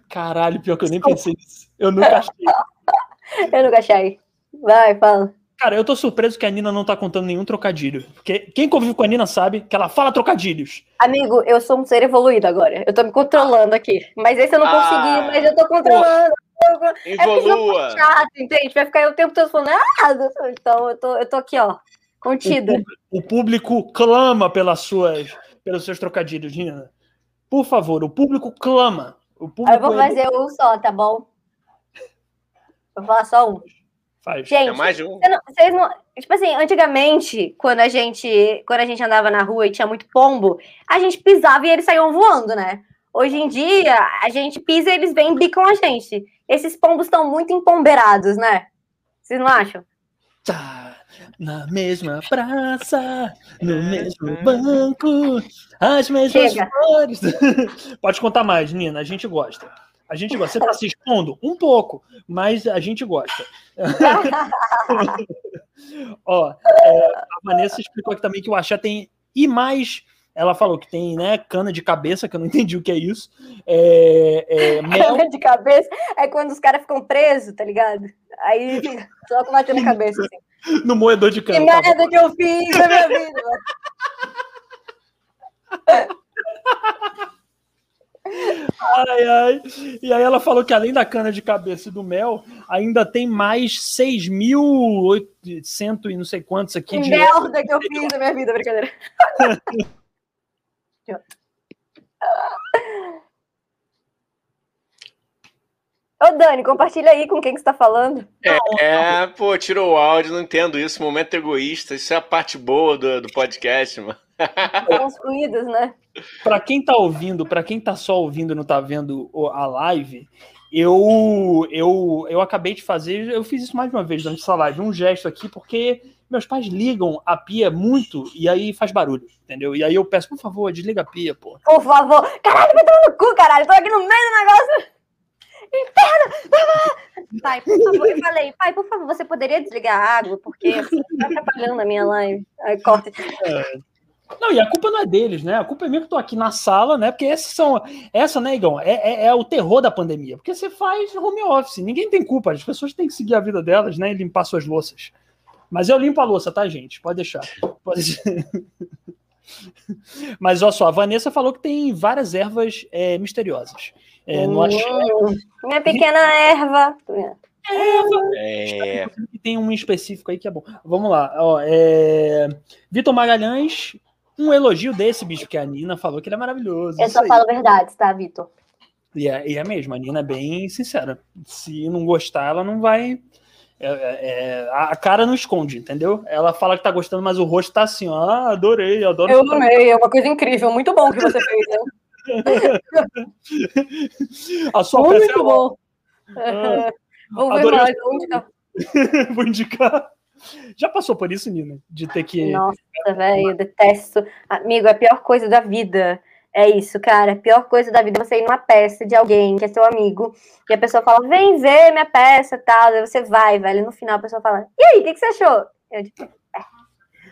Caralho, pior que eu nem pensei nisso. Eu nunca achei. eu nunca achei. Vai, fala. Cara, eu tô surpreso que a Nina não tá contando nenhum trocadilho. Porque quem convive com a Nina sabe que ela fala trocadilhos. Amigo, eu sou um ser evoluído agora. Eu tô me controlando aqui. Mas esse eu não ah, consegui, mas eu tô controlando. É Evolua. É chato, entende? Vai ficar o tempo todo falando errado. Então eu tô, eu tô aqui, ó, contida. O, o público clama pelas suas, pelos seus trocadilhos, Nina. Por favor, o público clama. O público eu vou fazer um só, tá bom? Vou falar só um. Faz. Gente, é mais um. Vocês não, tipo assim, antigamente, quando a gente, quando a gente andava na rua e tinha muito pombo, a gente pisava e eles saíam voando, né? Hoje em dia, a gente pisa e eles vêm e bicam a gente. Esses pombos estão muito empomberados, né? Vocês não acham? Tá na mesma praça, no mesmo banco, as mesmas Chega. flores. Pode contar mais, Nina, a gente gosta. A gente gosta. Você está se expondo? Um pouco, mas a gente gosta. Ó, é, a Vanessa explicou aqui também que o Axé tem. E mais. Ela falou que tem, né, cana de cabeça, que eu não entendi o que é isso. É, é, mel... Cana de cabeça é quando os caras ficam presos, tá ligado? Aí só com batendo cabeça, assim. No moedor de cana. Que tá merda que eu fiz na minha vida. Ai, ai. E aí ela falou que além da cana de cabeça e do mel, ainda tem mais 6.800 e não sei quantos aqui. Que merda que eu fiz na minha vida, brincadeira. Ô, Dani, compartilha aí com quem que você tá falando. É, é, pô, tirou o áudio, não entendo isso. Momento egoísta, isso é a parte boa do, do podcast, mano. Construídos, né? Para quem tá ouvindo, para quem tá só ouvindo e não tá vendo a live, eu, eu, eu acabei de fazer, eu fiz isso mais uma vez durante essa live, um gesto aqui, porque meus pais ligam a pia muito e aí faz barulho, entendeu? E aí eu peço, por favor, desliga a pia, pô. Por favor. Caralho, vai tomar no cu, caralho. Tô aqui no meio do negócio. Inferno! Pai, por favor, eu falei, pai, por favor, você poderia desligar a água, porque você tá atrapalhando a minha live. Aí corta. É. Não, e a culpa não é deles, né? A culpa é minha que eu tô aqui na sala, né? Porque esses são. Essa, né, Igão, é, é, é, o terror da pandemia. Porque você faz home office, ninguém tem culpa. As pessoas têm que seguir a vida delas, né? E limpar suas louças. Mas eu limpo a louça, tá, gente? Pode deixar. Pode... Mas olha só, a Vanessa falou que tem várias ervas é, misteriosas. É, no axé. Minha pequena erva. Erva. É. Tem um específico aí que é bom. Vamos lá. Ó, é... Vitor Magalhães um elogio desse bicho que a Nina falou que ele é maravilhoso. Eu só aí. falo verdade, tá, Vitor? E é, e é mesmo, a Nina é bem sincera. Se não gostar, ela não vai. É, é, é a cara não esconde, entendeu? Ela fala que tá gostando, mas o rosto tá assim, ó. Ah, adorei, adoro. Eu amei, é uma coisa incrível, muito bom que você fez, né? A sua Muito peça é bom. Ah, Vou ver adorei mais. vou indicar. Vou indicar. Já passou por isso, Nina? De ter que. Nossa, velho, eu detesto. Amigo, é a pior coisa da vida. É isso, cara. A pior coisa da vida é você ir numa peça de alguém que é seu amigo e a pessoa fala, vem ver minha peça e tal. Aí você vai, velho. No final a pessoa fala, e aí, o que, que você achou? Eu, tipo, "É."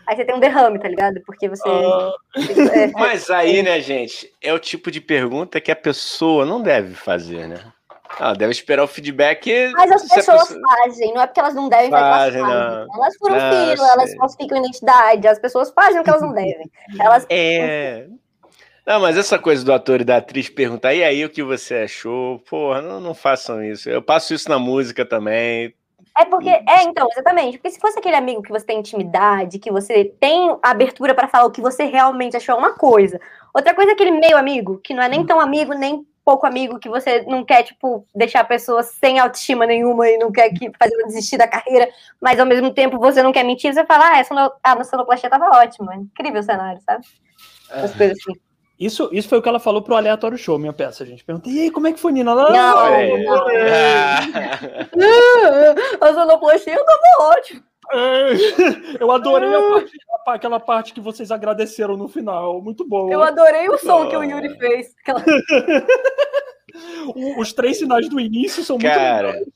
Aí você tem um derrame, tá ligado? Porque você. É, Mas aí, né, gente, é o tipo de pergunta que a pessoa não deve fazer, né? Ela deve esperar o feedback. Mas as pessoas pessoa- fazem, não é porque elas não devem fazer, elas Fazem, fazem. não. Elas furam Ah, fila, elas sei. falsificam identidade, as pessoas fazem o que elas não devem. Elas É. Não, mas essa coisa do ator e da atriz perguntar, e aí o que você achou? Porra, não, não façam isso. Eu passo isso na música também. É porque, é, então, exatamente. Porque se fosse aquele amigo que você tem intimidade, que você tem abertura pra falar o que você realmente achou, é uma coisa. Outra coisa é aquele meio amigo, que não é nem tão amigo, nem pouco amigo, que você não quer, tipo, deixar a pessoa sem autoestima nenhuma e não quer que fazer ela desistir da carreira, mas ao mesmo tempo você não quer mentir, você fala, ah, essa no... ah, sonoplastia tava ótimo. É incrível o cenário, sabe? Essas coisas assim. Isso, isso foi o que ela falou pro aleatório show, minha peça, gente. Perguntei, e aí, como é que foi, Nina? Ela, Não, Olha aí. não. Ah, A sonoplastia tava ótimo. "É, Eu adorei a parte- aquela parte que vocês agradeceram no final. Muito bom. Eu adorei o som que o Yuri fez. Aquela- Os três sinais do início são muito Cara, legais.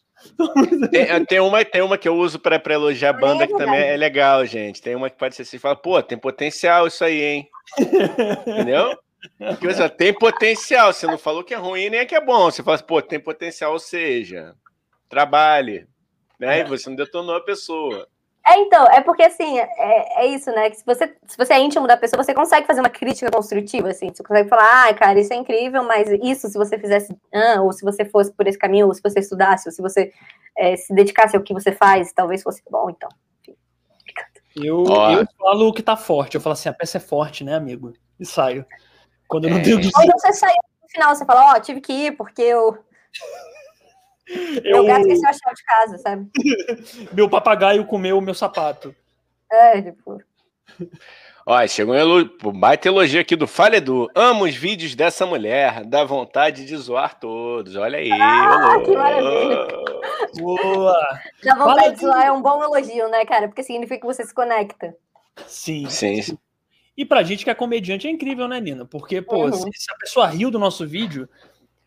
tem, tem uma, tem uma que eu uso pra, pra elogiar a banda É que também é legal, gente. Tem uma que pode ser assim, fala, pô, tem potencial isso aí, hein? Entendeu? Porque você tem potencial, você não falou que é ruim nem é que é bom. Você fala, assim, pô, tem potencial, ou seja, trabalhe. Né? E você não detonou a pessoa. É, então, é porque assim, é, é isso, né? Que se você, se você é íntimo da pessoa, você consegue fazer uma crítica construtiva, assim. Você consegue falar, ah, cara, isso é incrível, mas isso, se você fizesse, ah, ou se você fosse por esse caminho, ou se você estudasse, ou se você é, se dedicasse ao que você faz, talvez fosse bom, então. Eu, eu falo o que tá forte. Eu falo assim, a peça é forte, né, amigo? E saio. Quando eu não É. tenho Ou então você sai no final, você fala, ó, tive que ir, porque eu, meu eu, gato esqueceu a chave de casa, sabe? meu papagaio comeu o meu sapato. É, tipo. Ó, chegou um elo... baita elogio aqui do Fala Edu. Amo os vídeos dessa mulher, dá vontade de zoar todos. Olha aí. Ah, que maravilha. Boa! Dá vontade de de- zoar, é um bom elogio, né, cara? Porque significa que você se conecta. Sim. Sim, sim. E pra gente que é comediante é incrível, né, Nina? Porque, pô, Uhum. se a pessoa riu do nosso vídeo.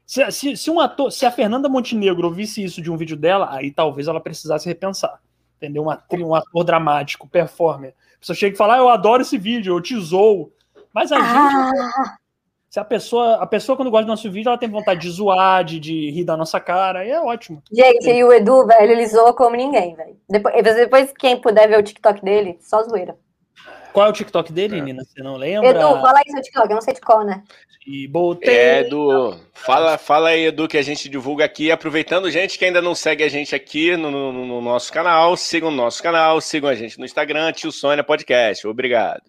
Se, se, se um ator, se a Fernanda Montenegro ouvisse isso de um vídeo dela, aí talvez ela precisasse repensar. Entendeu? Um, atri- um ator dramático, performer. A pessoa chega e fala, ah, eu adoro esse vídeo, eu te zoo. Mas a gente, Ah, se a pessoa, a pessoa, quando gosta do nosso vídeo, ela tem vontade de zoar, de, de rir da nossa cara, aí é ótimo. gente, e o Edu, velho, ele zoa como ninguém, velho. Depois, depois, quem puder ver o TikTok dele, só zoeira. Qual é o TikTok dele, É. Nina? Você não lembra? Edu, fala aí seu TikTok, eu não sei de qual, né? E botei. É, Edu. Fala, fala aí, Edu, que a gente divulga aqui. Aproveitando, gente que ainda não segue a gente aqui no, no- no nosso canal, sigam o nosso canal, sigam a gente no Instagram, Tio Sônia Podcast. Obrigado.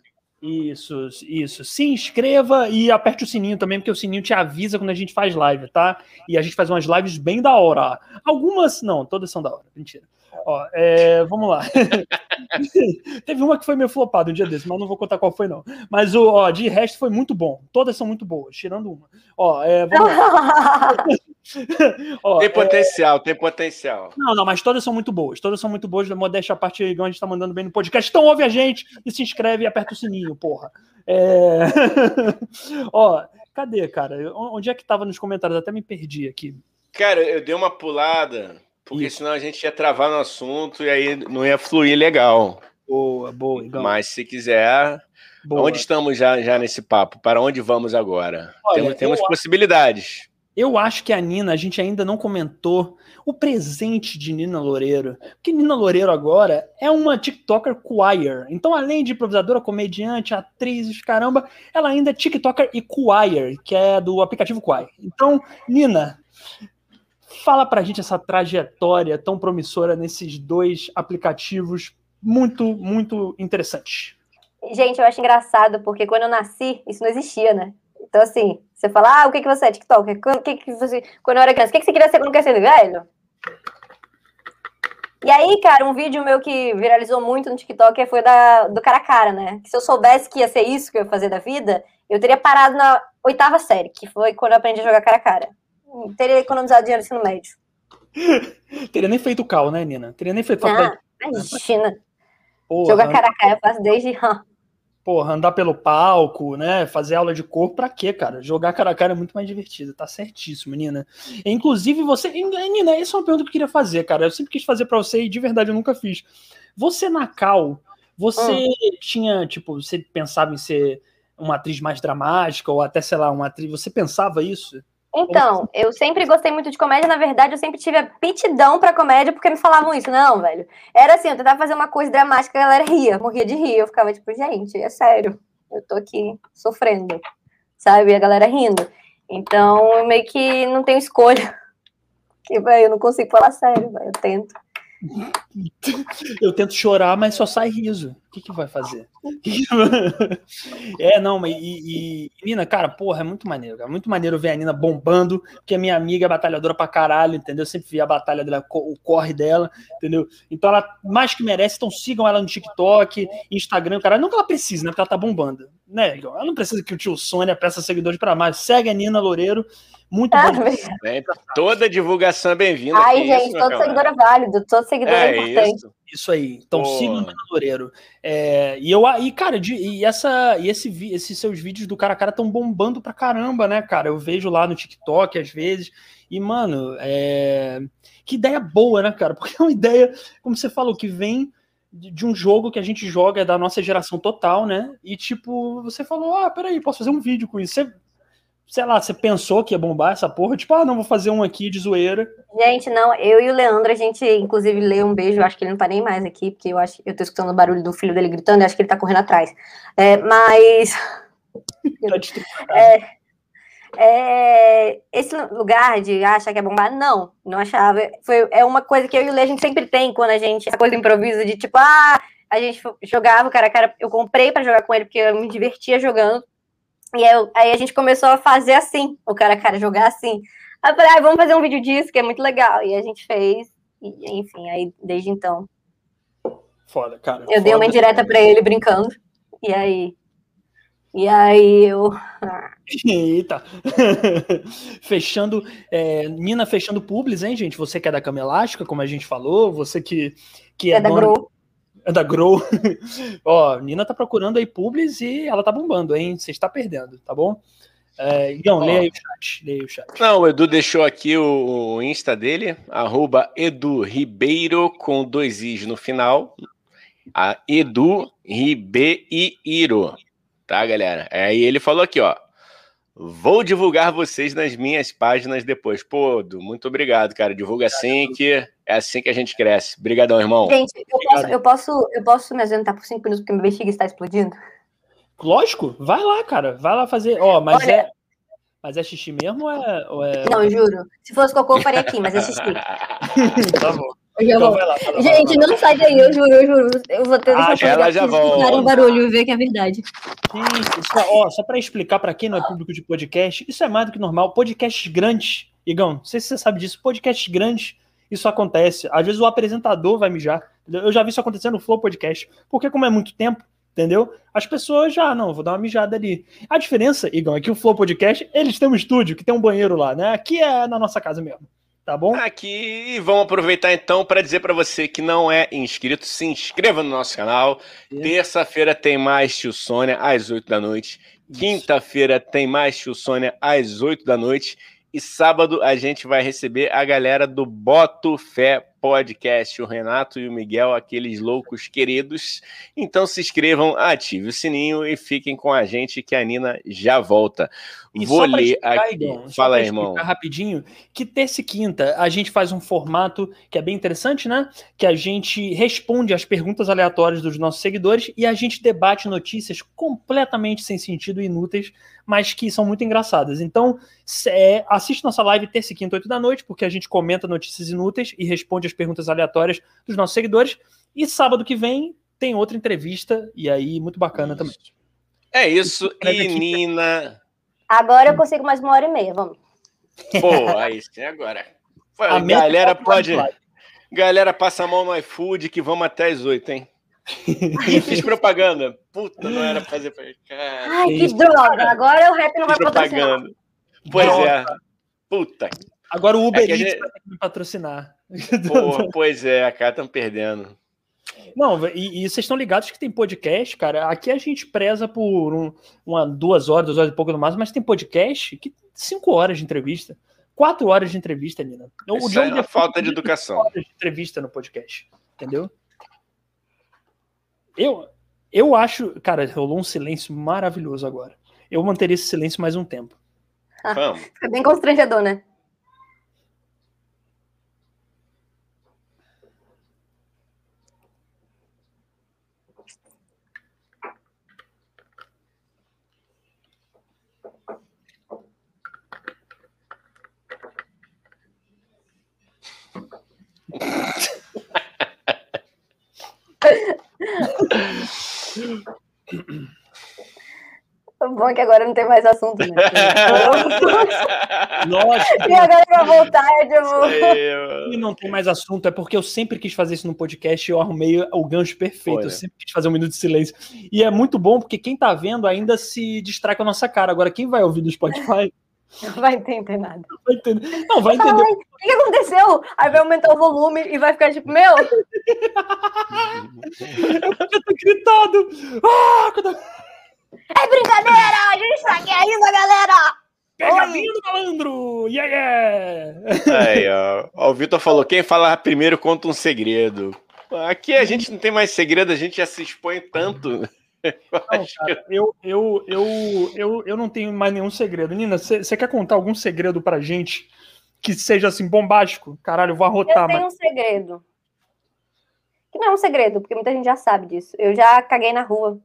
Isso, isso. Se inscreva e aperte o sininho também, porque o sininho te avisa quando a gente faz live, tá? E a gente faz umas lives bem da hora. Algumas, não, todas são da hora. Mentira. Ó, é, vamos lá. Teve uma que foi meio flopada um dia desse, mas não vou contar qual foi, não. Mas ó, de resto foi muito bom. Todas são muito boas, tirando uma. Ó, é, vamos lá. Ó, Tem é, potencial, tem potencial. não, não, mas todas são muito boas. Todas são muito boas. Modéstia a parte, a gente tá mandando bem no podcast. Então ouve a gente e se inscreve e aperta o sininho, porra. É... Ó, cadê, cara? Onde é que tava nos comentários? Até me perdi aqui. Cara, eu dei uma pulada, porque Isso. senão a gente ia travar no assunto e aí não ia fluir legal. Boa, boa, igual. Mas se quiser, boa. onde estamos já, já nesse papo? Para onde vamos agora? Olha, temos temos possibilidades. Eu acho que a Nina, a gente ainda não comentou o presente de Nina Loureiro. Porque Nina Loureiro agora é uma TikToker choir. Então, além de improvisadora, comediante, atriz, caramba, ela ainda é TikToker e choir, que é do aplicativo Choir. Então, Nina, fala pra gente essa trajetória tão promissora nesses dois aplicativos muito, muito interessantes. Gente, eu acho engraçado, porque quando eu nasci, isso não existia, né? Então, assim, você fala, ah, o que, que você é, TikTok? Quando, que que você... quando eu era criança, o que, que você queria ser quando crescer, velho? E aí, cara, um vídeo meu que viralizou muito no TikTok foi da, do cara a cara, né? Que se eu soubesse que ia ser isso que eu ia fazer da vida, eu teria parado na oitava série, que foi quando eu aprendi a jogar cara a cara. Teria economizado dinheiro no ensino médio. Teria nem feito cal, né, Nina? Teria nem feito Ah, faculdade. imagina. Porra, Jogar cara a cara eu faço desde. Porra, andar pelo palco, né? Fazer aula de corpo, pra quê, cara? Jogar cara a cara é muito mais divertido, tá certíssimo, Nina. Inclusive, você. Nina, essa é uma pergunta que eu queria fazer, cara. Eu sempre quis fazer pra você e de verdade eu nunca fiz. Você na Cal, você tinha, tipo, você pensava em ser uma atriz mais dramática, ou até, sei lá, uma atriz. Você pensava isso? Então, eu sempre gostei muito de comédia. Na verdade, eu sempre tive aptidão pra comédia porque me falavam isso. Não, velho. Era assim, eu tentava fazer uma coisa dramática, a galera ria, morria de rir. Eu ficava tipo, gente, é sério. Eu tô aqui sofrendo, sabe? E a galera rindo. Então, eu meio que não tenho escolha. Porque, velho, eu não consigo falar sério, velho. Eu tento. Eu tento chorar, mas só sai riso. O que, que vai fazer? é, não, mas e, e, Nina, cara, porra, é muito maneiro, cara. Muito maneiro ver a Nina bombando, porque a minha amiga é batalhadora pra caralho, entendeu? Eu sempre vi a batalha dela, o corre dela, entendeu? Então ela mais que merece, então sigam ela no TikTok, Instagram, cara. Não que ela precise, né? Porque ela tá bombando, né? Ela não precisa que o tio Sônia peça seguidores pra mais. Segue a Nina Loureiro. Muito Ah, bom. Bem, toda divulgação é bem-vinda. Ai, gente, isso, todo seguidor é válido, todo seguidor é, É isso. Isso aí. Então Pô. sigam o Nina Loureiro. É, e eu e cara, de- e essa e esse esses seus vídeos do cara a cara estão bombando pra caramba, né, cara? Eu vejo lá no TikTok às vezes. E mano, é, que ideia boa, né, cara? Porque é uma ideia, como você falou, que vem de de um jogo que a gente joga é da nossa geração total, né? E tipo, você falou: "Ah, peraí, posso fazer um vídeo com isso". Você sei lá, você pensou que ia bombar essa porra, tipo, ah, não, vou fazer um aqui de zoeira. Gente, não, eu e o Leandro, a gente, inclusive, lê um beijo, acho que ele não tá nem mais aqui, porque eu acho eu tô escutando o barulho do filho dele gritando, eu acho que ele tá correndo atrás. É, mas Tá destruindo. é, esse lugar de achar que é bombar, não, não achava. Foi, é uma coisa que eu e o Lê, a gente sempre tem quando a gente, essa coisa do improviso de tipo, ah, a gente jogava o cara a cara, eu comprei pra jogar com ele porque eu me divertia jogando. E aí, eu- aí a gente começou a fazer assim, o cara a cara jogar assim. Aí eu falei, ah, vamos fazer um vídeo disso, que é muito legal. E a gente fez, e, enfim, aí desde então. Foda, cara. Eu dei uma foda. indireta pra ele brincando. E aí. E aí eu. Eita! fechando, é, Nina fechando publis, hein, gente? Você que é da cama elástica, como a gente falou, você que, que é, É da dona- Grow. da Grow. Ó, Nina tá procurando aí publis e ela tá bombando, hein? Você está perdendo, tá bom? É, Ó. leia aí o chat, leia o chat. Não, o Edu deixou aqui o, o Insta dele, arroba Edu Ribeiro com dois Is no final. A Edu Ribeiro. Tá, galera? Aí ele falou aqui, ó. Vou divulgar vocês nas minhas páginas depois. Pô, Edu, muito obrigado, cara. Divulga assim que é assim que a gente cresce. Obrigadão, irmão. Gente, eu posso, eu posso, eu posso me ausentar por cinco minutos porque minha bexiga está explodindo? Lógico, vai lá, cara. Vai lá fazer. Ó, mas Olha- é. Mas é xixi mesmo ou é. Ou é... Não, eu juro. Se fosse cocô, eu faria aqui, mas é xixi. tá bom. Então vou. vai lá, vai Gente, vai lá. não sai daí, eu juro, eu juro. Eu vou ter Ah, deixar ela já volta. o barulho e ver que é verdade. Gente, isso é- ó, só para explicar para quem não é público de podcast, isso é mais do que normal. Podcasts grandes, Igão, não sei se você sabe disso, podcasts grandes, isso acontece. Às vezes o apresentador vai mijar. entendeu? Eu já vi isso acontecer no Flow Podcast, porque como é muito tempo, entendeu? As pessoas já, não, vou dar uma mijada ali. A diferença, Igão, é que o Flow Podcast, eles têm um estúdio que tem um banheiro lá, né? Aqui é na nossa casa mesmo, tá bom? Aqui, e vamos aproveitar então para dizer para você que não é inscrito, se inscreva no nosso canal. Terça-feira tem mais Tio Sônia às 8 da noite. Quinta-feira tem mais Tio Sônia às 8 da noite. E sábado a gente vai receber a galera do Boto Fé Podcast, o Renato e o Miguel, aqueles loucos queridos. Então se inscrevam, ative o sininho e fiquem com a gente que a Nina já volta. E Vou ler aqui. Igão, só Fala aí, irmão. rapidinho, que terça e quinta a gente faz um formato que é bem interessante, né? Que a gente responde às perguntas aleatórias dos nossos seguidores e a gente debate notícias completamente sem sentido e inúteis, mas que são muito engraçadas. Então, é, assiste nossa live terça e quinta, oito da noite, porque a gente comenta notícias inúteis e responde as perguntas aleatórias dos nossos seguidores. E sábado que vem tem outra entrevista, e aí, muito bacana também. É isso. E aqui. Nina. Agora eu consigo mais uma hora e meia, vamos. Pô, aí sim, agora. Pô, A galera é pode. Galera, passa a mão no iFood que vamos até as 8, hein? Fiz propaganda. Puta, não era fazer. Cara, Ai, que droga. Agora o rap não vai propaganda. Pois droga. é. Puta. Agora o Uber é Eats gente... vai ter que me patrocinar. Porra, pois é, cara, estão perdendo. Não, e, e, vocês estão ligados que tem podcast, cara. Aqui a gente preza por um, uma, duas horas, duas horas e pouco no máximo, mas tem podcast que cinco horas de entrevista. Quatro horas de entrevista, Nina. O Isso é uma falta de educação. Horas de entrevista no podcast, entendeu? Eu, eu acho, cara, rolou um silêncio maravilhoso agora. Eu manteria esse silêncio mais um tempo. Vamos. Foi bem constrangedor, né? O bom é que agora não tem mais assunto, né? Nossa. E agora vai voltar, tipo... E não tem mais assunto, é porque eu sempre quis fazer isso no podcast e eu arrumei o gancho perfeito. Olha. Eu sempre quis fazer um minuto de silêncio. E é muito bom porque quem tá vendo ainda se distrai com a nossa cara. Agora, quem vai ouvir do Spotify não vai entender nada. Não vai entender. Não, vai entender. o que aconteceu? Aí vai aumentar o volume e vai ficar tipo, meu. eu tô gritado. Ah, quando... É brincadeira! A gente tá aqui ainda, galera! Pegadinha do malandro! Yeah, yeah! Aí, ó. ó o Vitor falou: quem falar primeiro conta um segredo. Aqui a gente não tem mais segredo, a gente já se expõe tanto. Não, cara, eu, eu, eu, eu, eu não tenho mais nenhum segredo. Nina, você quer contar algum segredo pra gente que seja assim bombástico? Caralho, eu vou arrotar. Eu tenho mas... um segredo. Que não é um segredo, porque muita gente já sabe disso. Eu já caguei na rua.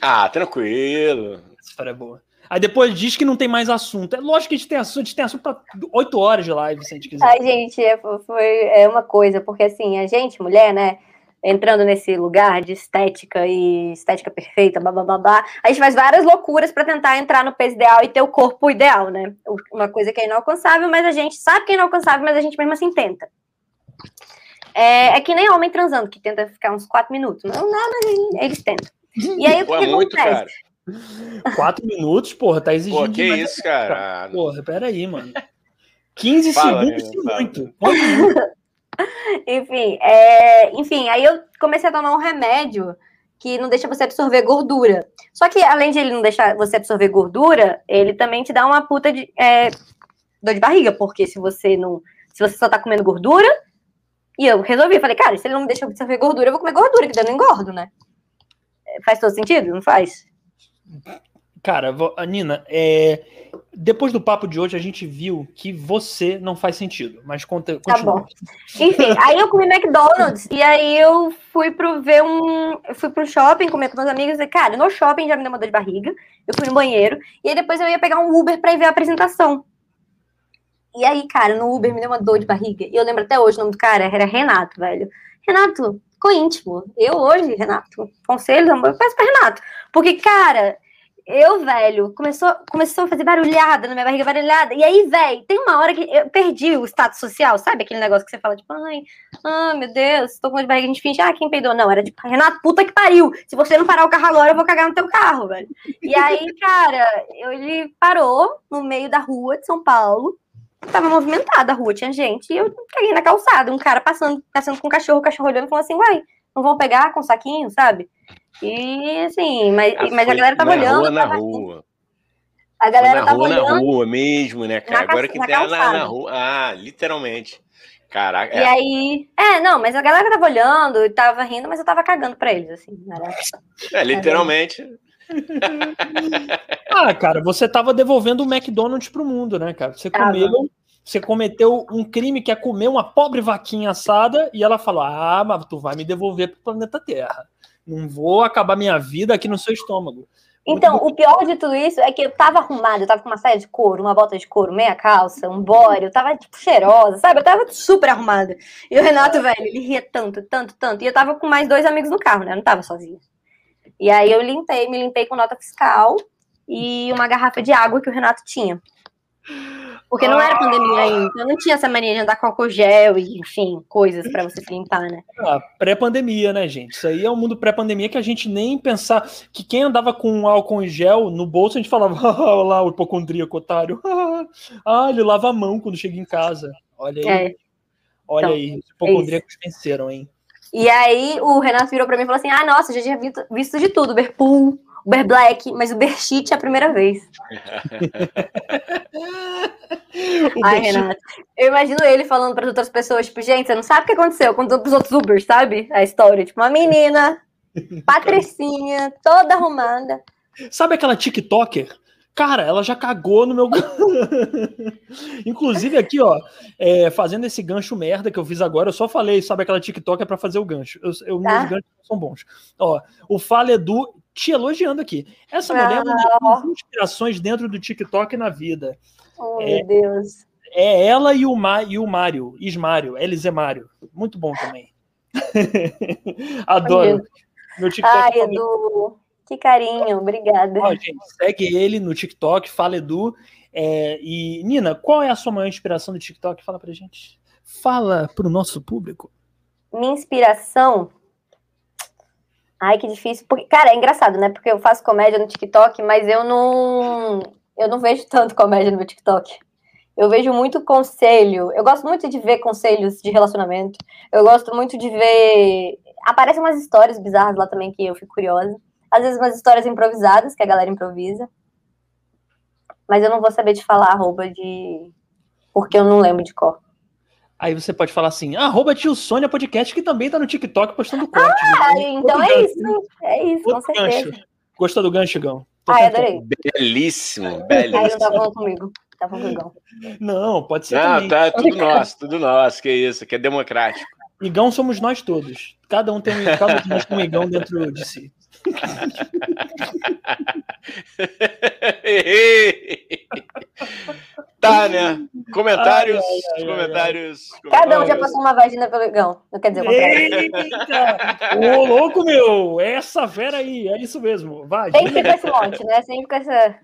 Ah, tranquilo. Essa história é boa. Aí depois diz que não tem mais assunto. É lógico que a gente tem assunto, a gente tem assunto para oito horas de live, se a gente quiser. Ai, gente, é, foi é uma coisa, porque assim, a gente, mulher, né? entrando nesse lugar de estética e estética perfeita, blá blá blá blá. A gente faz várias loucuras para tentar entrar no peso ideal e ter o corpo ideal, né? Uma coisa que é inalcançável, mas a gente sabe que é inalcançável, mas a gente mesmo assim tenta. É, é que nem homem transando, que tenta ficar uns quatro minutos. Não nada, mas eles tentam. E aí o que, que muito, acontece? Cara. Quatro minutos, porra, tá exigindo. Pô, que isso, cara? Porra, peraí, mano. 15 Fala, segundos é muito. Enfim, é, enfim, aí eu comecei a tomar um remédio que não deixa você absorver gordura. Só que, além de ele não deixar você absorver gordura, ele também te dá uma puta de é, dor de barriga, porque se você não. Se você só tá comendo gordura, e eu resolvi, falei, cara, se ele não me deixa absorver gordura, eu vou comer gordura, que daí eu não engordo, né? Faz todo sentido? Não faz? Cara, Nina, é, depois do papo de hoje a gente viu que você não faz sentido, mas conta, continua. Tá bom. Enfim, aí eu comi McDonald's e aí eu fui pro ver um, fui pro shopping comer com meus amigos e cara, no shopping já me deu uma dor de barriga. Eu fui no banheiro e aí depois eu ia pegar um Uber para ir ver a apresentação. E aí, cara, no Uber me deu uma dor de barriga. E eu lembro até hoje o nome do cara era Renato, velho. Renato, ficou íntimo. Eu hoje, Renato, conselho, eu peço pra Renato. Porque, cara, eu, velho, começou, começou a fazer barulhada na minha barriga, barulhada. E aí, velho, tem uma hora que eu perdi o status social, sabe? Aquele negócio que você fala, tipo, ai, ah, meu Deus, tô com dor de barriga, a gente finge, ah, quem peidou? Não, era de Renato, puta que pariu. Se você não parar o carro agora, eu vou cagar no teu carro, velho. E aí, cara, ele parou no meio da rua de São Paulo. Tava movimentada a rua, tinha gente, e eu caguei na calçada. Um cara passando, passando com um cachorro, o cachorro olhando e falou assim, uai, não vão pegar com saquinho, sabe? E assim, mas, ah, mas a galera tava na olhando. Rua, na rua. A galera na tava rua, olhando. Na rua mesmo, né, cara? Agora que tem na, na rua. Ah, literalmente. Caraca. E é. aí. É, não, mas a galera tava olhando e tava rindo, mas eu tava cagando pra eles, assim. Era... É, literalmente. ah, cara, você tava devolvendo o McDonald's pro mundo, né, cara? Você comeu. Você cometeu um crime que é comer uma pobre vaquinha assada e ela falou: Ah, mas tu vai me devolver pro planeta Terra. Não vou acabar minha vida aqui no seu estômago. Então, o pior de tudo isso é que eu tava arrumada, eu tava com uma saia de couro, uma bota de couro, meia calça, um body, eu tava, tipo, cheirosa, sabe? Eu tava super arrumada. E o Renato, velho, ele ria tanto, tanto, tanto. E eu tava com mais dois amigos no carro, né? Eu não tava sozinha. E aí eu limpei, me limpei com nota fiscal e uma garrafa de água que o Renato tinha. Porque não era pandemia ainda, então não tinha essa mania de andar com álcool gel e, enfim, coisas para você se limpar, né? Ah, pré-pandemia, né, gente? Isso aí é um mundo pré-pandemia que a gente nem pensar que quem andava com álcool em gel no bolso, a gente falava, ah, olha lá o hipocondríaco, otário. ah, ele lava a mão quando chega em casa. Olha aí. É. Olha então, aí, os hipocondríacos é venceram, hein? E aí o Renato virou para mim e falou assim: ah, nossa, já tinha visto, visto de tudo, Berpool, Uber Black, mas o Berchit é a primeira vez. Ai, Renato. Eu imagino ele falando para outras pessoas, tipo, gente, você não sabe o que aconteceu com os outros Ubers, sabe? A história, tipo, uma menina, patricinha, toda arrumada. Sabe aquela TikToker? Cara, ela já cagou no meu. Inclusive, aqui, ó, é, fazendo esse gancho merda que eu fiz agora, eu só falei, sabe aquela TikTok é pra fazer o gancho. Eu, eu tá. Meus ganchos são bons. Ó, o Fala Edu te elogiando aqui. Essa mulher é uma das inspirações dentro do TikTok na vida. Oh, é, meu Deus. É ela e o, Ma, e o Mário, Ismário, Elize Mário. Muito bom também. Adoro. Meu TikTok Ai, Edu. Que carinho, obrigada. Ó, gente, segue ele no TikTok, fala Edu. É, e, Nina, qual é a sua maior inspiração do TikTok? Fala pra gente. Fala pro nosso público. Minha inspiração. Ai, que difícil. Porque, cara, é engraçado, né? Porque eu faço comédia no TikTok, mas eu não. Eu não vejo tanto comédia no meu TikTok. Eu vejo muito conselho. Eu gosto muito de ver conselhos de relacionamento. Eu gosto muito de ver. Aparecem umas histórias bizarras lá também que eu fico curiosa. Às vezes umas histórias improvisadas, que a galera improvisa. Mas eu não vou saber te falar arroba de. Porque eu não lembro de cor. Aí você pode falar assim, arroba tio Sônia Podcast, que também tá no TikTok postando corte. Ah, né? então é isso. É isso, Outro com certeza. Gancho. Gostou do gancho, Gão? Tô ah, adorei. Belíssimo, belíssimo. Aí não tá bom comigo. Tá bom comigo. Não, pode ser. Não, também. tá tudo nosso, tudo nosso, que isso, que é democrático. Igão somos nós todos. Cada um tem um, cada um tem um Igão dentro de si. tá, né? Comentários, ai, ai, ai, comentários, Cada um já passou uma vagina pelo gão. Não quer dizer o contrário. Ô, louco, meu! Essa fera aí, é isso mesmo. Vagina. Sempre com esse monte, né? Sempre com essa.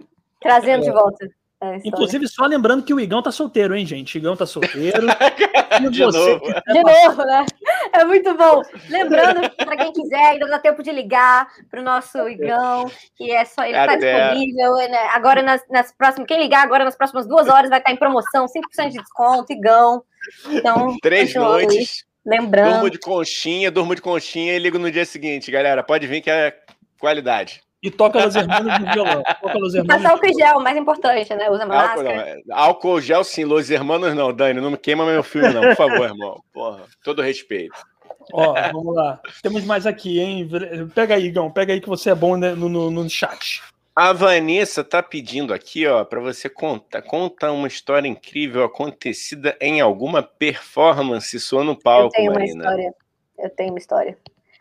Trazendo é. de volta. É, Inclusive, só lembrando que o Igão tá solteiro, hein, gente? O Igão tá solteiro. de novo. De novo, né? É muito bom. Lembrando, para quem quiser, ainda dá tempo de ligar pro nosso Igão, que é só ele está disponível. Né? Agora, nas, nas próximas. Quem ligar agora nas próximas duas horas vai estar em promoção, 5% de desconto, Igão. Então, três noites. Lembrando. Durmo de conchinha, durmo de conchinha e ligo no dia seguinte, galera. Pode vir que é qualidade. E toca Los Hermanos no violão. Toca Los Hermanos. Passar álcool gel, mais importante, né? Usa máscara. Álcool, álcool gel, sim. Los Hermanos, não. Dani, não me queima meu filme, não. Por favor, irmão. Porra, todo respeito. Ó, vamos lá. Temos mais aqui, hein? Pega aí, Igão. Pega aí que você é bom né, no, no, no chat. A Vanessa tá pedindo aqui, ó, para você contar. Conta uma história incrível acontecida em alguma performance sua no palco, Eu tenho Marina. uma história. Eu tenho uma história.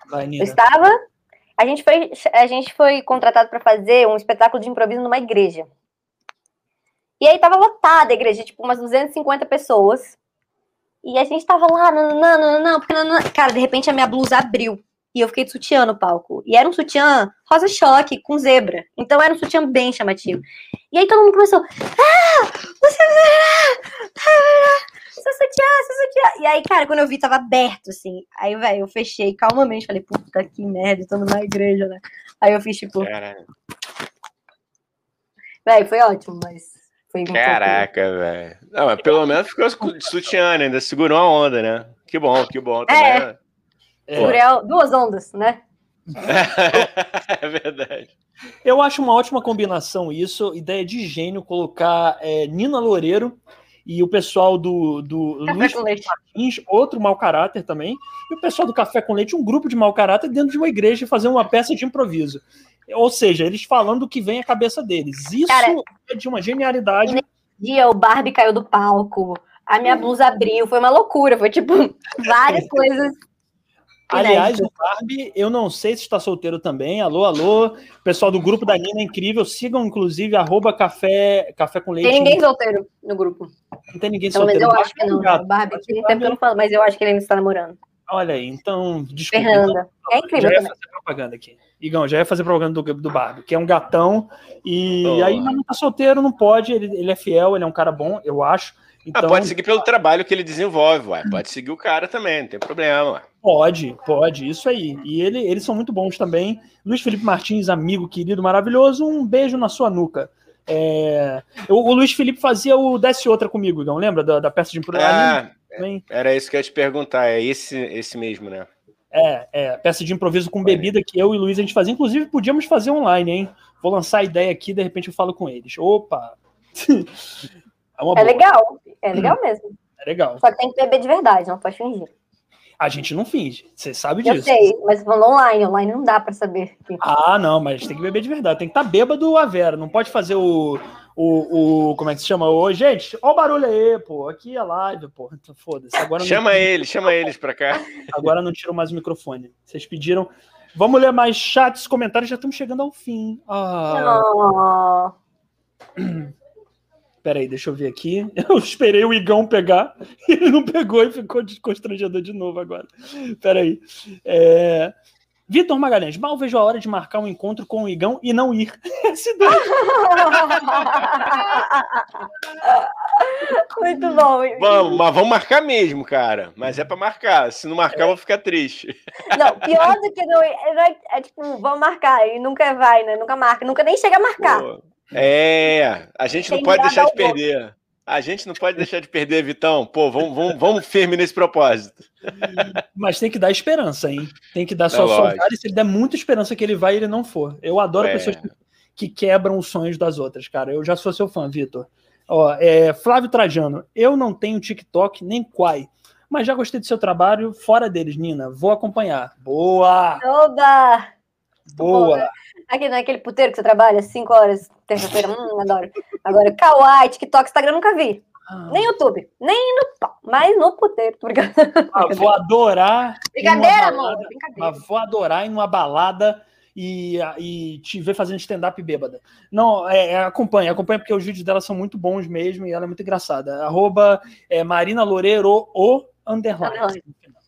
Vai, Eu estava a gente foi, a gente foi contratado para fazer um espetáculo de improviso numa igreja. E aí tava lotada a igreja, tipo, umas 250 pessoas. E a gente tava lá, não, não, não, não, porque não. Cara, de repente a minha blusa abriu. E eu fiquei de sutiã no palco. E era um sutiã rosa choque, com zebra. Então era um sutiã bem chamativo. E aí todo mundo começou. Ah! Você seu sutiã, seu sutiã. E aí, cara, quando eu vi, tava aberto, assim. Aí, velho, eu fechei calmamente. Falei, puta que merda, tô numa igreja, né? Aí eu fiz, tipo. Caralho. Velho, foi ótimo, mas. Foi Caraca, velho. Não, mas pelo menos ficou sutiã, né? Ainda segurou a onda, né? Que bom, que bom. Também, é. Né? Segurei duas ondas, né? é verdade. Eu acho uma ótima combinação isso, ideia de gênio colocar é, Nina Loureiro e o pessoal do, do Luiz Martins, outro mau caráter também, e o pessoal do Café com Leite, um grupo de mau caráter dentro de uma igreja fazer uma peça de improviso. Ou seja, eles falando o que vem à cabeça deles. Isso Cara, é de uma genialidade. Dia o Barbie caiu do palco, a minha blusa abriu, foi uma loucura, foi tipo várias coisas Aliás, o Barbie, eu não sei se está solteiro também. Alô, alô. Pessoal do grupo da Nina é incrível. Sigam, inclusive, arroba café, café com leite. Tem ninguém solteiro no grupo. Não tem ninguém Pelo solteiro. Mas eu acho que não. O Barbie, tem tempo que eu não falo, mas eu acho que ele ainda está namorando. Olha aí, então, desculpa. Fernanda. É incrível já ia também. fazer propaganda aqui. Igão, já ia fazer propaganda do, do Barbie, que é um gatão. E Oh. aí, mas não tá solteiro, não pode. Ele, ele é fiel, ele é um cara bom, eu acho. Então, Ah, pode seguir pelo trabalho que ele desenvolve, ué. Pode seguir o cara também, não tem problema, ué. Pode, pode, isso aí. E ele, eles são muito bons também. Luiz Felipe Martins, amigo, querido, maravilhoso, um beijo na sua nuca. É, o, o Luiz Felipe fazia o Desce Outra comigo, Igão, lembra da, da peça de improviso? Ah, era isso que eu ia te perguntar. É esse, esse mesmo, né? É, é, peça de improviso com bebida que eu e o Luiz a gente fazia. Inclusive, podíamos fazer online, hein? Vou lançar a ideia aqui, de repente eu falo com eles. Opa! É, uma É boa, legal. É legal mesmo. é legal. Só que tem que beber de verdade, não pode fingir. A gente não finge, você sabe Eu disso. sei, mas falando online, online não dá pra saber. Ah, não, mas tem que beber de verdade. Tem que estar bêbado a Vera. Não pode fazer o. O, o, como é que se chama? Ô, gente, ó o barulho aí, pô. Aqui é live, pô. Então, Foda-se. Agora não- Chama eles, chama eles pra cá. Agora não tiro mais o microfone. Vocês pediram. Vamos ler mais chats, comentários, já estamos chegando ao fim. Ah, Oh, peraí, deixa eu ver aqui. Eu esperei o Igão pegar, ele não pegou e ficou constrangedor de novo agora. Peraí. É... Vitor Magalhães, mal vejo a hora de marcar um encontro com o Igão e não ir. Esse. Muito bom. Vamos, mas vamos marcar mesmo, cara. Mas é pra marcar. Se não marcar, eu vou ficar triste. Não, pior do que não, é, não é, é tipo, vamos marcar e nunca vai, né? Nunca marca, nunca nem chega a marcar. Pô, É, a gente não pode deixar de perder. A gente não pode deixar de perder, Vitão. Pô, vamos, vamos, vamos firme nesse propósito. Mas tem que dar esperança, hein? Tem que dar É só lógico. e se ele der muita esperança que ele vai e ele não for. Eu adoro É. pessoas que, que quebram os sonhos das outras, cara. Eu já sou seu fã, Vitor. Ó, é, Flávio Trajano, eu não tenho TikTok nem Quai, mas já gostei do seu trabalho fora deles, Nina. Vou acompanhar. Boa! Oba! Boa! Aqui naquele puteiro que você trabalha, 5 horas, terça-feira, hum, adoro. Agora, Kawaii, TikTok, Instagram, nunca vi. Ah, Nem YouTube, nem no pau, mas no puteiro, ah, vou adorar. Brincadeira, amor, brincadeira. Mas vou adorar ir numa balada e, e te ver fazendo stand-up bêbada. Não, é, é, acompanha, acompanha porque os vídeos dela são muito bons mesmo e ela é muito engraçada. Arroba é, Marina Loureiro, o underline.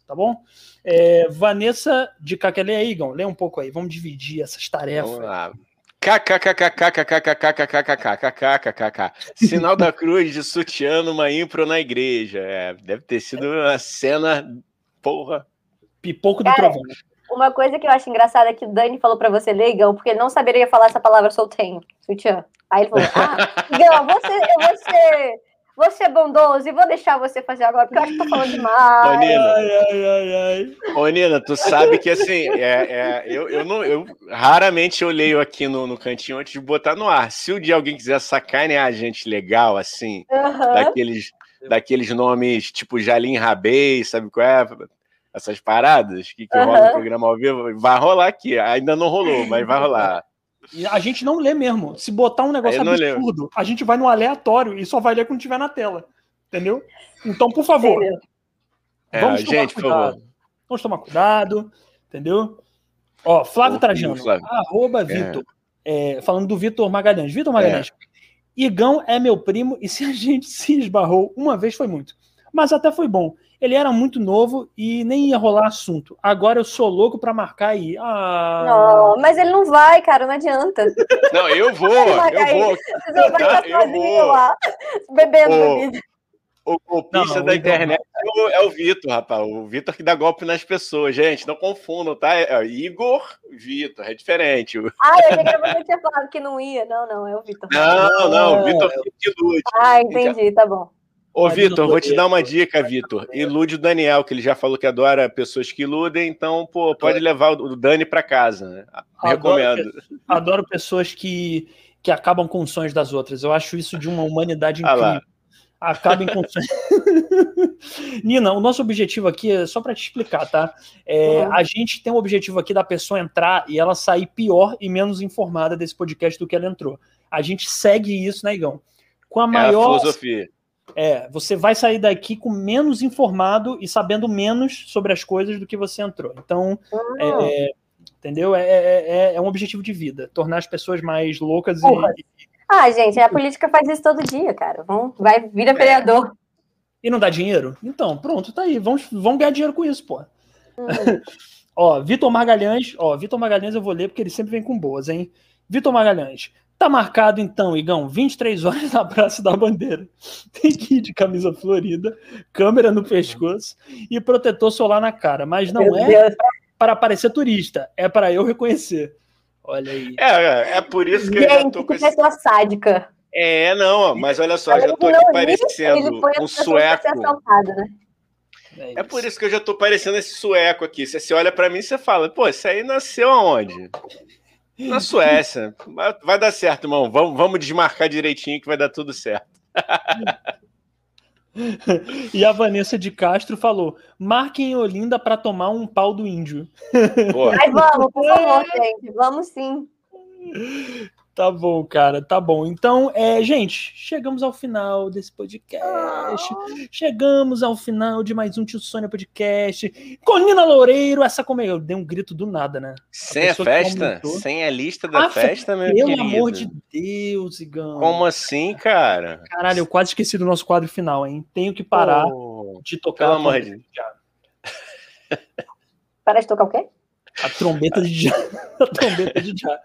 Tá bom? É, Vanessa de aí, Igão, lê um pouco aí. Vamos dividir essas tarefas. Vamos lá. KKKKKKKKKKKKKKKK você é bondoso e vou deixar você fazer agora, porque eu acho que tô falando demais. Ô, Nina, ai, ai, ai, ai. Ô, Nina tu sabe que assim, é, é, eu, eu, não, eu raramente eu leio aqui no, no cantinho antes de botar no ar. Se o dia alguém quiser sacanear a gente legal, assim, uhum. daqueles, daqueles nomes tipo Jalim Rabei, sabe qual é? Essas paradas que, que uhum. rola no programa ao vivo, vai rolar aqui. Ainda não rolou, mas vai rolar. E a gente não lê mesmo. Se botar um negócio leio. absurdo, a gente vai no aleatório e só vai ler quando tiver na tela. Entendeu? Então, por favor? É, Vamos tomar gente, por favor. cuidado. Vamos tomar cuidado, entendeu? Ó, Flávio Ô, Trajano, Flávio. arroba Vitor. É, falando do Vitor Magalhães. Vitor Magalhães, Igão é meu primo e se a gente se esbarrou uma vez foi muito. Mas até foi bom. Ele era muito novo e nem ia rolar assunto. Agora eu sou louco pra marcar aí. Ah, Não, mas ele não vai, cara, não adianta. Não, eu vou, Vai eu vou. Vocês vão ficar sozinho lá, bebendo bebida. O golpista Não, da internet é o, é o Vitor, rapaz. O Vitor que dá golpe nas pessoas. Gente, não confundam, tá? É Igor Vitor, é diferente. Ah, eu achei que você tinha falado que não ia. Não, não, é o Vitor. Não, não, o É. Vitor que ilude. Ah, entendi, tá bom. Ô, Marina Vitor, vou te dar uma dica, Vitor. Ilude o Daniel, que ele já falou que adora pessoas que iludem, então, pô, pode levar o Dani pra casa, né? Adoro Recomendo. Adoro pessoas que, que acabam com os sonhos das outras. Eu acho isso de uma humanidade Ah incrível. Acabem com os sonhos. Nina, o nosso objetivo aqui é só para te explicar, tá? É, Uhum. A gente tem o objetivo aqui da pessoa entrar e ela sair pior e menos informada desse podcast do que ela entrou. A gente segue isso, né, Igão? Com a É a maior. filosofia. É, você vai sair daqui com menos informado e sabendo menos sobre as coisas do que você entrou. Então, Hum, é, entendeu? É, é, é- é um objetivo de vida, tornar as pessoas mais loucas Porra. e, Ah, gente, a política faz isso todo dia, cara. Vão, vai, vira vereador. e não dá dinheiro. Então, pronto, tá aí. Vamos, vamos ganhar dinheiro com isso, pô. ó, Vitor Magalhães, ó, Vitor Magalhães eu vou ler porque ele sempre vem com boas, hein? Vitor Magalhães. Tá marcado então, Igão, 23 horas na Praça da Bandeira. Tem que ir de camisa florida, câmera no pescoço e protetor solar na cara. Mas não é para parecer turista, é para eu reconhecer. Olha aí. É, é por isso que Gente, eu já tô com esse... pessoa sádica. É, não, mas olha só, já tô aqui parecendo um sueco. né? É, é, por isso que eu já tô parecendo esse sueco aqui. Se você olha para mim, você fala, pô, isso aí nasceu aonde? Na Suécia. Vai dar certo, irmão. Vamos, vamos desmarcar direitinho que vai dar tudo certo. e a Vanessa de Castro falou: marquem Olinda para tomar um pau do índio. Mas vamos, por favor, gente. Vamos sim. Tá bom, cara, tá bom. Então, é, gente, chegamos ao final desse podcast. Oh. Chegamos ao final de mais um Tio Sônia Podcast. Com Nina Loureiro, essa como eu dei um grito do nada, né? Sem a, a festa? Sem a lista da ah, festa, meu pelo querido. Pelo amor de Deus, Igão. Como assim, cara? Caralho, eu quase esqueci do nosso quadro final, hein? Tenho que parar oh, de tocar. Pelo amor de Deus. Parar de tocar o quê? A trombeta de já. A trombeta de já.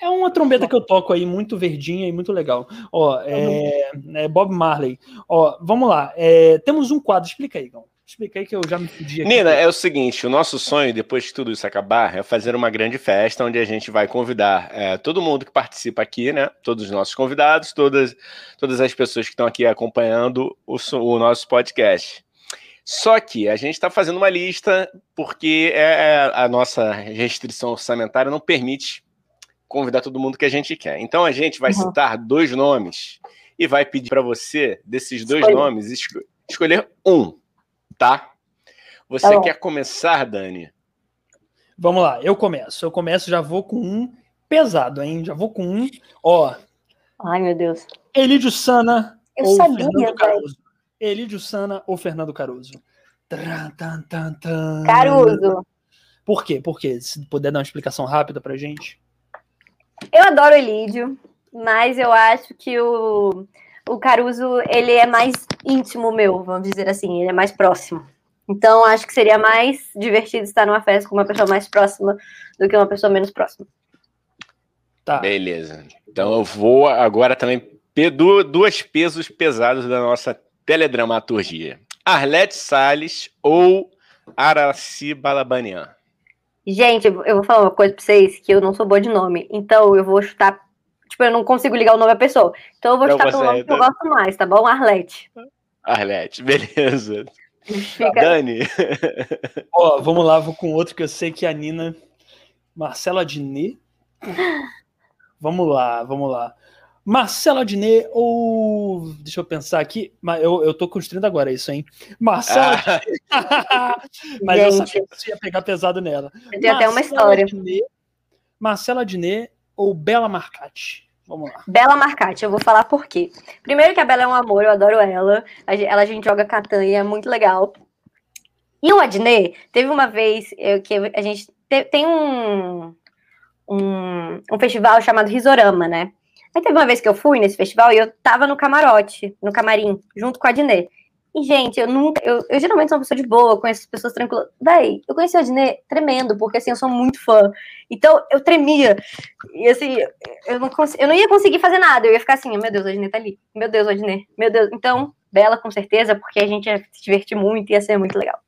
É uma trombeta que eu toco aí, muito verdinha e muito legal. Ó, é, é Bob Marley. Ó, vamos lá. É, temos um quadro. Explica aí, Gão. Explica aí que eu já me pedi aqui. Nina, é o seguinte: o nosso sonho, depois que tudo isso acabar, é fazer uma grande festa onde a gente vai convidar é, todo mundo que participa aqui, né? Todos os nossos convidados, todas, todas as pessoas que estão aqui acompanhando o, o nosso podcast. Só que a gente está fazendo uma lista porque é, é, a nossa restrição orçamentária não permite convidar todo mundo que a gente quer. Então a gente vai uhum. citar dois nomes e vai pedir para você, desses dois Escolhe. nomes, esco escolher um, tá? Você tá quer começar, Dani? Vamos lá, eu começo. Eu começo, já vou com um pesado, hein? Já vou com um. Ó. Ai, meu Deus. Elidio Sana. Eu sabia, Caruso. Elidio Sana ou Fernando Caruso? Caruso. Por quê? Por quê? Se puder dar uma explicação rápida pra gente. Eu adoro Elídio, mas eu acho que o, o Caruso, ele é mais íntimo meu, vamos dizer assim, ele é mais próximo. Então, acho que seria mais divertido estar numa festa com uma pessoa mais próxima do que uma pessoa menos próxima. Tá. Beleza. Então, eu vou agora também duas pesos pesados da nossa teledramaturgia. Arlete Salles ou Araci Balabanian? Gente, eu vou falar uma coisa pra vocês, que eu não sou boa de nome. Então, eu vou chutar... Tipo, eu não consigo ligar o nome da pessoa. Então, eu vou chutar pelo nome que eu gosto mais, tá bom? Arlete. Arlete, beleza. Fica... Dani. Ó, vamos lá, vou com outro que eu sei que é a Nina... Marcela Diné. Vamos lá, vamos lá. Marcelo Adnet ou. Deixa eu pensar aqui. Eu, eu tô construindo agora isso, hein? Marcelo. Ah. Mas Gente. eu sabia que você ia pegar pesado nela. Tem até uma história. Marcelo Adnet ou Bela Marcati? Vamos lá. Bela Marcati, eu vou falar por quê. Primeiro que a Bela é um amor, eu adoro ela. Ela a gente joga catanha, é muito legal. E o Adnet, teve uma vez eu, que a gente tem um, um, um festival chamado Risorama, né? Aí teve uma vez que eu fui nesse festival e eu tava no camarote, no camarim, junto com a Dinê. E, gente, eu nunca. Eu, eu geralmente sou uma pessoa de boa, conheço as pessoas tranquilas. Véi, eu conheci a Dinê tremendo, porque assim, eu sou muito fã. Então, eu tremia. E assim, eu não, cons... eu não ia conseguir fazer nada. Eu ia ficar assim, meu Deus, a Dinê tá ali. Meu Deus, a Dinê. Meu Deus. Então, Bela, com certeza, porque a gente ia se divertir muito e ia ser muito legal.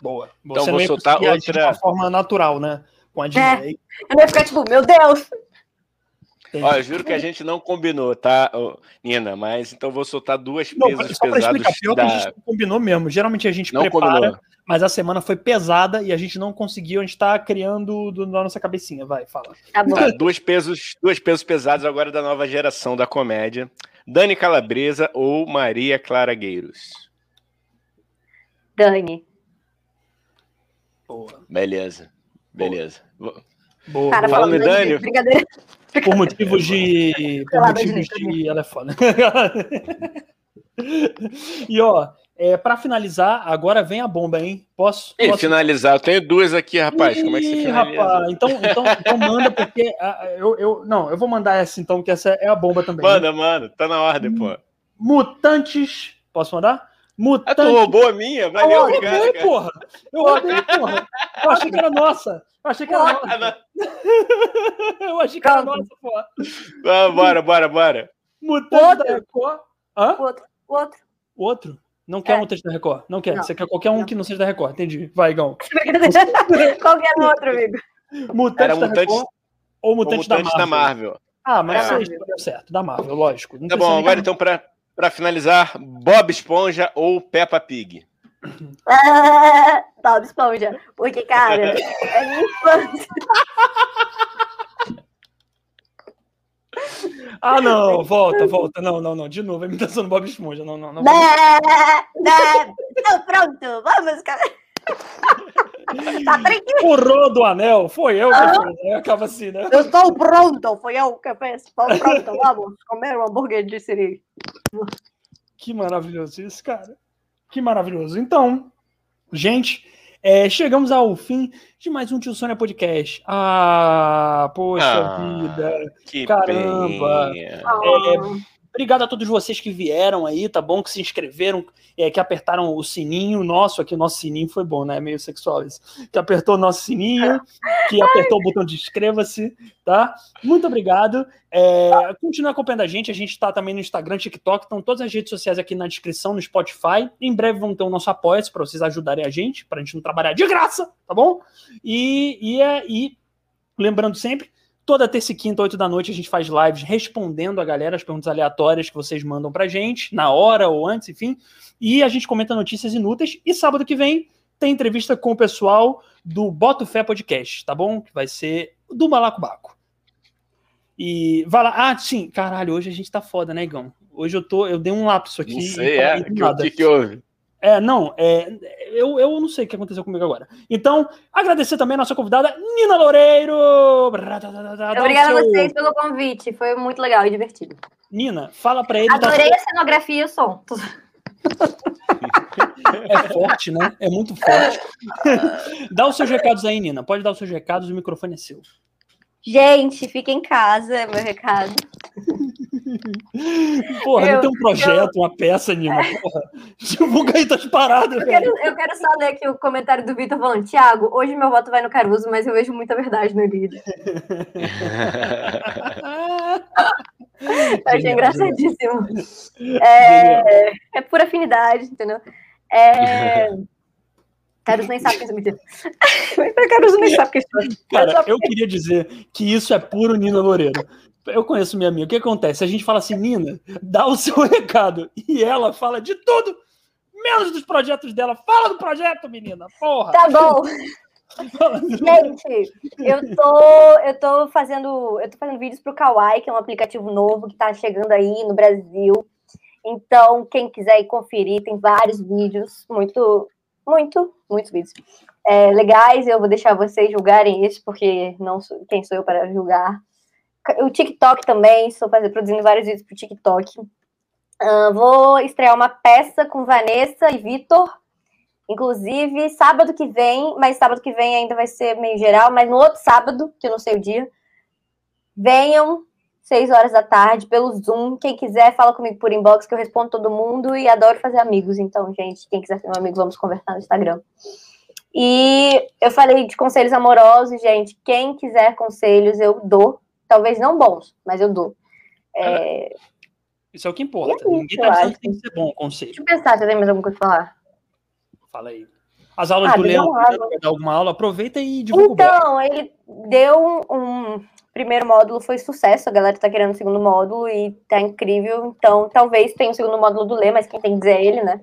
Boa. Você então, vou soltar outra. De uma forma natural, né? Com a Dinê. É. Eu não ia ficar tipo, meu Deus, Olha, juro que a gente não combinou, tá, Nina? Mas então vou soltar duas não, pesos só pesados. Explicar, pior da... que a gente não combinou mesmo. Geralmente a gente não prepara, combinou. mas a semana foi pesada e a gente não conseguiu. A gente tá criando do, da nossa cabecinha. Vai, fala. Tá bom. Tá, dois, pesos, dois pesos pesados agora da nova geração da comédia. Dani Calabresa ou Maria Clara Gueiros? Dani. Boa. Beleza. Beleza. Boa. Boa. Cara, falando em Dani. Por motivos de. Por motivos de. Ela é foda. e ó, é, para finalizar, agora vem a bomba, hein? Posso? E posso... finalizar? Eu tenho duas aqui, rapaz. Ih, Como é que você finaliza? Rapaz, então, então, então manda, porque eu, eu. Não, eu vou mandar essa então, que essa é a bomba também. Manda, né? manda. Tá na ordem, pô. Mutantes. Posso mandar? Mutante. Ah, tu roubou a minha? Valeu, eu cara, roubei, cara. porra. Eu roubei, porra. Eu achei que era nossa. Eu achei que era Ah, nossa. não. Eu achei que era nossa, porra. Ah, bora, bora, bora. Mutante Outro. da Record. Hã? O outro, o outro. Outro? Não quer É. mutante da Record? Não quer. Não. Você quer qualquer um Não. que não seja da Record. Entendi. Vai, Igão. Qualquer outro, amigo. Mutante Era da mutante- Record ou O mutante, mutante da da Marvel? Marvel. Ah, mas você Marvel. escolheu certo. Da Marvel, lógico. Não Tá bom, agora então, pra, pra finalizar, Bob Esponja ou Peppa Pig? Ah, Bob Esponja. Porque, cara, é minha infância. Ah, não. Volta, volta. Não, não, não. De novo. A imitação do Bob Esponja. Não, não, não. Né, né. Então, pronto, vamos, cara. Tá. O Rô do Anel foi eu que Ah. fiz. né? Acaba assim, né? Eu estou pronto, foi eu que fiz. Estou pronto, vamos comer um hambúrguer de siri. Que maravilhoso isso, cara. Que maravilhoso. Então, gente, é, chegamos ao fim de mais um Tio Sônia Podcast. Ah, poxa Ah. vida. Que Caramba. pena. É, Obrigado a todos vocês que vieram aí, tá bom? Que se inscreveram, é, que apertaram o sininho nosso aqui. O nosso sininho foi bom, né? Meio sexual isso. Que apertou o nosso sininho, que apertou o botão de inscreva-se, tá? Muito obrigado. É, continue acompanhando a gente. A gente tá também no Instagram, TikTok. Estão todas as redes sociais aqui na descrição, no Spotify. Em breve vão ter o nosso apoia para vocês ajudarem a gente, pra gente não trabalhar de graça, tá bom? E, e, é- e lembrando sempre, Toda terça e quinta, oito da noite, a gente faz lives respondendo a galera as perguntas aleatórias que vocês mandam pra gente, na hora ou antes, enfim. E a gente comenta notícias inúteis. E sábado que vem tem entrevista com o pessoal do Boto Fé Podcast, tá bom? Que vai ser do Balacobaco. E vai lá. Ah, sim, caralho, hoje a gente tá foda, né, Igão? Hoje eu tô. Eu dei um lapso aqui. Não sei, é. O que, que houve? É, não, é, eu, eu não sei o que aconteceu comigo agora. Então, agradecer também a nossa convidada, Nina Loureiro. Obrigada a seu- vocês pelo convite. Foi muito legal e divertido. Nina, fala pra ele. Adorei a cenografia e o som. É forte, né? É muito forte. Dá os seus recados aí, Nina. Pode dar os seus recados, o microfone é seu. Gente, fica em casa, é meu recado. Porra, não Eu- tem um projeto, uma peça, Nina. Porra. Divulga aí tuas paradas, Eu velho. quero, eu quero só ler aqui o comentário do Vitor falando: Thiago, hoje meu voto vai no Caruso, mas eu vejo muita verdade no líder. Eu achei engraçadíssimo. É, é pura afinidade, entendeu? É... Caruso nem sabe que isso é mentira. Caruso nem sabe que isso é Cara, eu queria dizer que isso é puro Nina Loureiro. Eu conheço minha amiga. O que acontece? A gente fala assim, Nina, dá o seu recado. E ela fala de tudo, menos dos projetos dela. Fala do projeto, menina. Porra. Tá bom. Gente, eu tô, eu tô fazendo, eu tô fazendo vídeos pro Kawaii, que é um aplicativo novo que tá chegando aí no Brasil. Então, quem quiser ir conferir, tem vários vídeos, muito, muito, muitos vídeos é, legais. Eu vou deixar vocês julgarem isso, porque não sou, quem sou eu para julgar. O TikTok também, estou fazendo, produzindo vários vídeos pro TikTok. Ah, vou estrear uma peça com Vanessa e Vitor. Inclusive, sábado que vem, mas sábado que vem ainda vai ser meio geral, mas no outro sábado, que eu não sei o dia, venham, seis horas da tarde, pelo Zoom. Quem quiser, fala comigo por inbox, que eu respondo todo mundo e adoro fazer amigos. Então, gente, quem quiser ser meu amigo, vamos conversar no Instagram. E eu falei de conselhos amorosos, gente. Quem quiser conselhos, eu dou. Talvez não bons, mas eu dou. É, Isso é o que importa. É Ninguém tá dizendo que tem que ser bom o conselho. deixa eu pensar se eu tenho mais alguma coisa pra falar. Fala aí. As aulas Ah, do vai dar alguma aula, aproveita e divulga. Então, ele deu um, um primeiro módulo, foi sucesso. A galera tá querendo o segundo módulo e tá incrível. Então, talvez tenha o segundo módulo do Lê, mas quem tem que dizer é ele, né?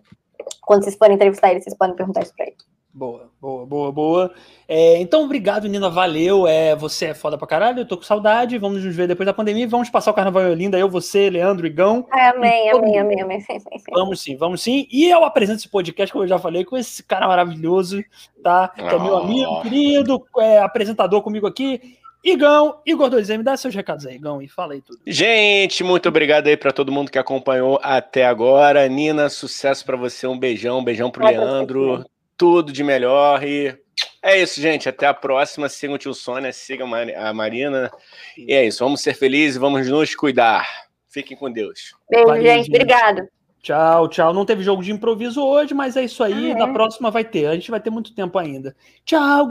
Quando vocês forem entrevistar ele, vocês podem perguntar isso pra ele. Boa, boa, boa, boa. É, então, obrigado, Nina. Valeu. É, você é foda pra caralho. Eu tô com saudade. Vamos nos ver depois da pandemia. Vamos passar o carnaval em Olinda. Eu, você, Leandro, Igão. Ai, amém, amém, mundo. amém, amém. Sim, sim, sim. Vamos sim, vamos sim. E eu apresento esse podcast, como eu já falei, com esse cara maravilhoso, tá? Que é meu Oh. amigo, querido, é, apresentador comigo aqui. Igão, Igor 2M, dá seus recados aí, Igão, e fala aí tudo. Gente, muito obrigado aí pra todo mundo que acompanhou até agora. Nina, sucesso pra você. Um beijão, um beijão pro pra você Leandro. Tudo de melhor. E é isso, gente. Até a próxima. Sigam o tio Sônia, sigam a Mari- a Marina. E é isso. Vamos ser felizes, vamos nos cuidar. Fiquem com Deus. Beijo, Valeu, gente. gente. Obrigado. Tchau, tchau. Não teve jogo de improviso hoje, mas é isso aí. Ah, é? Na próxima vai ter. A gente vai ter muito tempo ainda. Tchau.